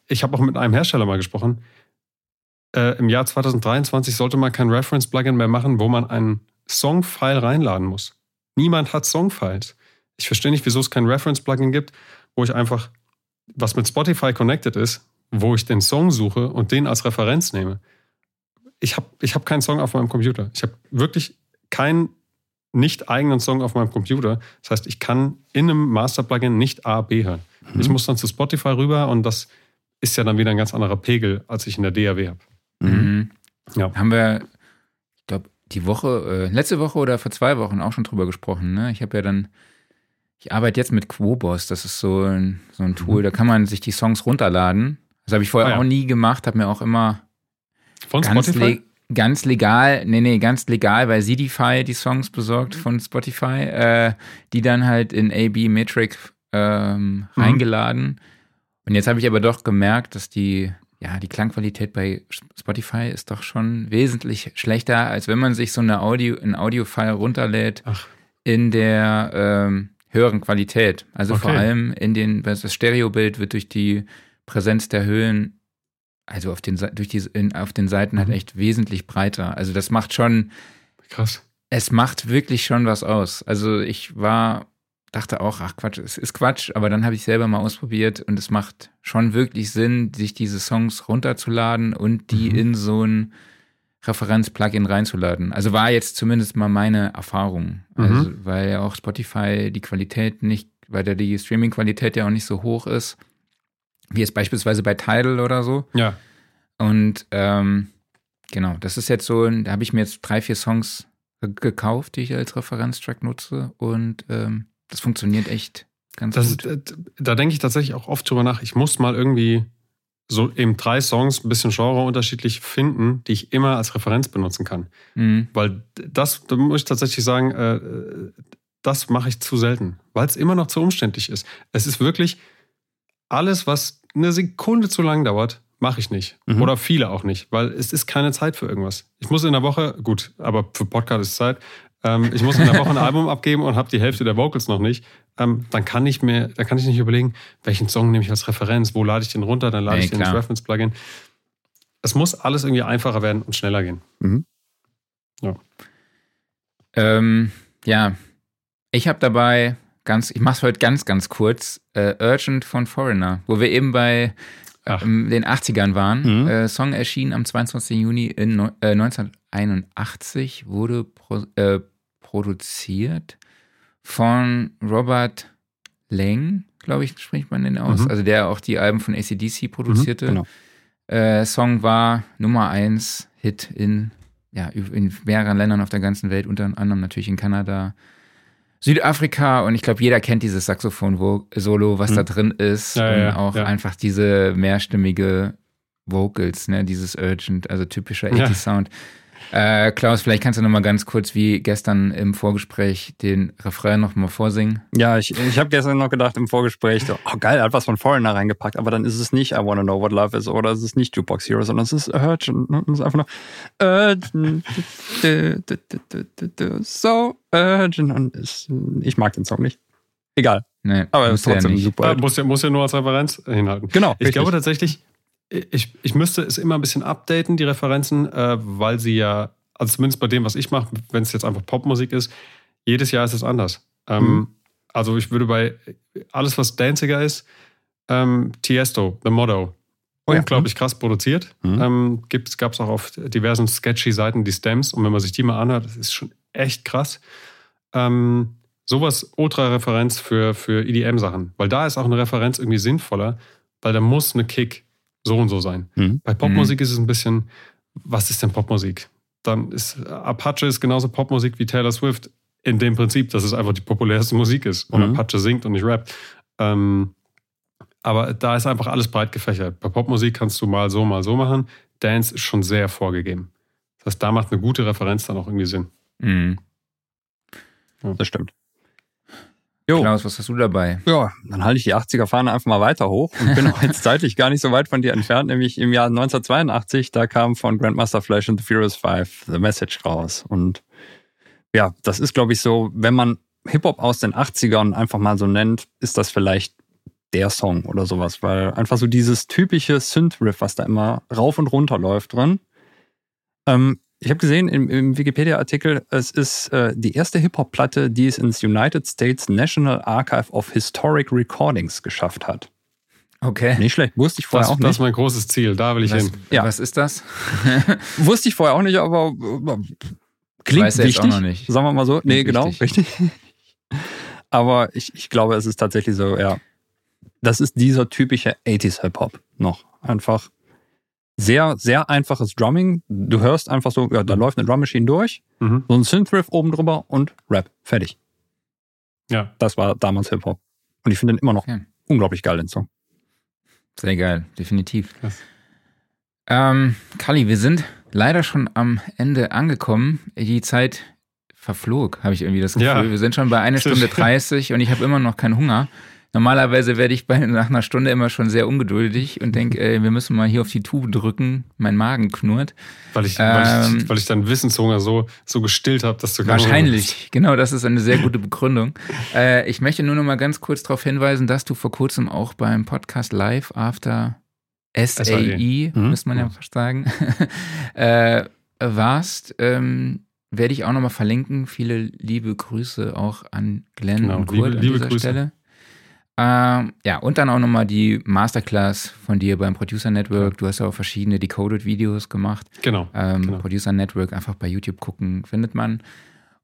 ich habe auch mit einem Hersteller mal gesprochen, äh, im Jahr 2023 sollte man kein Reference-Plugin mehr machen, wo man einen Song-File reinladen muss. Niemand hat Song-Files. Ich verstehe nicht, wieso es kein Reference-Plugin gibt, wo ich einfach, was mit Spotify connected ist, wo ich den Song suche und den als Referenz nehme. Ich habe ich hab keinen Song auf meinem Computer. Ich habe wirklich keinen nicht eigenen Song auf meinem Computer. Das heißt, ich kann in einem Master-Plugin nicht A, B hören. Mhm. Ich muss dann zu Spotify rüber und das ist ja dann wieder ein ganz anderer Pegel, als ich in der DAW habe. Mhm. Ja. Haben wir, die Woche, äh, letzte Woche oder vor zwei Wochen auch schon drüber gesprochen. Ne? Ich habe ja dann, ich arbeite jetzt mit Quobos, das ist so ein, so ein Tool, da kann man sich die Songs runterladen. Das habe ich vorher Ah, ja. auch nie gemacht, habe mir auch immer Von ganz, le ganz legal, nee, nee, ganz legal bei Zedify die Songs besorgt von Spotify, äh, die dann halt in AB Metric ähm, Mhm. reingeladen. Und jetzt habe ich aber doch gemerkt, dass die, ja, die Klangqualität bei Spotify ist doch schon wesentlich schlechter, als wenn man sich so eine Audio, ein Audio-File runterlädt Ach. in der ähm, höheren Qualität. Also vor Okay. allem in den, das Stereobild wird durch die Präsenz der Höhen, also auf den, durch die, in, auf den Seiten halt Mhm. echt wesentlich breiter. Also das macht schon, Krass. es macht wirklich schon was aus. Also ich war, dachte auch, ach Quatsch, es ist Quatsch, aber dann habe ich selber mal ausprobiert und es macht schon wirklich Sinn, sich diese Songs runterzuladen und die Mhm. in so ein Referenz-Plugin reinzuladen. Also war jetzt zumindest mal meine Erfahrung. Mhm. Also, weil ja auch Spotify die Qualität nicht, weil da die Streaming-Qualität ja auch nicht so hoch ist, wie es beispielsweise bei Tidal oder so. Ja. Und ähm, genau, das ist jetzt so, da habe ich mir jetzt drei, vier Songs ge- gekauft, die ich als Referenztrack nutze und ähm, das funktioniert echt ganz Das, gut. äh, da denke ich tatsächlich auch oft drüber nach. Ich muss mal irgendwie so eben drei Songs ein bisschen Genre unterschiedlich finden, die ich immer als Referenz benutzen kann. Mhm. Weil das, da muss ich tatsächlich sagen, äh, das mache ich zu selten, weil es immer noch zu umständlich ist. Es ist wirklich alles, was eine Sekunde zu lang dauert, mache ich nicht. Mhm. Oder viele auch nicht, weil es ist keine Zeit für irgendwas. Ich muss in der Woche, gut, aber für Podcast ist Zeit, ähm, ich muss in der Woche ein Album abgeben und habe die Hälfte der Vocals noch nicht. Ähm, dann kann ich mir, dann kann ich nicht überlegen, welchen Song nehme ich als Referenz, wo lade ich den runter, dann lade Nee, ich den ins klar. Reference-Plugin. Es muss alles irgendwie einfacher werden und schneller gehen. Ähm, ja, ich habe dabei ganz, ich mache es heute ganz, ganz kurz, äh, Urgent von Foreigner, wo wir eben bei Ach. ähm, den 80ern waren. Mhm. Äh, Song erschien am 22. Juni in, äh, 1981, wurde pro, äh, produziert von Robert Lang, glaube ich, spricht man den aus. Mhm. Also der auch die Alben von ACDC produzierte. genau. Äh, Song war Nummer 1 Hit in, ja, in mehreren Ländern auf der ganzen Welt, unter anderem natürlich in Kanada, Südafrika und ich glaube, jeder kennt dieses Saxophon-Solo, was Mhm. da drin ist Ja, und ja, auch ja. einfach diese mehrstimmige Vocals, ne, dieses Urgent, also typischer Ja. 80-Sound. Äh, Klaus, vielleicht kannst du noch mal ganz kurz wie gestern im Vorgespräch den Refrain noch mal vorsingen. Ja, ich, ich habe gestern noch gedacht im Vorgespräch, so, oh geil, er hat was von Foreigner reingepackt, aber dann ist es nicht I Wanna Know What Love Is oder es ist nicht Jukebox Hero, sondern es ist Urgent. Es ist einfach nur Urgent, so urgent und es, ich mag den Song nicht. Egal, Ne, aber ja trotzdem nicht. super. Äh, muss, ja, muss ja nur als Referenz hinhalten. Genau, Ich richtig. glaube tatsächlich, ich, ich müsste es immer ein bisschen updaten, die Referenzen, äh, weil sie ja, also zumindest bei dem, was ich mache, wenn es jetzt einfach Popmusik ist, jedes Jahr ist es anders. Ähm, Mhm. Also ich würde bei alles, was danciger ist, ähm, Tiesto, The Motto, Oh ja. unglaublich krass produziert. Mhm. Ähm, Gab es auch auf diversen sketchy Seiten die Stems und wenn man sich die mal anhört, das ist schon echt krass. Ähm, sowas Ultra-Referenz für, für EDM-Sachen. Weil da ist auch eine Referenz irgendwie sinnvoller, weil da muss eine Kick so und so sein. Mhm. Bei Popmusik ist es ein bisschen, was ist denn Popmusik? Dann ist Apache ist genauso Popmusik wie Taylor Swift in dem Prinzip, dass es einfach die populärste Musik ist und Mhm. Apache singt und nicht rappt. Ähm, aber da ist einfach alles breit gefächert. Bei Popmusik kannst du mal so, mal so machen. Dance ist schon sehr vorgegeben. Das heißt, da macht eine gute Referenz dann auch irgendwie Sinn. Mhm. Das stimmt. Jo. Klaus, was hast du dabei? Ja, dann halte ich die 80er-Fahne einfach mal weiter hoch und bin auch jetzt zeitlich gar nicht so weit von dir entfernt, nämlich im Jahr 1982, da kam von Grandmaster Flash and the Furious 5 The Message raus. Und ja, das ist, glaube ich, so, wenn man Hip-Hop aus den 80ern einfach mal so nennt, ist das vielleicht der Song oder sowas, weil einfach so dieses typische Synth-Riff, was da immer rauf und runter läuft drin. Ähm, ich habe gesehen im, im Wikipedia-Artikel, es ist äh, die erste Hip-Hop-Platte, die es ins United States National Archive of Historic Recordings geschafft hat. Okay. Nicht schlecht, wusste ich vorher Das, auch das ist nicht. mein großes Ziel. Da will ich Was, hin. Ja. was ist das? Wusste ich vorher auch nicht, aber äh, klingt Weiß jetzt auch wichtig. noch nicht. Sagen wir mal so. Nee, Klingt genau, wichtig. richtig. aber ich, ich glaube, es ist tatsächlich so, ja. Das ist dieser typische 80s Hip-Hop noch. Einfach sehr, sehr einfaches Drumming. Du hörst einfach so, ja, da läuft eine Drum Machine durch, Mhm. so ein Synthriff oben drüber und Rap. Fertig. Ja. Das war damals Hip-Hop. Und ich finde den immer noch Ja. unglaublich geil, den Song. Sehr geil, definitiv. Krass. Ähm, Kali, wir sind leider schon am Ende angekommen. Die Zeit verflog, habe ich irgendwie das Gefühl. Ja. Wir sind schon bei einer Stunde 30 und ich habe immer noch keinen Hunger. Normalerweise werde ich bei, nach einer Stunde immer schon sehr ungeduldig und denke, ey, wir müssen mal hier auf die Tube drücken. Mein Magen knurrt. Weil ich, weil Ähm, ich, weil ich deinen Wissenshunger so, so gestillt habe, dass du gar nicht- Wahrscheinlich, genau, das ist eine sehr gute Begründung. Äh, ich möchte nur noch mal ganz kurz darauf hinweisen, dass du vor kurzem auch beim Podcast Live After SAE, Mhm. müsste man ja fast sagen, äh, warst. Ähm, werde ich auch noch mal verlinken. Viele liebe Grüße auch an Glenn Genau, und Kurt liebe- an liebe dieser Grüße. Stelle. Ähm, ja, und dann auch noch mal die Masterclass von dir beim Producer Network. Du hast ja auch verschiedene Decoded-Videos gemacht. Genau. Ähm, Genau. Producer Network einfach bei YouTube gucken, findet man.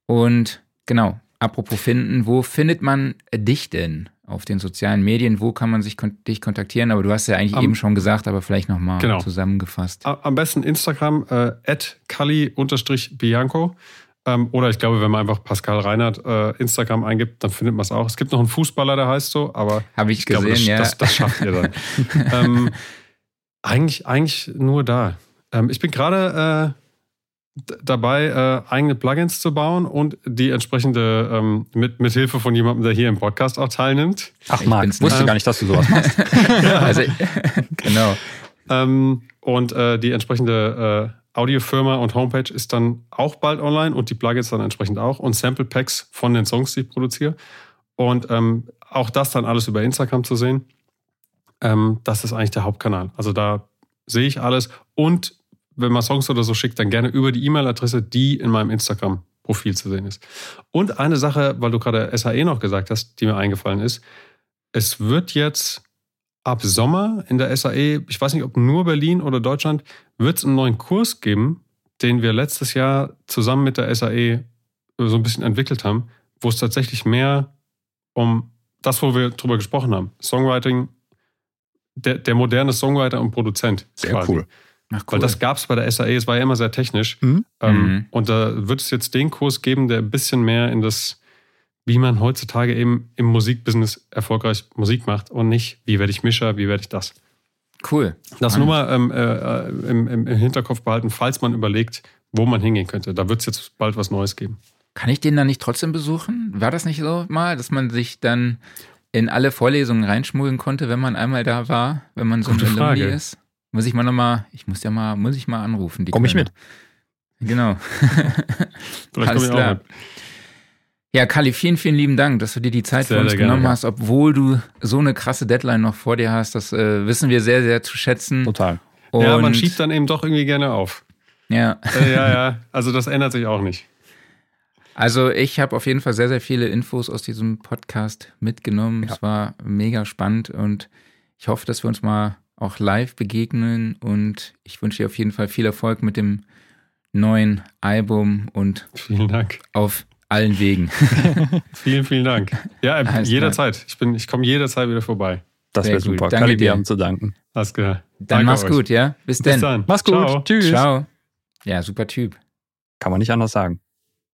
Und genau, apropos finden, wo findet man dich denn auf den sozialen Medien? Wo kann man sich kon dich kontaktieren? Aber du hast ja eigentlich Am- eben schon gesagt, aber vielleicht nochmal Genau. zusammengefasst. Am besten Instagram, äh, Kali-Bianco. Ähm, oder ich glaube, wenn man einfach Pascal Reinhardt äh, Instagram eingibt, dann findet man es auch. Es gibt noch einen Fußballer, der heißt so, aber Habe ich, ich glaube, gesehen, das, ja. das, das schafft ihr dann. ähm, eigentlich, eigentlich nur da. Ähm, ich bin gerade äh, dabei, äh, eigene Plugins zu bauen und die entsprechende, ähm, mit, mit Hilfe von jemandem, der hier im Podcast auch teilnimmt. Ach, Ich Marc, bin's wusste gar nicht, dass du sowas machst. also, genau. Ähm, und äh, die entsprechende äh, Audiofirma und Homepage ist dann auch bald online und die Plugins dann entsprechend auch und Sample Packs von den Songs, die ich produziere. Und ähm, auch das dann alles über Instagram zu sehen. Ähm, das ist eigentlich der Hauptkanal. Also da sehe ich alles. Und wenn man Songs oder so schickt, dann gerne über die E-Mail-Adresse, die in meinem Instagram-Profil zu sehen ist. Und eine Sache, weil du gerade SAE noch gesagt hast, die mir eingefallen ist. Es wird jetzt ab Sommer in der SAE, ich weiß nicht, ob nur Berlin oder Deutschland, wird es einen neuen Kurs geben, den wir letztes Jahr zusammen mit der SAE so ein bisschen entwickelt haben, wo es tatsächlich mehr um das, wo wir drüber gesprochen haben, Songwriting, der, der moderne Songwriter und Produzent. Sehr quasi. cool. Ach, Weil das gab es bei der SAE, es war ja immer sehr technisch. Mhm. Ähm, Mhm. Und da wird es jetzt den Kurs geben, der ein bisschen mehr in das, wie man heutzutage eben im Musikbusiness erfolgreich Musik macht und nicht, wie werde ich Mischer, wie werde ich das. Cool. Das nur mal ähm, äh, im, im, im Hinterkopf behalten, falls man überlegt, wo man hingehen könnte. Da wird es jetzt bald was Neues geben. Kann ich den dann nicht trotzdem besuchen? War das nicht so mal, dass man sich dann in alle Vorlesungen reinschmuggeln konnte, wenn man einmal da war, wenn man so Gute ein Alumni ist? Muss ich mal nochmal, ich muss ja mal, muss ich mal anrufen. die Komm ich Kölner. Genau. Vielleicht Alles komme ich auch klar. mit. Ja, Kali, vielen, vielen lieben Dank, dass du dir die Zeit Sehr, für uns gerne, genommen ja. hast, obwohl du so eine krasse Deadline noch vor dir hast. Das äh, wissen wir sehr, sehr zu schätzen. Total. Und, Ja, man schiebt dann eben doch irgendwie gerne auf. ja, Äh, ja, ja, also das ändert sich auch nicht. also ich habe auf jeden Fall sehr, sehr viele Infos aus diesem Podcast mitgenommen. Ja. Es war mega spannend und ich hoffe, dass wir uns mal auch live begegnen und ich wünsche dir auf jeden Fall viel Erfolg mit dem neuen Album und Vielen Dank. auf allen Wegen. vielen, vielen Dank. Ja, Alles jederzeit. Ich, ich komme jederzeit wieder vorbei. Das wäre super. Danke Kann ich dir haben zu danken. Alles klar. Dann Danke mach's euch. gut, ja? Bis, Bis dann. dann. Mach's gut. Ciao. Tschüss. Ciao. Ja, super Typ. Kann man nicht anders sagen.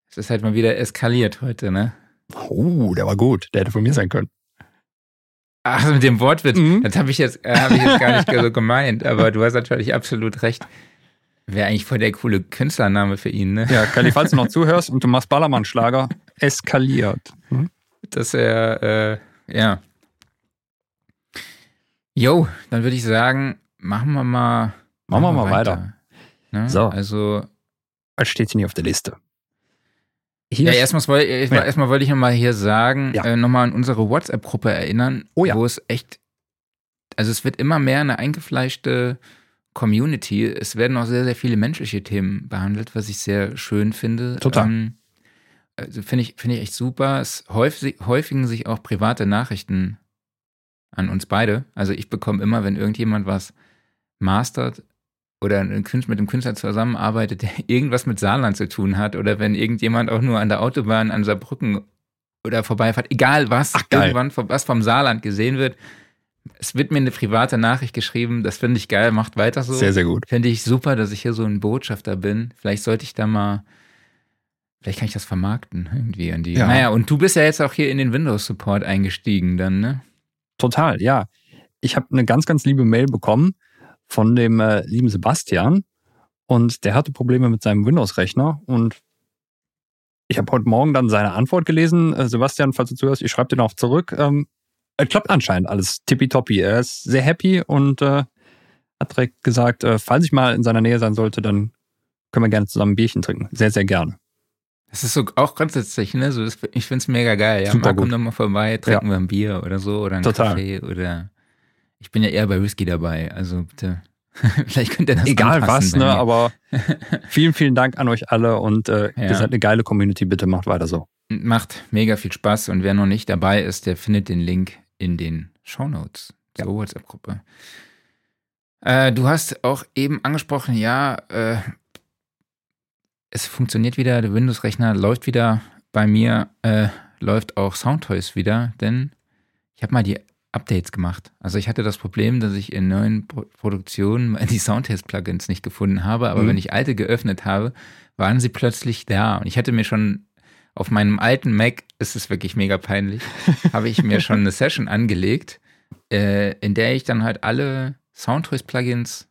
Es ist halt mal wieder eskaliert heute, ne? Oh, der war gut. Der hätte von mir sein können. Ach, mit dem Wortwitz. Mhm. Das habe ich, jetzt, äh, hab ich jetzt gar nicht so gemeint, aber du hast natürlich absolut recht. Wäre eigentlich voll der coole Künstlername für ihn, ne? Ja, Kali, falls du noch zuhörst und du machst Ballermann-Schlager, eskaliert. Hm? Dass er, äh, ja. Jo, dann würde ich sagen, machen wir mal. Machen wir mal weiter. weiter. Ne? So. Also. Was steht hier nicht auf der Liste? Hier ja, erstmal wollte ich, ja. erstmal wollte ich nochmal hier sagen, ja. äh, nochmal an unsere WhatsApp-Gruppe erinnern, oh ja. wo es echt, also es wird immer mehr eine eingefleischte Community. Es werden auch sehr, sehr viele menschliche Themen behandelt, was ich sehr schön finde. Total. Ähm, also finde ich, finde ich echt super. Es häufig, häufigen sich auch private Nachrichten an uns beide. Also ich bekomme immer, wenn irgendjemand was mastert, oder mit einem Künstler zusammenarbeitet, der irgendwas mit Saarland zu tun hat oder wenn irgendjemand auch nur an der Autobahn an Saarbrücken oder vorbeifährt, egal was, Ach, irgendwann was vom Saarland gesehen wird, es wird mir eine private Nachricht geschrieben, das finde ich geil, macht weiter so. Sehr, sehr gut. Finde ich super, dass ich hier so ein Botschafter bin. Vielleicht sollte ich da mal, vielleicht kann ich das vermarkten irgendwie an die. Ja. Naja, und du bist ja jetzt auch hier in den Windows-Support eingestiegen dann, ne? Total, ja. Ich habe eine ganz, ganz liebe Mail bekommen von dem äh, lieben Sebastian und der hatte Probleme mit seinem Windows-Rechner und ich habe heute Morgen dann seine Antwort gelesen. Äh, Sebastian, falls du zuhörst, ich schreibe dir noch zurück. Ähm, klappt anscheinend alles tippitoppi. Er ist sehr happy und äh, hat direkt gesagt, äh, falls ich mal in seiner Nähe sein sollte, dann können wir gerne zusammen ein Bierchen trinken. Sehr, sehr gerne. Das ist so auch grundsätzlich, ne? So, ich finde es mega geil. Ja, Super mal kommt nochmal vorbei, trinken ja. wir ein Bier oder so oder ein Total. Kaffee oder ich bin ja eher bei Whisky dabei, also bitte. Vielleicht könnt ihr das Egal was, ne, aber vielen, vielen Dank an euch alle und äh, ja. ihr seid eine geile Community, bitte macht weiter so. Macht mega viel Spaß und wer noch nicht dabei ist, der findet den Link in den Show Notes zur ja. WhatsApp-Gruppe. Äh, du hast auch eben angesprochen, ja, äh, es funktioniert wieder, der Windows-Rechner läuft wieder bei mir, äh, läuft auch Soundtoys wieder, denn ich habe mal die Updates gemacht. Also ich hatte das Problem, dass ich in neuen Pro Produktionen die Soundtest-Plugins nicht gefunden habe, aber mhm. wenn ich alte geöffnet habe, waren sie plötzlich da. Und ich hatte mir schon auf meinem alten Mac, ist es wirklich mega peinlich, habe ich mir schon eine Session angelegt, äh, in der ich dann halt alle Soundtoys-Plugins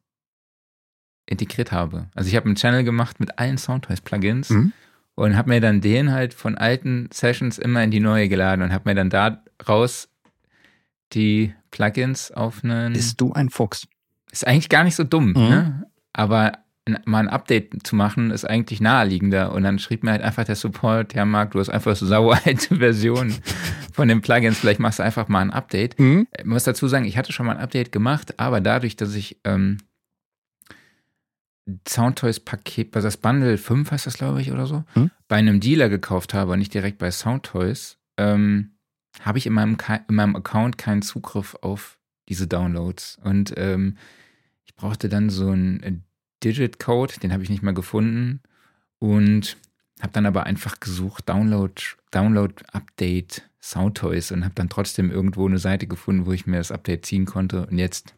integriert habe. Also ich habe einen Channel gemacht mit allen Soundtoys-Plugins mhm. und habe mir dann den halt von alten Sessions immer in die neue geladen und habe mir dann daraus die Plugins auf einen. Bist du ein Fuchs? Ist eigentlich gar nicht so dumm, mhm. ne? Aber mal ein Update zu machen, ist eigentlich naheliegender. Und dann schrieb mir halt einfach der Support, ja, Marc, du hast einfach so sauer alte Version von den Plugins, vielleicht machst du einfach mal ein Update. Mhm. Ich muss dazu sagen, ich hatte schon mal ein Update gemacht, aber dadurch, dass ich ähm, Soundtoys Paket, bei das Bundle 5 heißt das, glaube ich, oder so, mhm. bei einem Dealer gekauft habe, nicht direkt bei Soundtoys, ähm, habe ich in meinem, in meinem Account keinen Zugriff auf diese Downloads. Und ähm, ich brauchte dann so einen äh, Digit-Code, den habe ich nicht mehr gefunden. Und habe dann aber einfach gesucht, Download, Download Update Soundtoys und habe dann trotzdem irgendwo eine Seite gefunden, wo ich mir das Update ziehen konnte. Und jetzt,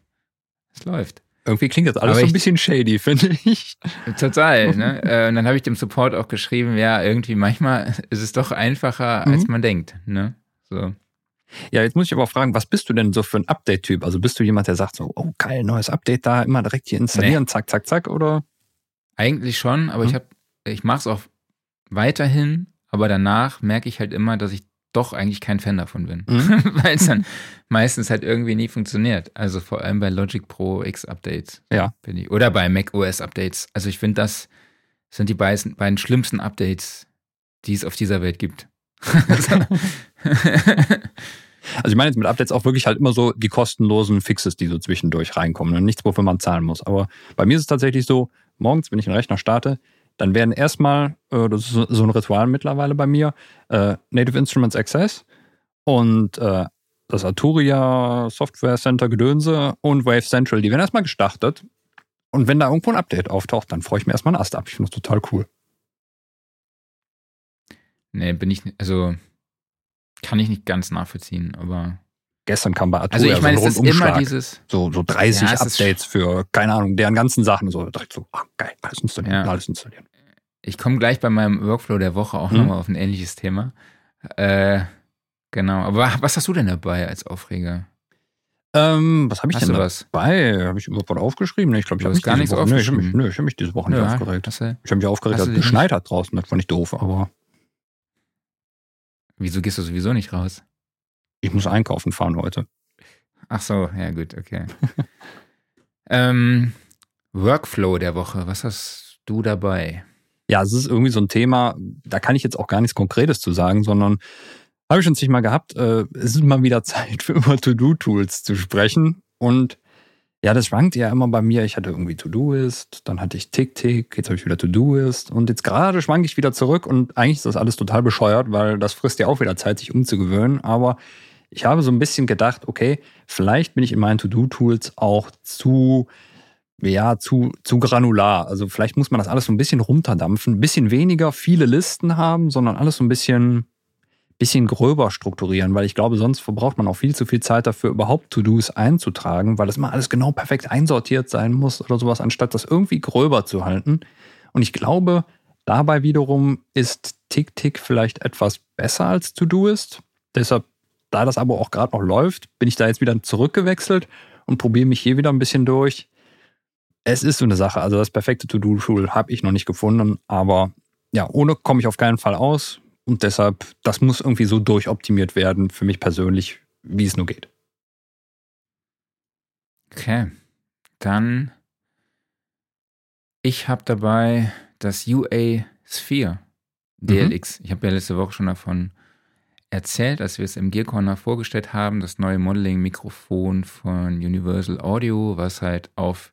es läuft. Irgendwie klingt das alles aber so ein bisschen shady, finde ich. Total. Ne? Äh, und dann habe ich dem Support auch geschrieben, ja, irgendwie manchmal ist es doch einfacher, als mhm. man denkt. Ne? So. Ja, jetzt muss ich aber auch fragen, was bist du denn so für ein Update-Typ? Also bist du jemand, der sagt so, oh geil, neues Update da, immer direkt hier installieren, nee. zack, zack, zack, oder? Eigentlich schon, aber hm. ich habe, ich mache es auch weiterhin, aber danach merke ich halt immer, dass ich doch eigentlich kein Fan davon bin, mhm. weil es dann meistens halt irgendwie nie funktioniert. Also vor allem bei Logic Pro X Updates. Ja. Bin ich. Oder bei Mac OS Updates. Also ich finde, das sind die beiden, beiden schlimmsten Updates, die es auf dieser Welt gibt. Also ich meine jetzt mit Updates auch wirklich halt immer so die kostenlosen Fixes, die so zwischendurch reinkommen und nichts, wofür man zahlen muss. Aber bei mir ist es tatsächlich so, morgens, wenn ich einen Rechner starte, dann werden erstmal, äh, das ist so ein Ritual mittlerweile bei mir, äh, Native Instruments Access und äh, das Arturia Software Center Gedönse und Wave Central, die werden erstmal gestartet. Und wenn da irgendwo ein Update auftaucht, dann freue ich mir erstmal einen Ast ab. Ich finde das total cool. Nee, bin ich, also kann ich nicht ganz nachvollziehen, aber. Gestern kam bei Arturia Also ich meine, so ein es ist immer Rundumschlag. dieses. so, so 30 Ja, Updates für, keine Ahnung, deren ganzen Sachen. So direkt so, ah, geil, alles installieren, Ja. alles installieren. Ich komme gleich bei meinem Workflow der Woche auch Mhm. nochmal auf ein ähnliches Thema. Äh, genau. Aber was hast du denn dabei als Aufreger? Ähm, was habe ich Hast denn da dabei? Habe ich überhaupt aufgeschrieben? Nee, ich glaube, ich habe mich gar nichts Woche, ich hab mich, aufgeschrieben. nö, ich habe mich diese Woche nicht Nö, aufgeregt. du, Ich habe mich aufgeregt, dass es geschneit hat draußen. Das fand ich doof, aber wieso gehst du sowieso nicht raus? ich muss einkaufen fahren heute. Ach so, ja gut, okay. ähm, Workflow der Woche, was hast du dabei? Ja, es ist irgendwie so ein Thema, da kann ich jetzt auch gar nichts Konkretes zu sagen, sondern habe ich schon nicht mal gehabt, äh, es ist mal wieder Zeit für über To-Do-Tools zu sprechen. Und ja, das schwankt ja immer bei mir. Ich hatte irgendwie To-Do-Ist, dann hatte ich Tick-Tick, jetzt habe ich wieder To-Do-Ist und jetzt gerade schwanke ich wieder zurück und eigentlich ist das alles total bescheuert, weil das frisst ja auch wieder Zeit, sich umzugewöhnen. Aber ich habe so ein bisschen gedacht, okay, vielleicht bin ich in meinen To-Do-Tools auch zu ja, zu, zu granular. Also vielleicht muss man das alles so ein bisschen runterdampfen, ein bisschen weniger viele Listen haben, sondern alles so ein bisschen, bisschen gröber strukturieren, weil ich glaube, sonst verbraucht man auch viel zu viel Zeit dafür, überhaupt To-Dos einzutragen, weil das immer alles genau perfekt einsortiert sein muss oder sowas, anstatt das irgendwie gröber zu halten. Und ich glaube, dabei wiederum ist Tick-Tick vielleicht etwas besser als To-Do ist. Deshalb, da das aber auch gerade noch läuft, bin ich da jetzt wieder zurückgewechselt und probiere mich hier wieder ein bisschen durch. Es ist so eine Sache. Also das perfekte To-Do-Tool habe ich noch nicht gefunden, aber ja, ohne komme ich auf keinen Fall aus. Und deshalb, das muss irgendwie so durchoptimiert werden, für mich persönlich, wie es nur geht. Okay, dann ich habe dabei das UA Sphere DLX. Ich habe ja letzte Woche schon davon erzählt, als wir es im Gear Corner vorgestellt haben, das neue Modeling-Mikrofon von Universal Audio, was halt auf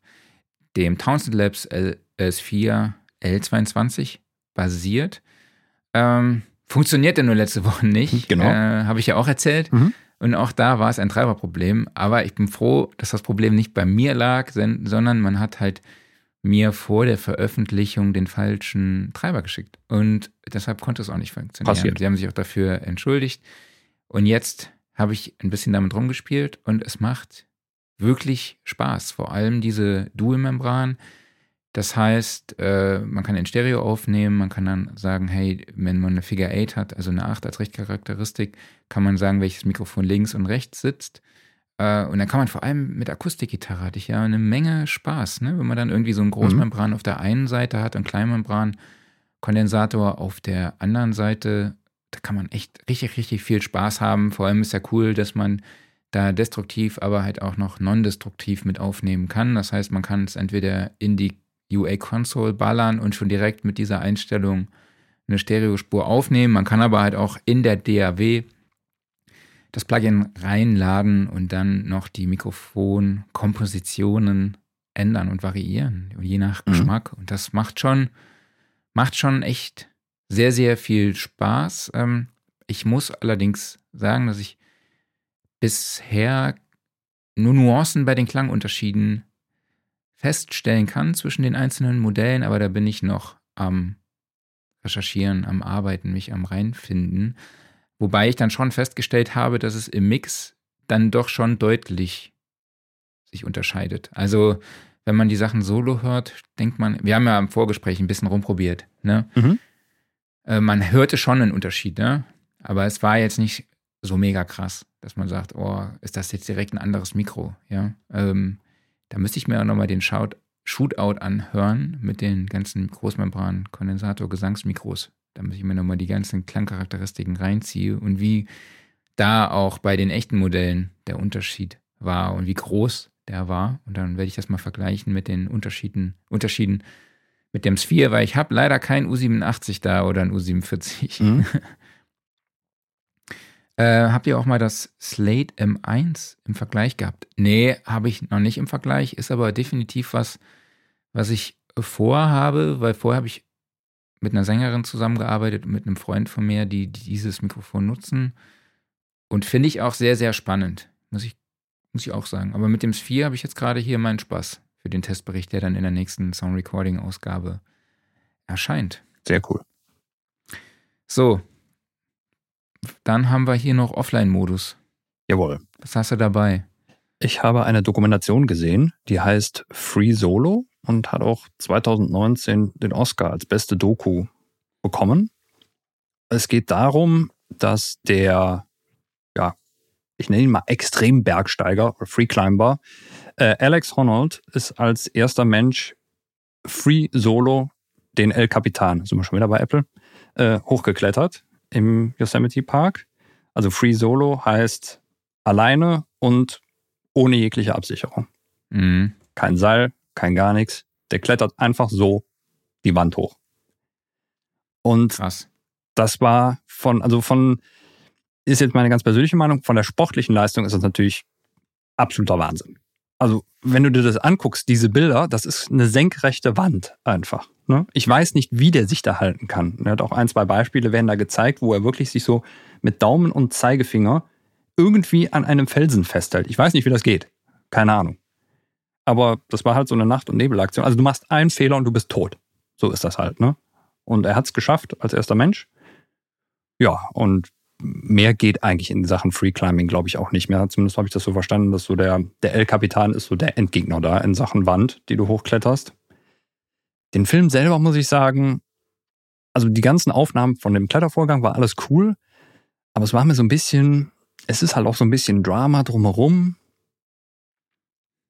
dem Townsend Labs L S4 L22 basiert. Ähm, funktionierte nur letzte Woche nicht. Genau. Äh, Habe ich ja auch erzählt. Mhm. Und auch da war es ein Treiberproblem. Aber ich bin froh, dass das Problem nicht bei mir lag, sondern man hat halt mir vor der Veröffentlichung den falschen Treiber geschickt. Und deshalb konnte es auch nicht funktionieren. Passiert. Sie haben sich auch dafür entschuldigt. Und jetzt habe ich ein bisschen damit rumgespielt und es macht wirklich Spaß. Vor allem diese Dual-Membran. Das heißt, äh, man kann in Stereo aufnehmen, man kann dann sagen, hey, wenn man eine Figure 8 hat, also eine 8 als Richtcharakteristik, kann man sagen, welches Mikrofon links und rechts sitzt. Äh, und dann kann man vor allem mit Akustikgitarre hatte ich ja eine Menge Spaß, ne? wenn man dann irgendwie so einen Großmembran auf der einen Seite hat und Kleinmembran Kondensator auf der anderen Seite. Da kann man echt richtig, richtig viel Spaß haben. Vor allem ist ja cool, dass man da destruktiv, aber halt auch noch non-destruktiv mit aufnehmen kann. Das heißt, man kann es entweder in die UA-Console ballern und schon direkt mit dieser Einstellung eine Stereospur aufnehmen. Man kann aber halt auch in der DAW das Plugin reinladen und dann noch die Mikrofonkompositionen ändern und variieren, je nach Mhm. Geschmack. Und das macht schon, macht schon echt sehr, sehr viel Spaß. Ähm, ich muss allerdings sagen, dass ich bisher nur Nuancen bei den Klangunterschieden feststellen kann zwischen den einzelnen Modellen, aber da bin ich noch am Recherchieren, am Arbeiten, mich am reinfinden. Wobei ich dann schon festgestellt habe, dass es im Mix dann doch schon deutlich sich unterscheidet. Also, wenn man die Sachen solo hört, denkt man, wir haben ja im Vorgespräch ein bisschen rumprobiert, ne? Mhm. Äh, man hörte schon einen Unterschied, ne? Aber es war jetzt nicht so mega krass, dass man sagt, oh, ist das jetzt direkt ein anderes Mikro, ja? Ähm, da müsste ich mir auch nochmal den Shout Shootout anhören mit den ganzen Großmembran, Kondensator, Gesangsmikros. Da muss ich mir nochmal die ganzen Klangcharakteristiken reinziehen und wie da auch bei den echten Modellen der Unterschied war und wie groß der war. Und dann werde ich das mal vergleichen mit den Unterschieden, Unterschieden mit dem Sphere, weil ich habe leider kein U87 da oder ein U47. Mhm. Äh, habt ihr auch mal das Slate M1 im Vergleich gehabt? Nee, habe ich noch nicht im Vergleich, ist aber definitiv was, was ich vorhabe, weil vorher habe ich mit einer Sängerin zusammengearbeitet und mit einem Freund von mir, die, die dieses Mikrofon nutzen. Und finde ich auch sehr, sehr spannend, muss ich, muss ich auch sagen. Aber mit dem Sphere habe ich jetzt gerade hier meinen Spaß für den Testbericht, der dann in der nächsten Sound Recording Ausgabe erscheint. Sehr cool. So, dann haben wir hier noch Offline-Modus. Jawohl. Was hast du dabei? Ich habe eine Dokumentation gesehen, die heißt Free Solo und hat auch 2019 den Oscar als beste Doku bekommen. Es geht darum, dass der, ja, ich nenne ihn mal Extrembergsteiger oder Freeclimber, äh, Alex Honnold ist als erster Mensch Free Solo den El Capitan, sind wir schon wieder bei Apple, äh, hochgeklettert im Yosemite Park. Also Free Solo heißt alleine und ohne jegliche Absicherung. Mhm. Kein Seil, kein gar nichts. Der klettert einfach so die Wand hoch. Und Krass. das war von, also von, ist jetzt meine ganz persönliche Meinung, von der sportlichen Leistung ist das natürlich absoluter Wahnsinn. Also, wenn du dir das anguckst, diese Bilder, das ist eine senkrechte Wand einfach. Ne? Ich weiß nicht, wie der sich da halten kann. Er hat auch ein, zwei Beispiele werden da gezeigt, wo er wirklich sich so mit Daumen und Zeigefinger irgendwie an einem Felsen festhält. Ich weiß nicht, wie das geht. Keine Ahnung. Aber das war halt so eine Nacht- und Nebelaktion. Also du machst einen Fehler und du bist tot. So ist das halt, ne? Und er hat es geschafft als erster Mensch. Ja, und mehr geht eigentlich in Sachen Free Climbing, glaube ich, auch nicht mehr. Zumindest habe ich das so verstanden, dass so der, der El-Kapitan ist so der Endgegner da in Sachen Wand, die du hochkletterst. Den Film selber muss ich sagen, also die ganzen Aufnahmen von dem Klettervorgang war alles cool, aber es war mir so ein bisschen, es ist halt auch so ein bisschen Drama drumherum.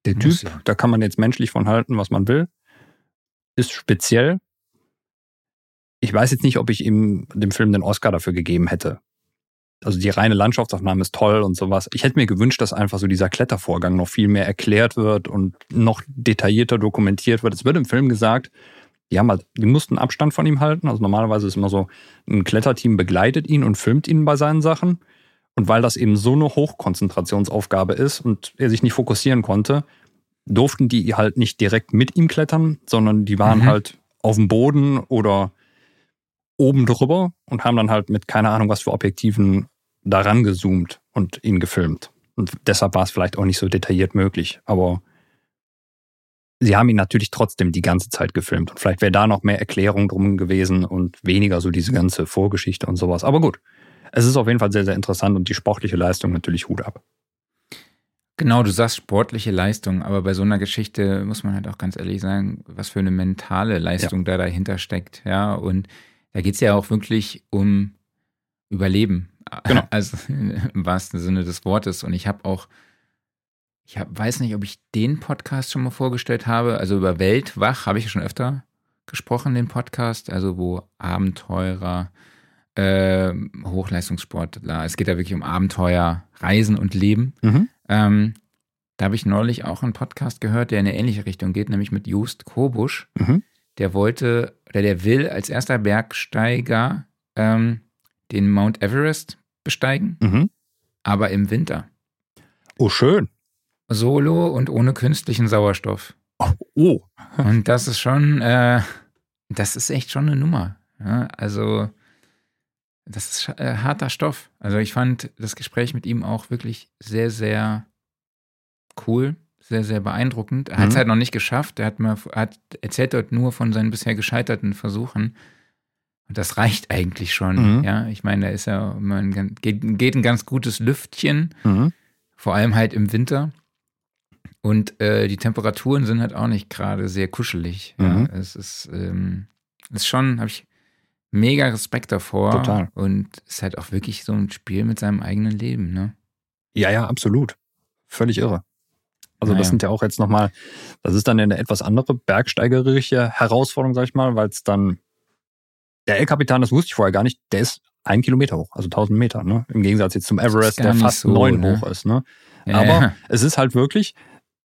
Der Muss Typ, ja. da kann man jetzt menschlich von halten, was man will, ist speziell. Ich weiß jetzt nicht, ob ich ihm dem Film den Oscar dafür gegeben hätte. Also die reine Landschaftsaufnahme ist toll und sowas. Ich hätte mir gewünscht, dass einfach so dieser Klettervorgang noch viel mehr erklärt wird und noch detaillierter dokumentiert wird. Es wird im Film gesagt, die haben halt, die mussten Abstand von ihm halten. Also normalerweise ist immer so, ein Kletterteam begleitet ihn und filmt ihn bei seinen Sachen. Und weil das eben so eine Hochkonzentrationsaufgabe ist und er sich nicht fokussieren konnte, durften die halt nicht direkt mit ihm klettern, sondern die waren Mhm. halt auf dem Boden oder oben drüber und haben dann halt mit keine Ahnung was für Objektiven daran gezoomt und ihn gefilmt. Und deshalb war es vielleicht auch nicht so detailliert möglich. Aber sie haben ihn natürlich trotzdem die ganze Zeit gefilmt. Und vielleicht wäre da noch mehr Erklärung drum gewesen und weniger so diese ganze Vorgeschichte und sowas. Aber gut, es ist auf jeden Fall sehr, sehr interessant und die sportliche Leistung natürlich Hut ab. Genau, du sagst sportliche Leistung, aber bei so einer Geschichte muss man halt auch ganz ehrlich sagen, was für eine mentale Leistung da dahinter steckt. Ja, und da geht es ja auch wirklich um Überleben. Genau. Also im wahrsten Sinne des Wortes. Und ich habe auch, ich hab, weiß nicht, ob ich den Podcast schon mal vorgestellt habe. Also über Weltwach habe ich schon öfter gesprochen, den Podcast. Also wo Abenteurer, äh, Hochleistungssportler, es geht da wirklich um Abenteuer, Reisen und Leben. Mhm. Ähm, da habe ich neulich auch einen Podcast gehört, der in eine ähnliche Richtung geht, nämlich mit Just Kobusch. Mhm. Der wollte oder der will als erster Bergsteiger ähm, den Mount Everest besteigen, Mhm. aber im Winter. Oh, schön. Solo und ohne künstlichen Sauerstoff. Oh. Und das ist schon, äh, das ist echt schon eine Nummer. Ja, also, das ist äh, harter Stoff. Also, ich fand das Gespräch mit ihm auch wirklich sehr, sehr cool, sehr, sehr beeindruckend. Er hat es Mhm. halt noch nicht geschafft. Er hat, mal, hat erzählt dort nur von seinen bisher gescheiterten Versuchen. Und das reicht eigentlich schon. Mhm. Ja, ich meine, da ist ja ganz- geht, geht ein ganz gutes Lüftchen Mhm. vor allem halt im Winter. Und äh, die Temperaturen sind halt auch nicht gerade sehr kuschelig. Mhm. Ja, es ist, ähm, ist schon, habe ich mega Respekt davor. Total. Und ist halt auch wirklich so ein Spiel mit seinem eigenen Leben, ne? Ja, ja, absolut. Völlig irre. Also das Naja. sind ja auch jetzt nochmal, das ist dann eine etwas andere bergsteigerische Herausforderung, sag ich mal, weil es dann, der El-Kapitan, das wusste ich vorher gar nicht, der ist ein Kilometer hoch, also 1000 Meter, ne? Im Gegensatz jetzt zum Everest, der fast so, neun ne? hoch ist, ne? Ja, Aber ja. es ist halt wirklich,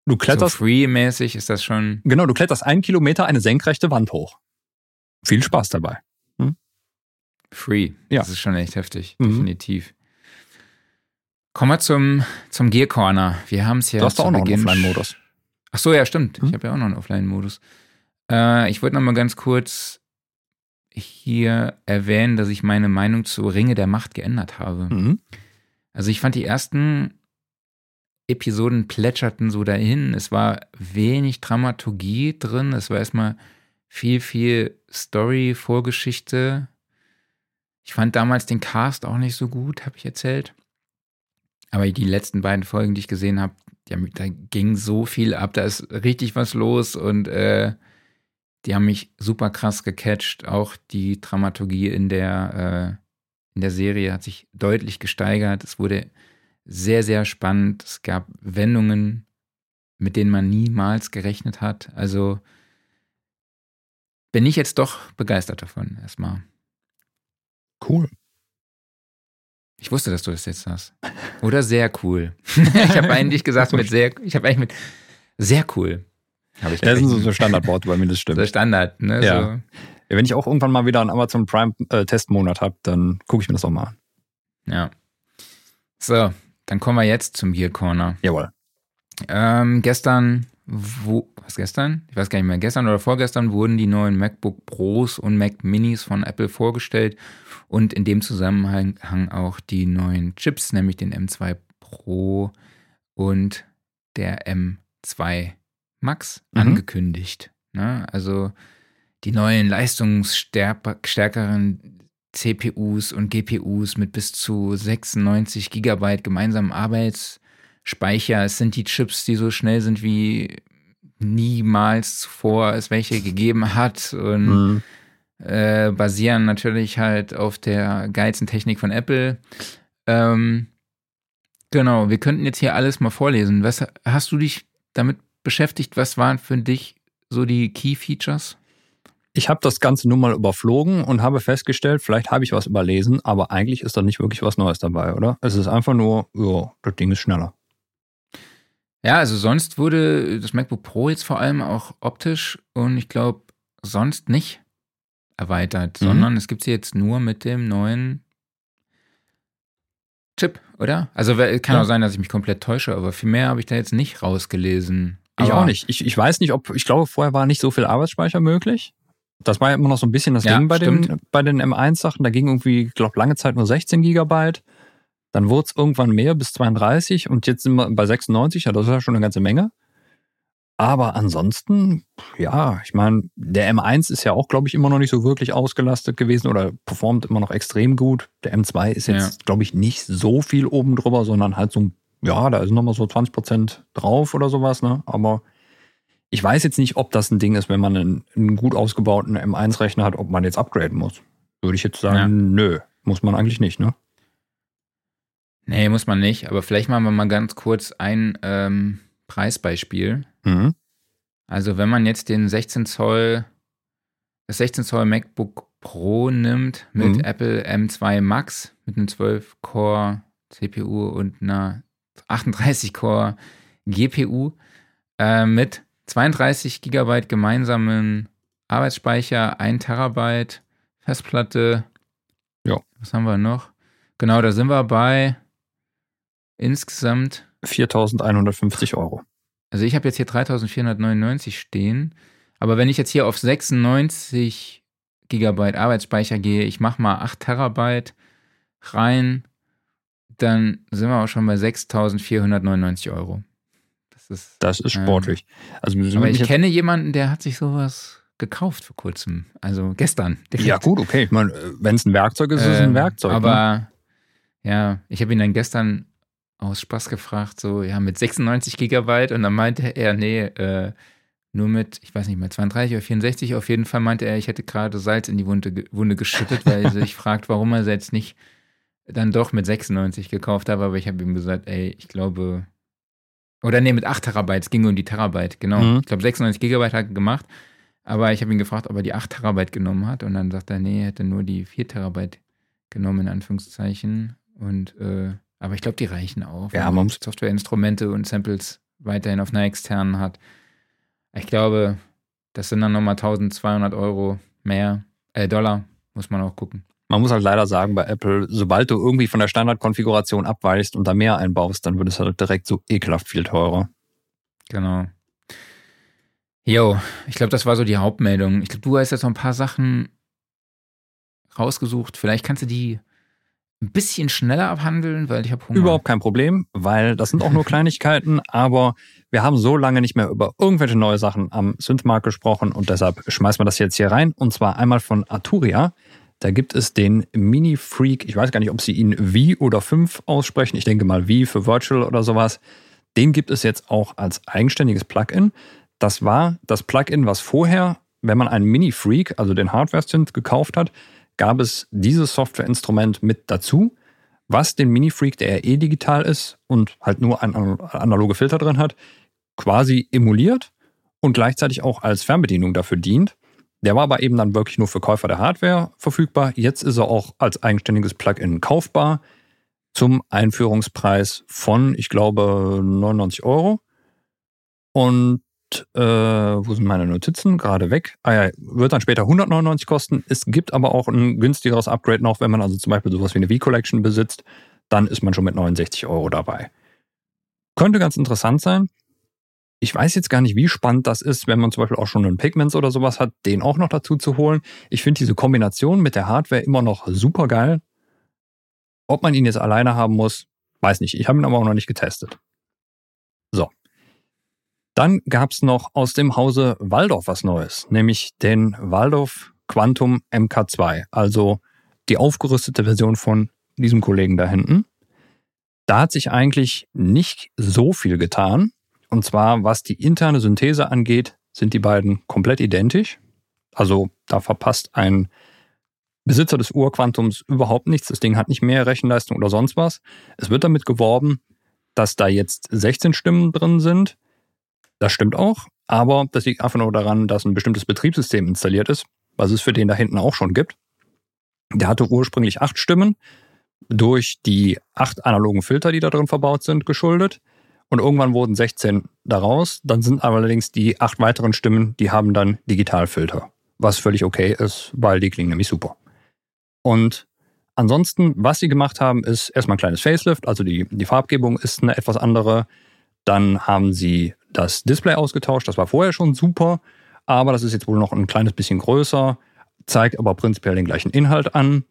du so kletterst, free-mäßig ist das schon. genau, du kletterst einen Kilometer eine senkrechte Wand hoch. Viel Spaß dabei. Free. Ja. Das ist schon echt heftig, Mhm. definitiv. Kommen wir zum, zum Gear Corner. Wir haben es ja. du hast auch noch einen Offline-Modus. Ach so, ja, stimmt. Hm? Ich habe ja auch noch einen Offline-Modus. Äh, ich wollte noch mal ganz kurz hier erwähnen, dass ich meine Meinung zu Ringe der Macht geändert habe. Mhm. Also ich fand die ersten Episoden plätscherten so dahin. Es war wenig Dramaturgie drin. Es war erstmal viel, viel Story, Vorgeschichte. Ich fand damals den Cast auch nicht so gut, habe ich erzählt. Aber die letzten beiden Folgen, die ich gesehen habe, da ging so viel ab, da ist richtig was los und äh, die haben mich super krass gecatcht. Auch die Dramaturgie in der, äh, in der Serie hat sich deutlich gesteigert. Es wurde sehr, sehr spannend. Es gab Wendungen, mit denen man niemals gerechnet hat. Also bin ich jetzt doch begeistert davon, erstmal. Cool. Ich wusste, dass du das jetzt hast. Oder sehr cool. ich habe eigentlich gesagt mit sehr, ich habe eigentlich mit sehr cool. ich das sind so Standardworte bei mir, das stimmt. So Standard, ne? Ja. So. ja. Wenn ich auch irgendwann mal wieder einen Amazon Prime äh, Testmonat habe, dann gucke ich mir das auch mal an. Ja. So, dann kommen wir jetzt zum Gear Corner. Jawohl. Ähm, gestern, wo, was gestern? Ich weiß gar nicht mehr. Gestern oder vorgestern wurden die neuen MacBook Pros und Mac Minis von Apple vorgestellt und in dem Zusammenhang auch die neuen Chips, nämlich den M2 Pro und der M2 Max mhm. angekündigt. Ne? Also die neuen leistungsstärkeren CPUs und GPUs mit bis zu 96 Gigabyte gemeinsamen Arbeitsspeicher. Es sind die Chips, die so schnell sind wie niemals zuvor es welche gegeben hat und mhm. äh, basieren natürlich halt auf der geilsten Technik von Apple. Ähm, genau, wir könnten jetzt hier alles mal vorlesen. Was hast du dich damit beschäftigt? Was waren für dich so die Key Features? Ich habe das Ganze nur mal überflogen und habe festgestellt, vielleicht habe ich was überlesen, aber eigentlich ist da nicht wirklich was Neues dabei, oder? Es ist einfach nur, ja, das Ding ist schneller. Ja, also sonst wurde das MacBook Pro jetzt vor allem auch optisch und ich glaube sonst nicht erweitert, mhm. sondern es gibt sie jetzt nur mit dem neuen Chip, oder? Also kann ja. auch sein, dass ich mich komplett täusche, aber viel mehr habe ich da jetzt nicht rausgelesen. Ich auch nicht. Ich, ich weiß nicht, ob, ich glaube, vorher war nicht so viel Arbeitsspeicher möglich. Das war ja immer noch so ein bisschen das ja, Ding bei den, bei den M1-Sachen. Da ging irgendwie, ich glaube, lange Zeit nur 16 Gigabyte. Dann wurde es irgendwann mehr bis 32 und jetzt sind wir bei 96. Ja, das ist ja schon eine ganze Menge. Aber ansonsten, ja, ich meine, der M1 ist ja auch, glaube ich, immer noch nicht so wirklich ausgelastet gewesen oder performt immer noch extrem gut. Der M2 ist jetzt, ja. glaube ich, nicht so viel oben drüber, sondern halt so, ja, da ist nochmal so 20 Prozent drauf oder sowas, ne? Aber ich weiß jetzt nicht, ob das ein Ding ist, wenn man einen, einen gut ausgebauten M1-Rechner hat, ob man jetzt upgraden muss. Würde ich jetzt sagen, ja. nö, muss man eigentlich nicht, ne? Nee, muss man nicht. Aber vielleicht machen wir mal ganz kurz ein ähm, Preisbeispiel. Mhm. Also, wenn man jetzt den 16 Zoll, das 16 Zoll MacBook Pro nimmt mit mhm. Apple M2 Max, mit einem 12-Core CPU und einer 38-Core GPU, äh, mit 32 Gigabyte gemeinsamen Arbeitsspeicher, 1 Terabyte Festplatte. Ja. Was haben wir noch? Genau, da sind wir bei insgesamt 4.150 Euro. Also ich habe jetzt hier 3.499 stehen. Aber wenn ich jetzt hier auf 96 Gigabyte Arbeitsspeicher gehe, ich mache mal 8 Terabyte rein, dann sind wir auch schon bei 6.499 Euro. Das ist, das ist sportlich. Ähm, also, aber ich kenne jemanden, der hat sich sowas gekauft vor kurzem. Also gestern. Direkt. Ja, gut, okay. Ich meine, wenn es ein Werkzeug ist, ist es ein ähm, Werkzeug. Aber ne? ja, ich habe ihn dann gestern aus Spaß gefragt, so, ja, mit 96 Gigabyte und dann meinte er, nee, äh, nur mit, ich weiß nicht mehr, 32 oder 64. Auf jeden Fall meinte er, ich hätte gerade Salz in die Wunde, Wunde geschüttet, weil er sich fragt, warum er jetzt nicht dann doch mit 96 gekauft habe. Aber ich habe ihm gesagt, ey, ich glaube, oder nee, mit 8 Terabyte, es ging um die Terabyte, genau. Mhm. Ich glaube, 96 Gigabyte hat er gemacht. Aber ich habe ihn gefragt, ob er die 8 Terabyte genommen hat. Und dann sagt er, nee, er hätte nur die 4 Terabyte genommen, in Anführungszeichen. Und, äh, aber ich glaube, die reichen auch. Ja, man muss Softwareinstrumente und Samples weiterhin auf einer externen hat. Ich glaube, das sind dann nochmal 1200 Euro mehr, äh, Dollar, muss man auch gucken. Man muss halt leider sagen, bei Apple, sobald du irgendwie von der Standardkonfiguration abweichst und da mehr einbaust, dann wird es halt direkt so ekelhaft viel teurer. Genau. Jo, ich glaube, das war so die Hauptmeldung. Ich glaube, du hast jetzt noch ein paar Sachen rausgesucht. Vielleicht kannst du die ein bisschen schneller abhandeln, weil ich habe Hunger. Überhaupt kein Problem, weil das sind auch nur Kleinigkeiten, aber wir haben so lange nicht mehr über irgendwelche neue Sachen am Synthmarkt gesprochen und deshalb schmeißen wir das jetzt hier rein. Und zwar einmal von Arturia. Da gibt es den Mini Freak, ich weiß gar nicht, ob sie ihn V oder 5 aussprechen. Ich denke mal V für Virtual oder sowas. Den gibt es jetzt auch als eigenständiges Plugin. Das war das Plugin, was vorher, wenn man einen Mini Freak, also den Hardware-Synth, gekauft hat, gab es dieses Softwareinstrument mit dazu, was den Mini Freak, der ja eh digital ist und halt nur ein analoge Filter drin hat, quasi emuliert und gleichzeitig auch als Fernbedienung dafür dient. Der war aber eben dann wirklich nur für Käufer der Hardware verfügbar. Jetzt ist er auch als eigenständiges Plugin kaufbar zum Einführungspreis von, ich glaube, 99 Euro. Und äh, wo sind meine Notizen? Gerade weg. Ah ja, wird dann später 199 kosten. Es gibt aber auch ein günstigeres Upgrade noch, wenn man also zum Beispiel sowas wie eine V-Collection besitzt. Dann ist man schon mit 69 Euro dabei. Könnte ganz interessant sein. Ich weiß jetzt gar nicht, wie spannend das ist, wenn man zum Beispiel auch schon einen Pigments oder sowas hat, den auch noch dazu zu holen. Ich finde diese Kombination mit der Hardware immer noch super geil. Ob man ihn jetzt alleine haben muss, weiß nicht. Ich habe ihn aber auch noch nicht getestet. So. Dann gab es noch aus dem Hause Waldorf was Neues, nämlich den Waldorf Quantum MK2, also die aufgerüstete Version von diesem Kollegen da hinten. Da hat sich eigentlich nicht so viel getan. Und zwar, was die interne Synthese angeht, sind die beiden komplett identisch. Also da verpasst ein Besitzer des Urquantums überhaupt nichts. Das Ding hat nicht mehr Rechenleistung oder sonst was. Es wird damit geworben, dass da jetzt 16 Stimmen drin sind. Das stimmt auch, aber das liegt einfach nur daran, dass ein bestimmtes Betriebssystem installiert ist, was es für den da hinten auch schon gibt. Der hatte ursprünglich acht Stimmen, durch die acht analogen Filter, die da drin verbaut sind, geschuldet. Und irgendwann wurden 16 daraus. Dann sind allerdings die acht weiteren Stimmen, die haben dann Digitalfilter. Was völlig okay ist, weil die klingen nämlich super. Und ansonsten, was sie gemacht haben, ist erstmal ein kleines Facelift, also die, die Farbgebung ist eine etwas andere. Dann haben sie das Display ausgetauscht, das war vorher schon super, aber das ist jetzt wohl noch ein kleines bisschen größer, zeigt aber prinzipiell den gleichen Inhalt an.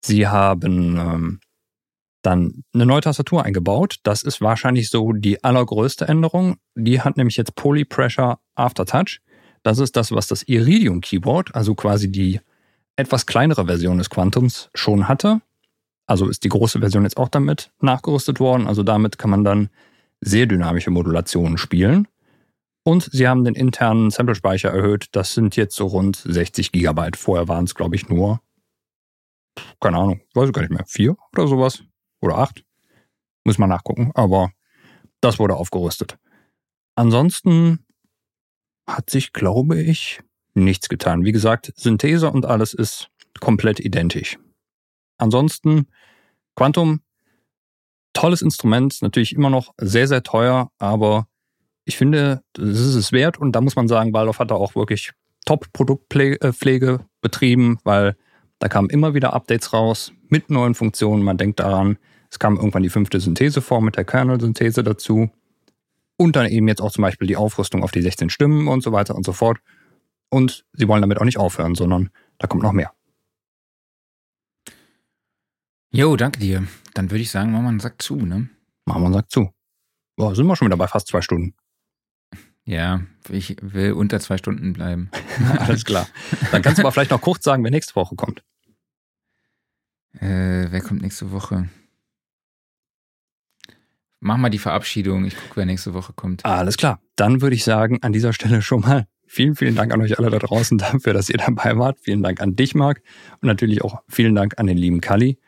Sie haben ähm, dann eine neue Tastatur eingebaut. Das ist wahrscheinlich so die allergrößte Änderung. Die hat nämlich jetzt Polypressure Aftertouch. Das ist das, was das Iridium Keyboard, also quasi die etwas kleinere Version des Quantums, schon hatte. Also ist die große Version jetzt auch damit nachgerüstet worden. Also damit kann man dann sehr dynamische Modulationen spielen. Und sie haben den internen Samplespeicher erhöht. Das sind jetzt so rund 60 Gigabyte. Vorher waren es, glaube ich, nur, keine Ahnung, weiß ich gar nicht mehr, vier oder sowas oder acht. Muss man nachgucken, aber das wurde aufgerüstet. Ansonsten hat sich, glaube ich, nichts getan. Wie gesagt, Synthese und alles ist komplett identisch. Ansonsten, Quantum, tolles Instrument, natürlich immer noch sehr, sehr teuer, aber ich finde, das ist es wert und da muss man sagen, Waldorf hat da auch wirklich Top-Produktpflege betrieben, weil da kamen immer wieder Updates raus mit neuen Funktionen. Man denkt daran, es kam irgendwann die fünfte Syntheseform mit der Kernel-Synthese dazu. Und dann eben jetzt auch zum Beispiel die Aufrüstung auf die 16 Stimmen und so weiter und so fort. Und sie wollen damit auch nicht aufhören, sondern da kommt noch mehr. Jo, danke dir. Dann würde ich sagen, machen wir einen Sack zu, ne? Machen wir einen Sack zu. Boah, sind wir schon wieder bei fast zwei Stunden. Ja, ich will unter zwei Stunden bleiben. Alles klar. Dann kannst du aber vielleicht noch kurz sagen, wer nächste Woche kommt. Äh, wer kommt nächste Woche? Mach mal die Verabschiedung. Ich gucke, wer nächste Woche kommt. Alles klar. Dann würde ich sagen, an dieser Stelle schon mal vielen, vielen Dank an euch alle da draußen dafür, dass ihr dabei wart. Vielen Dank an dich, Marc. Und natürlich auch vielen Dank an den lieben Kalli.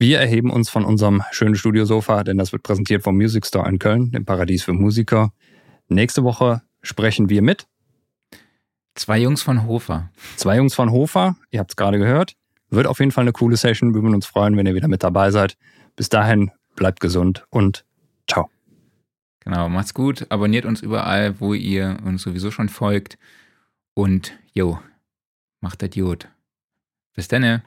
Wir erheben uns von unserem schönen Studiosofa, denn das wird präsentiert vom Music Store in Köln, dem Paradies für Musiker. Nächste Woche sprechen wir mit Zwei Jungs von Hofer. Zwei Jungs von Hofer, ihr habt es gerade gehört. Wird auf jeden Fall eine coole Session. Wir würden uns freuen, wenn ihr wieder mit dabei seid. Bis dahin bleibt gesund und ciao. Genau, macht's gut. Abonniert uns überall, wo ihr uns sowieso schon folgt. Und jo, macht das Jod. Bis dann.